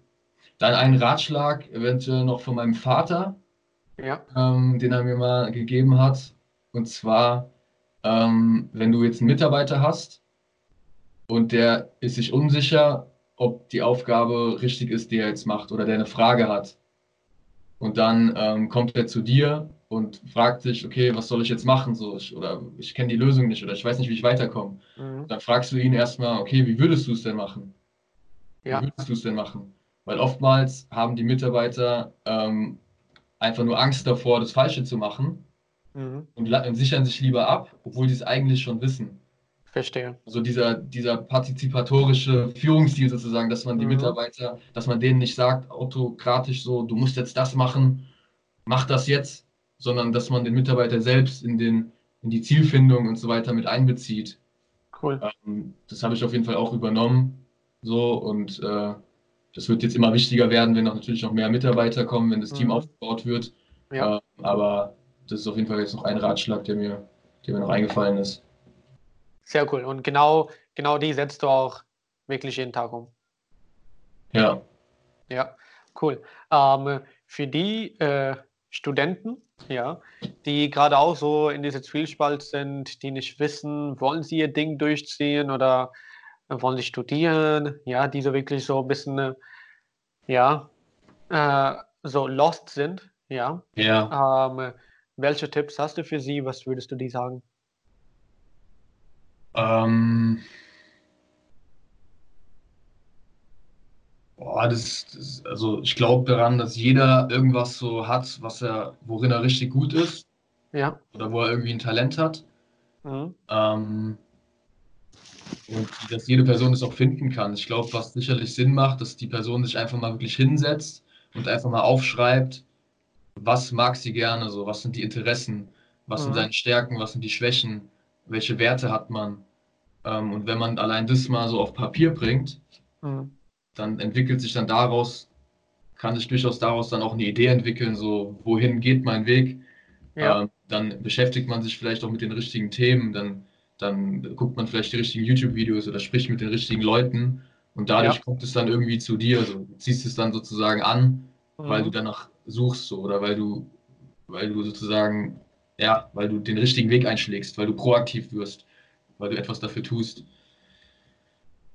Speaker 2: dann ein Ratschlag, eventuell noch von meinem Vater,
Speaker 1: ja.
Speaker 2: ähm, den er mir mal gegeben hat. Und zwar, ähm, wenn du jetzt einen Mitarbeiter hast und der ist sich unsicher, ob die Aufgabe richtig ist, die er jetzt macht oder der eine Frage hat. Und dann ähm, kommt er zu dir und fragt dich, okay, was soll ich jetzt machen? So, ich, oder ich kenne die Lösung nicht oder ich weiß nicht, wie ich weiterkomme. Mhm. Dann fragst du ihn erstmal, okay, wie würdest du es denn machen?
Speaker 1: Ja.
Speaker 2: Wie würdest du es denn machen? Weil oftmals haben die Mitarbeiter ähm, einfach nur Angst davor, das Falsche zu machen mhm. und, und sichern sich lieber ab, obwohl die es eigentlich schon wissen.
Speaker 1: Verstehe.
Speaker 2: Also dieser, dieser partizipatorische Führungsstil sozusagen, dass man die mhm. Mitarbeiter, dass man denen nicht sagt, autokratisch so, du musst jetzt das machen, mach das jetzt, sondern dass man den Mitarbeiter selbst in, den, in die Zielfindung und so weiter mit einbezieht.
Speaker 1: Cool.
Speaker 2: Ähm, das habe ich auf jeden Fall auch übernommen. So und äh, das wird jetzt immer wichtiger werden, wenn auch natürlich noch mehr Mitarbeiter kommen, wenn das mhm. Team aufgebaut wird.
Speaker 1: Ja.
Speaker 2: Äh, aber das ist auf jeden Fall jetzt noch ein Ratschlag, der mir, der mir noch eingefallen ist.
Speaker 1: Sehr cool. Und genau, genau die setzt du auch wirklich jeden Tag um.
Speaker 2: Ja.
Speaker 1: Ja, cool. Ähm, für die äh, Studenten, ja, die gerade auch so in dieser Zwiespalt sind, die nicht wissen, wollen sie ihr Ding durchziehen oder wollen sie studieren, ja, die so wirklich so ein bisschen, ja, äh, so lost sind, ja.
Speaker 2: Ja.
Speaker 1: Ähm, welche Tipps hast du für sie? Was würdest du die sagen?
Speaker 2: Ähm, boah, das, das, also ich glaube daran, dass jeder irgendwas so hat, was er, worin er richtig gut ist.
Speaker 1: Ja.
Speaker 2: Oder wo er irgendwie ein Talent hat. Mhm. Ähm, und dass jede Person es auch finden kann. Ich glaube, was sicherlich Sinn macht, dass die Person sich einfach mal wirklich hinsetzt und einfach mal aufschreibt, was mag sie gerne, so, was sind die Interessen, was mhm. sind seine Stärken, was sind die Schwächen, welche Werte hat man. Ähm, und wenn man allein das mal so auf Papier bringt, mhm. dann entwickelt sich dann daraus, kann sich durchaus daraus dann auch eine Idee entwickeln, so wohin geht mein Weg. Ja. Ähm, dann beschäftigt man sich vielleicht auch mit den richtigen Themen, dann, dann guckt man vielleicht die richtigen YouTube-Videos oder spricht mit den richtigen Leuten und dadurch ja. kommt es dann irgendwie zu dir. Also ziehst es dann sozusagen an, mhm. weil du danach suchst so, oder weil du, weil du sozusagen, ja, weil du den richtigen Weg einschlägst, weil du proaktiv wirst weil du etwas dafür tust.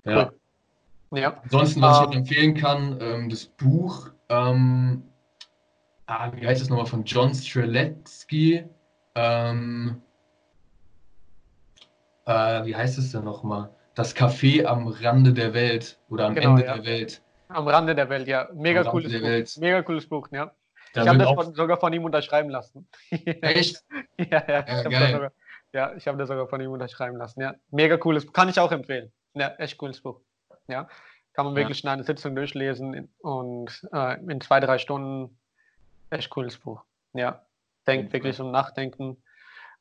Speaker 2: Ja.
Speaker 1: ja.
Speaker 2: Ansonsten, was ich ähm. empfehlen kann, ähm, das Buch ähm, ah, wie heißt es nochmal, von John Streletsky. Ähm, äh, wie heißt es denn nochmal? Das Café am Rande der Welt oder am
Speaker 1: Genau,
Speaker 2: Ende
Speaker 1: ja.
Speaker 2: der Welt.
Speaker 1: Am Rande der Welt, ja. Mega cooles Buch.
Speaker 2: Welt.
Speaker 1: Mega cooles Buch, ja.
Speaker 2: Da
Speaker 1: ich habe das von, sogar von ihm unterschreiben lassen.
Speaker 2: echt?
Speaker 1: ja, ja, ich
Speaker 2: Ja,
Speaker 1: habe
Speaker 2: geil.
Speaker 1: das, sogar- ja, ich hab das sogar von ihm unterschreiben lassen. Ja. Mega cooles Buch. Kann ich auch empfehlen. Ja, echt cooles Buch. Ja. Kann man
Speaker 2: Ja.
Speaker 1: wirklich in einer Sitzung durchlesen und äh, in zwei, drei Stunden. Echt cooles Buch. Ja. Denkt wirklich zum Nachdenken.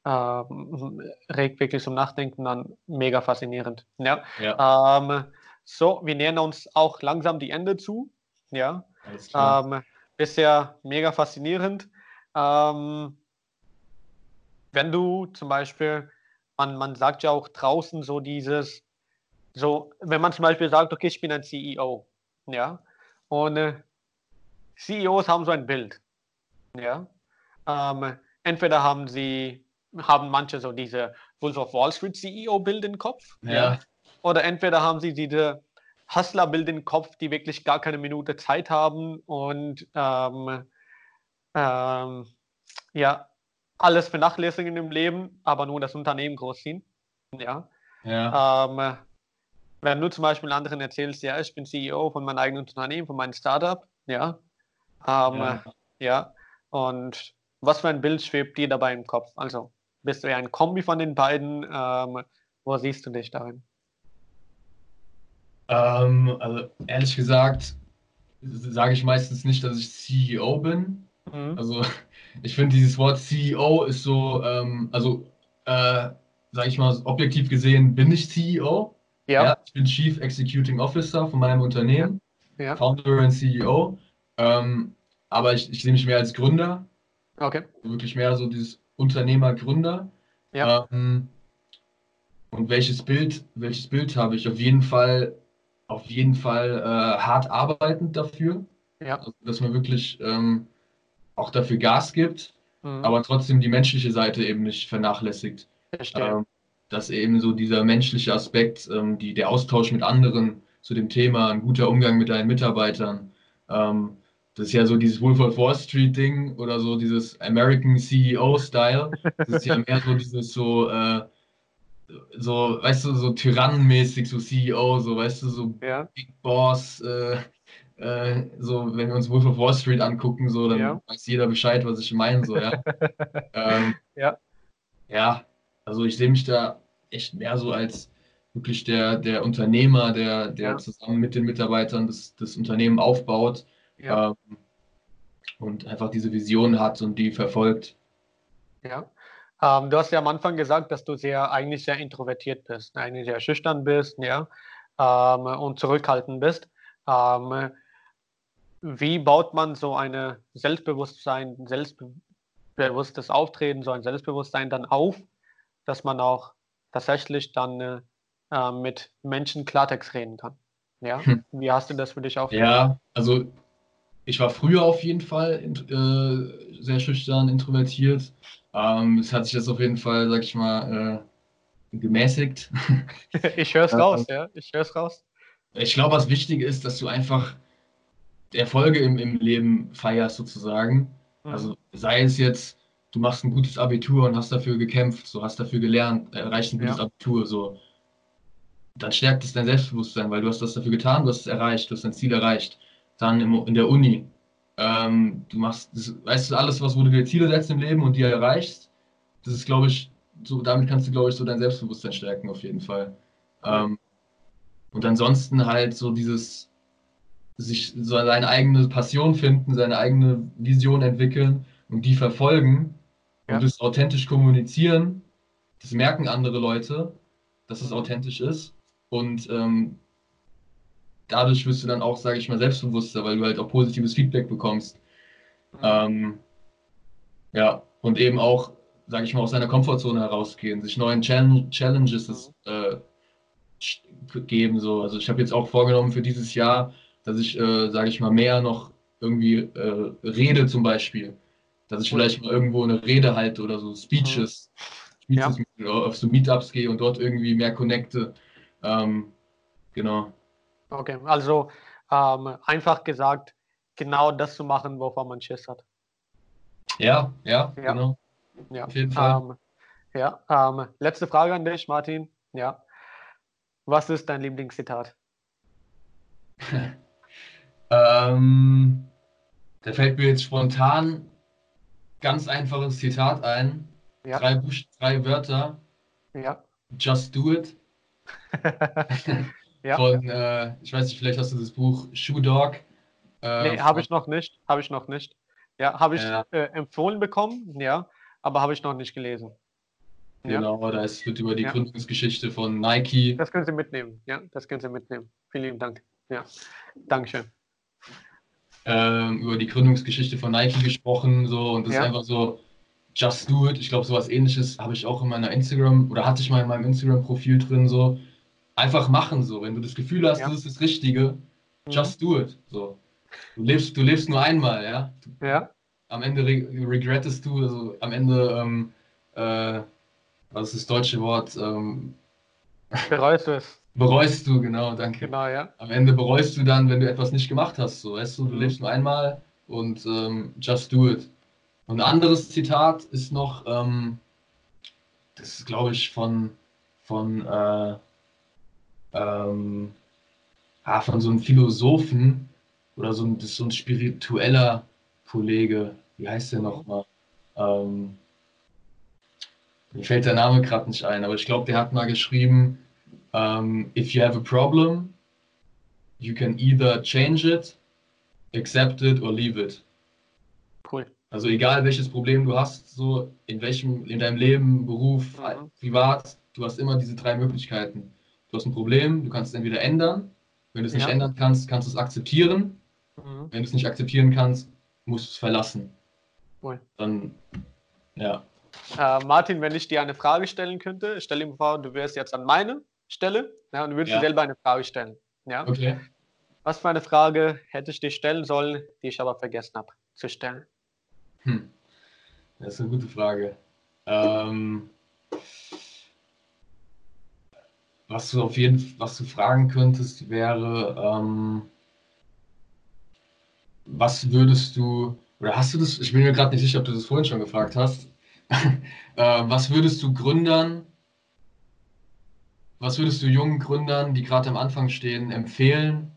Speaker 1: Ähm, regt wirklich zum Nachdenken an. Mega faszinierend. Ja.
Speaker 2: Ja,
Speaker 1: Ähm, so, wir nähern uns auch langsam die Ende zu. Ja.
Speaker 2: alles klar.
Speaker 1: Ähm, bisher mega faszinierend. Ähm, wenn du zum Beispiel, man, man sagt ja auch draußen so dieses, so, wenn man zum Beispiel sagt, okay, ich bin ein CEO, ja, und äh, CEOs haben so ein Bild, ja. Ähm, entweder haben sie, haben manche so diese Wolf of Wall Street CEO-Bild im Kopf,
Speaker 2: Ja,
Speaker 1: oder entweder haben sie diese Hustler-Bild im Kopf, die wirklich gar keine Minute Zeit haben und ähm, ähm, ja, alles vernachlässigen im Leben, aber nur das Unternehmen großziehen. Ja.
Speaker 2: ja,
Speaker 1: Ähm, wenn du zum Beispiel anderen erzählst, ja, ich bin CEO von meinem eigenen Unternehmen, von meinem Startup, ja, ähm,
Speaker 2: ja.
Speaker 1: ja, und was für ein Bild schwebt dir dabei im Kopf? Also, bist du ja ein Kombi von den beiden? Ähm, wo siehst du dich darin?
Speaker 2: Ähm, also ehrlich gesagt, sage ich meistens nicht, dass ich CEO bin.
Speaker 1: Mhm.
Speaker 2: Also ich finde dieses Wort CEO ist so, ähm, also äh, sage ich mal, objektiv gesehen bin ich CEO.
Speaker 1: Ja,
Speaker 2: Ja, ich bin Chief Executing Officer von meinem Unternehmen,
Speaker 1: ja,
Speaker 2: Founder und CEO. Ähm, aber ich, ich sehe mich mehr als Gründer,
Speaker 1: okay.
Speaker 2: wirklich mehr so dieses Unternehmer-Gründer.
Speaker 1: Ja.
Speaker 2: Ähm, und welches Bild, welches Bild habe ich? Auf jeden Fall, auf jeden Fall äh, hart arbeitend dafür,
Speaker 1: Ja,
Speaker 2: also, dass man wirklich ähm, auch dafür Gas gibt,
Speaker 1: mhm.
Speaker 2: aber trotzdem die menschliche Seite eben nicht vernachlässigt.
Speaker 1: verstehe.
Speaker 2: Ähm, dass eben so dieser menschliche Aspekt, ähm, die, der Austausch mit anderen zu dem Thema, ein guter Umgang mit deinen Mitarbeitern, ähm, das ist ja so dieses Wolf of Wall Street Ding oder so dieses American CEO Style. Das ist ja mehr so dieses so, äh, so, weißt du, so tyrannenmäßig, so CEO, so, weißt du, so
Speaker 1: Ja,
Speaker 2: Big Boss, äh, äh, so, wenn wir uns Wolf of Wall Street angucken, so, dann
Speaker 1: Ja.
Speaker 2: weiß jeder Bescheid, was ich meine, so, ja. ähm,
Speaker 1: Ja.
Speaker 2: Ja, also ich sehe mich da echt mehr so als wirklich der, der Unternehmer, der, der
Speaker 1: Ja.
Speaker 2: zusammen mit den Mitarbeitern das, das Unternehmen aufbaut ähm, und einfach diese Vision hat und die verfolgt.
Speaker 1: ja. Ähm, du hast ja am Anfang gesagt, dass du sehr, eigentlich sehr introvertiert bist, eigentlich sehr schüchtern bist, ja, ähm, und zurückhaltend bist. Ähm, wie baut man so eine Selbstbewusstsein, selbstbewusstes Auftreten, so ein Selbstbewusstsein dann auf, dass man auch tatsächlich dann äh, äh, mit Menschen Klartext reden kann? Ja,
Speaker 2: Hm.
Speaker 1: wie hast du das für dich aufgebaut?
Speaker 2: Ja, also ich war früher auf jeden Fall äh, sehr schüchtern, introvertiert. Ähm, es hat sich jetzt auf jeden Fall, sag ich mal, äh, gemäßigt.
Speaker 1: Ich höre es raus, ja, ich höre es raus.
Speaker 2: Ich glaube, was wichtig ist, dass du einfach Erfolge im, im Leben feierst, sozusagen.
Speaker 1: Mhm.
Speaker 2: Also sei es jetzt, du machst ein gutes Abitur und hast dafür gekämpft, so hast dafür gelernt, erreichst ein gutes
Speaker 1: Ja.
Speaker 2: Abitur, so. Dann stärkt es dein Selbstbewusstsein, weil du hast das dafür getan, du hast es erreicht, du hast dein Ziel erreicht. Dann im, in der Uni, ähm, du machst, das, weißt du, alles, was wo du dir Ziele setzt im Leben und die erreichst, das ist, glaube ich, so, damit kannst du, glaube ich, so dein Selbstbewusstsein stärken, auf jeden Fall. Ähm, und ansonsten halt so dieses, sich so seine eigene Passion finden, seine eigene Vision entwickeln und die verfolgen
Speaker 1: Ja.
Speaker 2: und das authentisch kommunizieren. Das merken andere Leute, dass es
Speaker 1: Mhm.
Speaker 2: authentisch ist. Und ähm, dadurch wirst du dann auch, sage ich mal, selbstbewusster, weil du halt auch positives Feedback bekommst.
Speaker 1: Mhm.
Speaker 2: Ähm, ja, und eben auch, sage ich mal, aus seiner Komfortzone herausgehen, sich neuen Challenge Challenges äh, geben. So. Also ich habe jetzt auch vorgenommen für dieses Jahr, dass ich, äh, sage ich mal, mehr noch irgendwie äh, rede zum Beispiel. Dass ich vielleicht mal irgendwo eine Rede halte oder so, Speeches,
Speaker 1: Ja.
Speaker 2: Speeches mit- auf so Meetups gehe und dort irgendwie mehr connecte. Ähm, genau.
Speaker 1: Okay, also ähm, einfach gesagt, genau das zu machen, wovon man Schiss hat.
Speaker 2: Ja, ja,
Speaker 1: Ja.
Speaker 2: genau.
Speaker 1: Ja.
Speaker 2: Auf jeden Fall.
Speaker 1: Ähm, ja. Ähm, letzte Frage an dich, Martin. Ja. Was ist dein Lieblingszitat?
Speaker 2: Ähm, da fällt mir jetzt spontan ganz einfaches Zitat ein.
Speaker 1: Ja.
Speaker 2: Drei, Buch drei Wörter.
Speaker 1: Ja.
Speaker 2: Just do it.
Speaker 1: ja.
Speaker 2: Von, äh, ich weiß nicht, vielleicht hast du das Buch Shoe Dog. Äh,
Speaker 1: Nee, habe ich noch nicht. Habe ich noch nicht. Ja, habe ich
Speaker 2: Ja.
Speaker 1: äh, empfohlen bekommen, ja, aber habe ich noch nicht gelesen. Ja.
Speaker 2: Genau, da ist, wird über die
Speaker 1: Ja.
Speaker 2: Gründungsgeschichte von Nike.
Speaker 1: Das können Sie mitnehmen. Ja, das können Sie mitnehmen. Vielen lieben Dank. Ja. Dankeschön.
Speaker 2: ähm, über die Gründungsgeschichte von Nike gesprochen, so und das
Speaker 1: Ja.
Speaker 2: ist einfach so just do it. Ich glaube, sowas ähnliches habe ich auch in meiner Instagram oder hatte ich mal in meinem Instagram-Profil drin, so einfach machen, so wenn du das Gefühl hast,
Speaker 1: Ja.
Speaker 2: das ist das Richtige,
Speaker 1: Mhm.
Speaker 2: just do it. So. Du lebst, du lebst nur einmal, ja.
Speaker 1: Ja,
Speaker 2: Am Ende re regrettest du, also am Ende, ähm, äh, was ist das deutsche Wort? Ähm,
Speaker 1: bereust du es.
Speaker 2: bereust du, genau, danke.
Speaker 1: Genau, ja.
Speaker 2: am Ende bereust du dann, wenn du etwas nicht gemacht hast. So, weißt du, du
Speaker 1: Mhm.
Speaker 2: lebst nur einmal und ähm, just do it. Und ein anderes Zitat ist noch, ähm, das ist glaube ich von, von, äh, ähm, ah, von so einem Philosophen oder so ein, so ein spiritueller Kollege. Wie heißt der nochmal? Ähm, mir fällt der Name gerade nicht ein, aber ich glaube, der hat mal geschrieben, um, if you have a problem, you can either change it, accept it or leave it.
Speaker 1: Cool.
Speaker 2: Also egal welches Problem du hast, so in welchem, in deinem Leben, Beruf,
Speaker 1: Mhm.
Speaker 2: privat, du hast immer diese drei Möglichkeiten. Du hast ein Problem, du kannst es entweder ändern. Wenn du es nicht
Speaker 1: Ja.
Speaker 2: ändern kannst, kannst du es akzeptieren.
Speaker 1: Mhm.
Speaker 2: Wenn du es nicht akzeptieren kannst, musst du es verlassen.
Speaker 1: Cool.
Speaker 2: Dann, ja.
Speaker 1: Äh, Martin, wenn ich dir eine Frage stellen könnte, stell dir vor, du wärst jetzt an meine Stelle ja, und du würdest
Speaker 2: Ja.
Speaker 1: dir selber eine Frage stellen. Ja?
Speaker 2: Okay.
Speaker 1: Was für eine Frage hätte ich dir stellen sollen, die ich aber vergessen habe zu stellen?
Speaker 2: Hm. Das ist eine gute Frage. Ähm, was du auf jeden was du fragen könntest, wäre, ähm, was würdest du, oder hast du das, ich bin mir gerade nicht sicher, ob du das vorhin schon gefragt hast, äh, was würdest du Gründern, was würdest du jungen Gründern, die gerade am Anfang stehen, empfehlen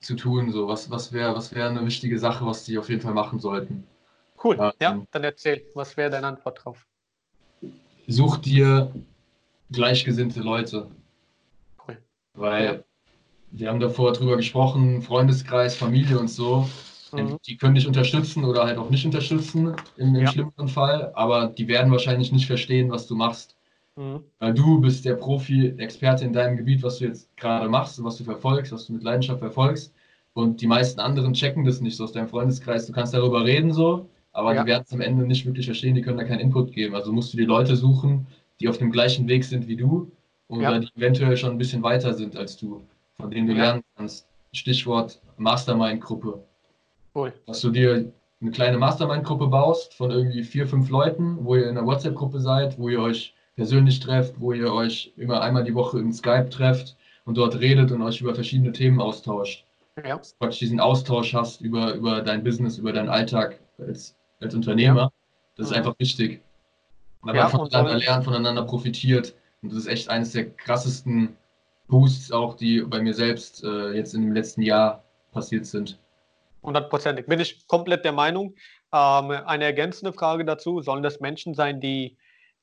Speaker 2: zu tun? So, was, was wäre was wär eine wichtige Sache, was die auf jeden Fall machen sollten?
Speaker 1: Cool.
Speaker 2: Ja,
Speaker 1: Ja,
Speaker 2: ähm,
Speaker 1: dann erzähl, was wäre deine Antwort drauf?
Speaker 2: such dir gleichgesinnte Leute.
Speaker 1: Cool.
Speaker 2: Weil wir haben davor drüber gesprochen, Freundeskreis, Familie und so.
Speaker 1: Mhm.
Speaker 2: Die können dich unterstützen oder halt auch nicht unterstützen im, im
Speaker 1: Ja.
Speaker 2: schlimmsten Fall, aber die werden wahrscheinlich nicht verstehen, was du machst.
Speaker 1: Mhm.
Speaker 2: Weil du bist der Profi, Experte in deinem Gebiet, was du jetzt gerade machst und was du verfolgst, was du mit Leidenschaft verfolgst. Und die meisten anderen checken das nicht so aus deinem Freundeskreis. Du kannst darüber reden so, aber
Speaker 1: Ja.
Speaker 2: die werden es am Ende nicht wirklich verstehen, die können da keinen Input geben. Also musst du dir Leute suchen, die auf dem gleichen Weg sind wie du oder
Speaker 1: Ja.
Speaker 2: die eventuell schon ein bisschen weiter sind als du, von denen du
Speaker 1: Ja.
Speaker 2: lernen kannst. Stichwort Mastermind-Gruppe.
Speaker 1: Cool.
Speaker 2: Dass du dir eine kleine Mastermind-Gruppe baust von irgendwie vier, fünf Leuten, wo ihr in einer WhatsApp-Gruppe seid, wo ihr euch persönlich trefft, wo ihr euch immer einmal die Woche im Skype trefft und dort redet und euch über verschiedene Themen austauscht.
Speaker 1: Ja.
Speaker 2: Praktisch diesen Austausch hast über, über dein Business, über deinen Alltag als, als Unternehmer. Das ist
Speaker 1: Mhm.
Speaker 2: einfach wichtig. Weil
Speaker 1: Ja,
Speaker 2: man voneinander lernt, voneinander profitiert. Und das ist echt eines der krassesten Boosts auch, die bei mir selbst äh, jetzt im letzten Jahr passiert sind.
Speaker 1: Hundertprozentig. Bin ich komplett der Meinung. Ähm, eine ergänzende Frage dazu: Sollen das Menschen sein, die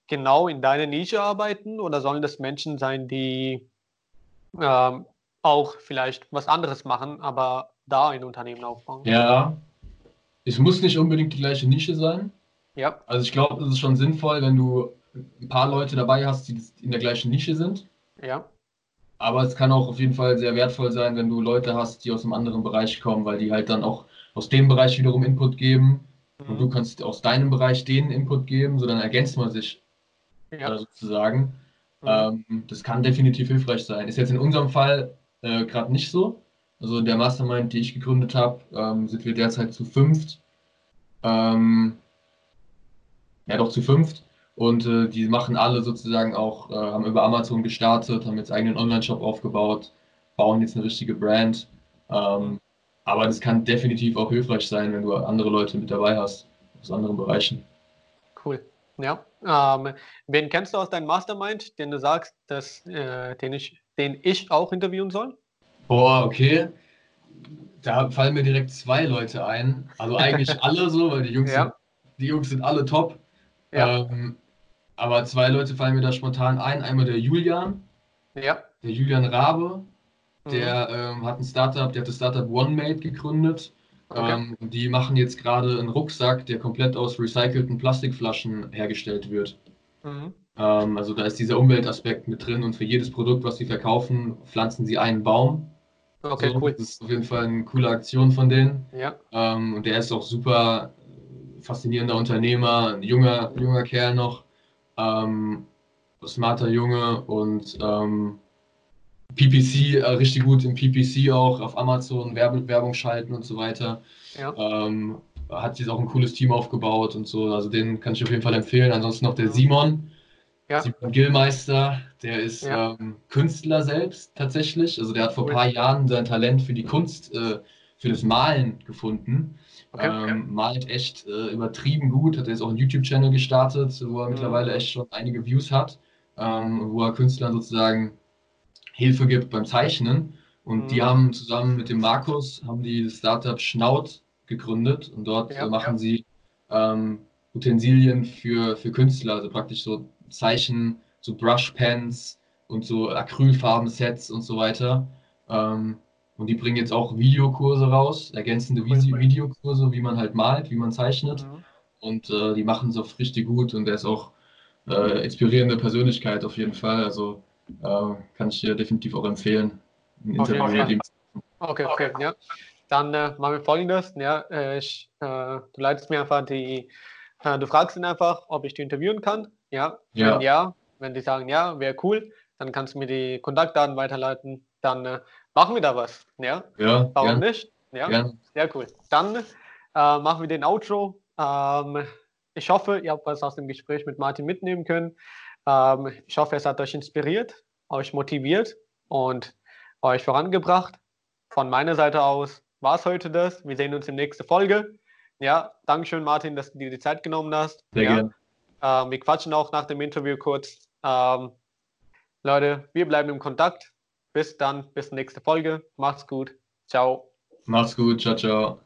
Speaker 1: genau in deiner Nische arbeiten oder sollen das Menschen sein, die ähm, auch vielleicht was anderes machen, aber da ein Unternehmen aufbauen?
Speaker 2: Ja, es muss nicht unbedingt die gleiche Nische sein.
Speaker 1: Ja,
Speaker 2: Also ich glaube, es ist schon sinnvoll, wenn du ein paar Leute dabei hast, die in der gleichen Nische sind.
Speaker 1: ja,
Speaker 2: Aber es kann auch auf jeden Fall sehr wertvoll sein, wenn du Leute hast, die aus einem anderen Bereich kommen, weil die halt dann auch aus dem Bereich wiederum Input geben. Und du
Speaker 1: mhm.
Speaker 2: kannst aus deinem Bereich denen Input geben, so dann ergänzt man sich
Speaker 1: ja,
Speaker 2: sozusagen.
Speaker 1: mhm.
Speaker 2: Ähm, das kann definitiv hilfreich sein. Ist jetzt in unserem Fall äh, gerade nicht so. Also der Mastermind, die ich gegründet habe, ähm, sind wir derzeit zu fünft. Ähm, ja, doch zu fünft. Und äh, die machen alle sozusagen auch, äh, haben über Amazon gestartet, haben jetzt eigenen Online-Shop aufgebaut, bauen jetzt eine richtige Brand. Ähm, aber das kann definitiv auch hilfreich sein, wenn du andere Leute mit dabei hast. aus anderen Bereichen.
Speaker 1: Cool. Ja. Ähm, wen kennst du aus deinem Mastermind, den du sagst, dass, äh, den, ich, den ich auch interviewen soll?
Speaker 2: Boah, okay. Da fallen mir direkt zwei Leute ein. Also eigentlich alle so, weil die Jungs, ja. sind, die Jungs sind alle top. Ja. Ähm, aber zwei Leute fallen mir da spontan ein. Einmal der Julian. Ja. Der Julian Rabe. Der mhm. ähm, hat ein Startup, der hat das Startup OneMate gegründet. Okay. Ähm, die machen jetzt gerade einen Rucksack, der komplett aus recycelten Plastikflaschen hergestellt wird. Mhm. Ähm, also da ist dieser Umweltaspekt mit drin und für jedes Produkt, was sie verkaufen, pflanzen sie einen Baum. Okay, so, cool. Das ist auf jeden Fall eine coole Aktion von denen. Ja. Ähm, und der ist auch super faszinierender Unternehmer, ein junger, junger Kerl noch, ähm, smarter Junge und ähm, PPC, äh, richtig gut im PPC auch, auf Amazon Werbe, Werbung schalten und so weiter. Ja. Ähm, hat jetzt auch ein cooles Team aufgebaut und so, also den kann ich auf jeden Fall empfehlen. Ansonsten noch der Simon, ja. Simon Gillmeister, der ist ja. ähm, Künstler selbst tatsächlich. Also der hat vor ein paar Jahren sein Talent für die Kunst, äh, für das Malen gefunden. Okay, ähm, okay. Malt echt äh, übertrieben gut, hat jetzt auch einen YouTube-Channel gestartet, wo er mhm. mittlerweile echt schon einige Views hat, ähm, wo er Künstlern sozusagen Hilfe gibt beim Zeichnen. Und mhm. die haben zusammen mit dem Markus, haben die das Startup Schnaut gegründet und dort ja, machen ja. sie ähm, Utensilien für, für Künstler, also praktisch so Zeichen, so Brushpens und so Acrylfarben-Sets und so weiter. Ähm, und die bringen jetzt auch Videokurse raus, ergänzende Visi Videokurse, wie man halt malt, wie man zeichnet. Mhm. Und äh, die machen es auch richtig gut und er ist auch äh, inspirierende Persönlichkeit auf jeden Fall. Also äh, kann ich dir definitiv auch empfehlen. Ein
Speaker 1: Interview mit ihm. Okay, okay, ja. Dann äh, machen wir folgendes. Ja, äh, ich, äh, du leitest mir einfach die, du fragst ihn einfach, ob ich die interviewen kann. Ja, ja. wenn ja, wenn die sagen ja, wäre cool, dann kannst du mir die Kontaktdaten weiterleiten. Dann machen wir da was. Ja, ja warum gern. nicht? Ja, gern. sehr cool. Dann machen wir den Outro. Ähm, ich hoffe, ihr habt was aus dem Gespräch mit Martin mitnehmen können. Ähm, ich hoffe, es hat euch inspiriert, euch motiviert und euch vorangebracht. Von meiner Seite aus war es heute das. Wir sehen uns in der nächsten Folge. Ja, Dankeschön, Martin, dass du dir die Zeit genommen hast. Sehr ja. gerne. Ähm, wir quatschen auch nach dem Interview kurz. Ähm, Leute, wir bleiben im Kontakt. Bis dann, bis nächste Folge. Macht's gut. Ciao.
Speaker 2: Macht's gut. Ciao, ciao.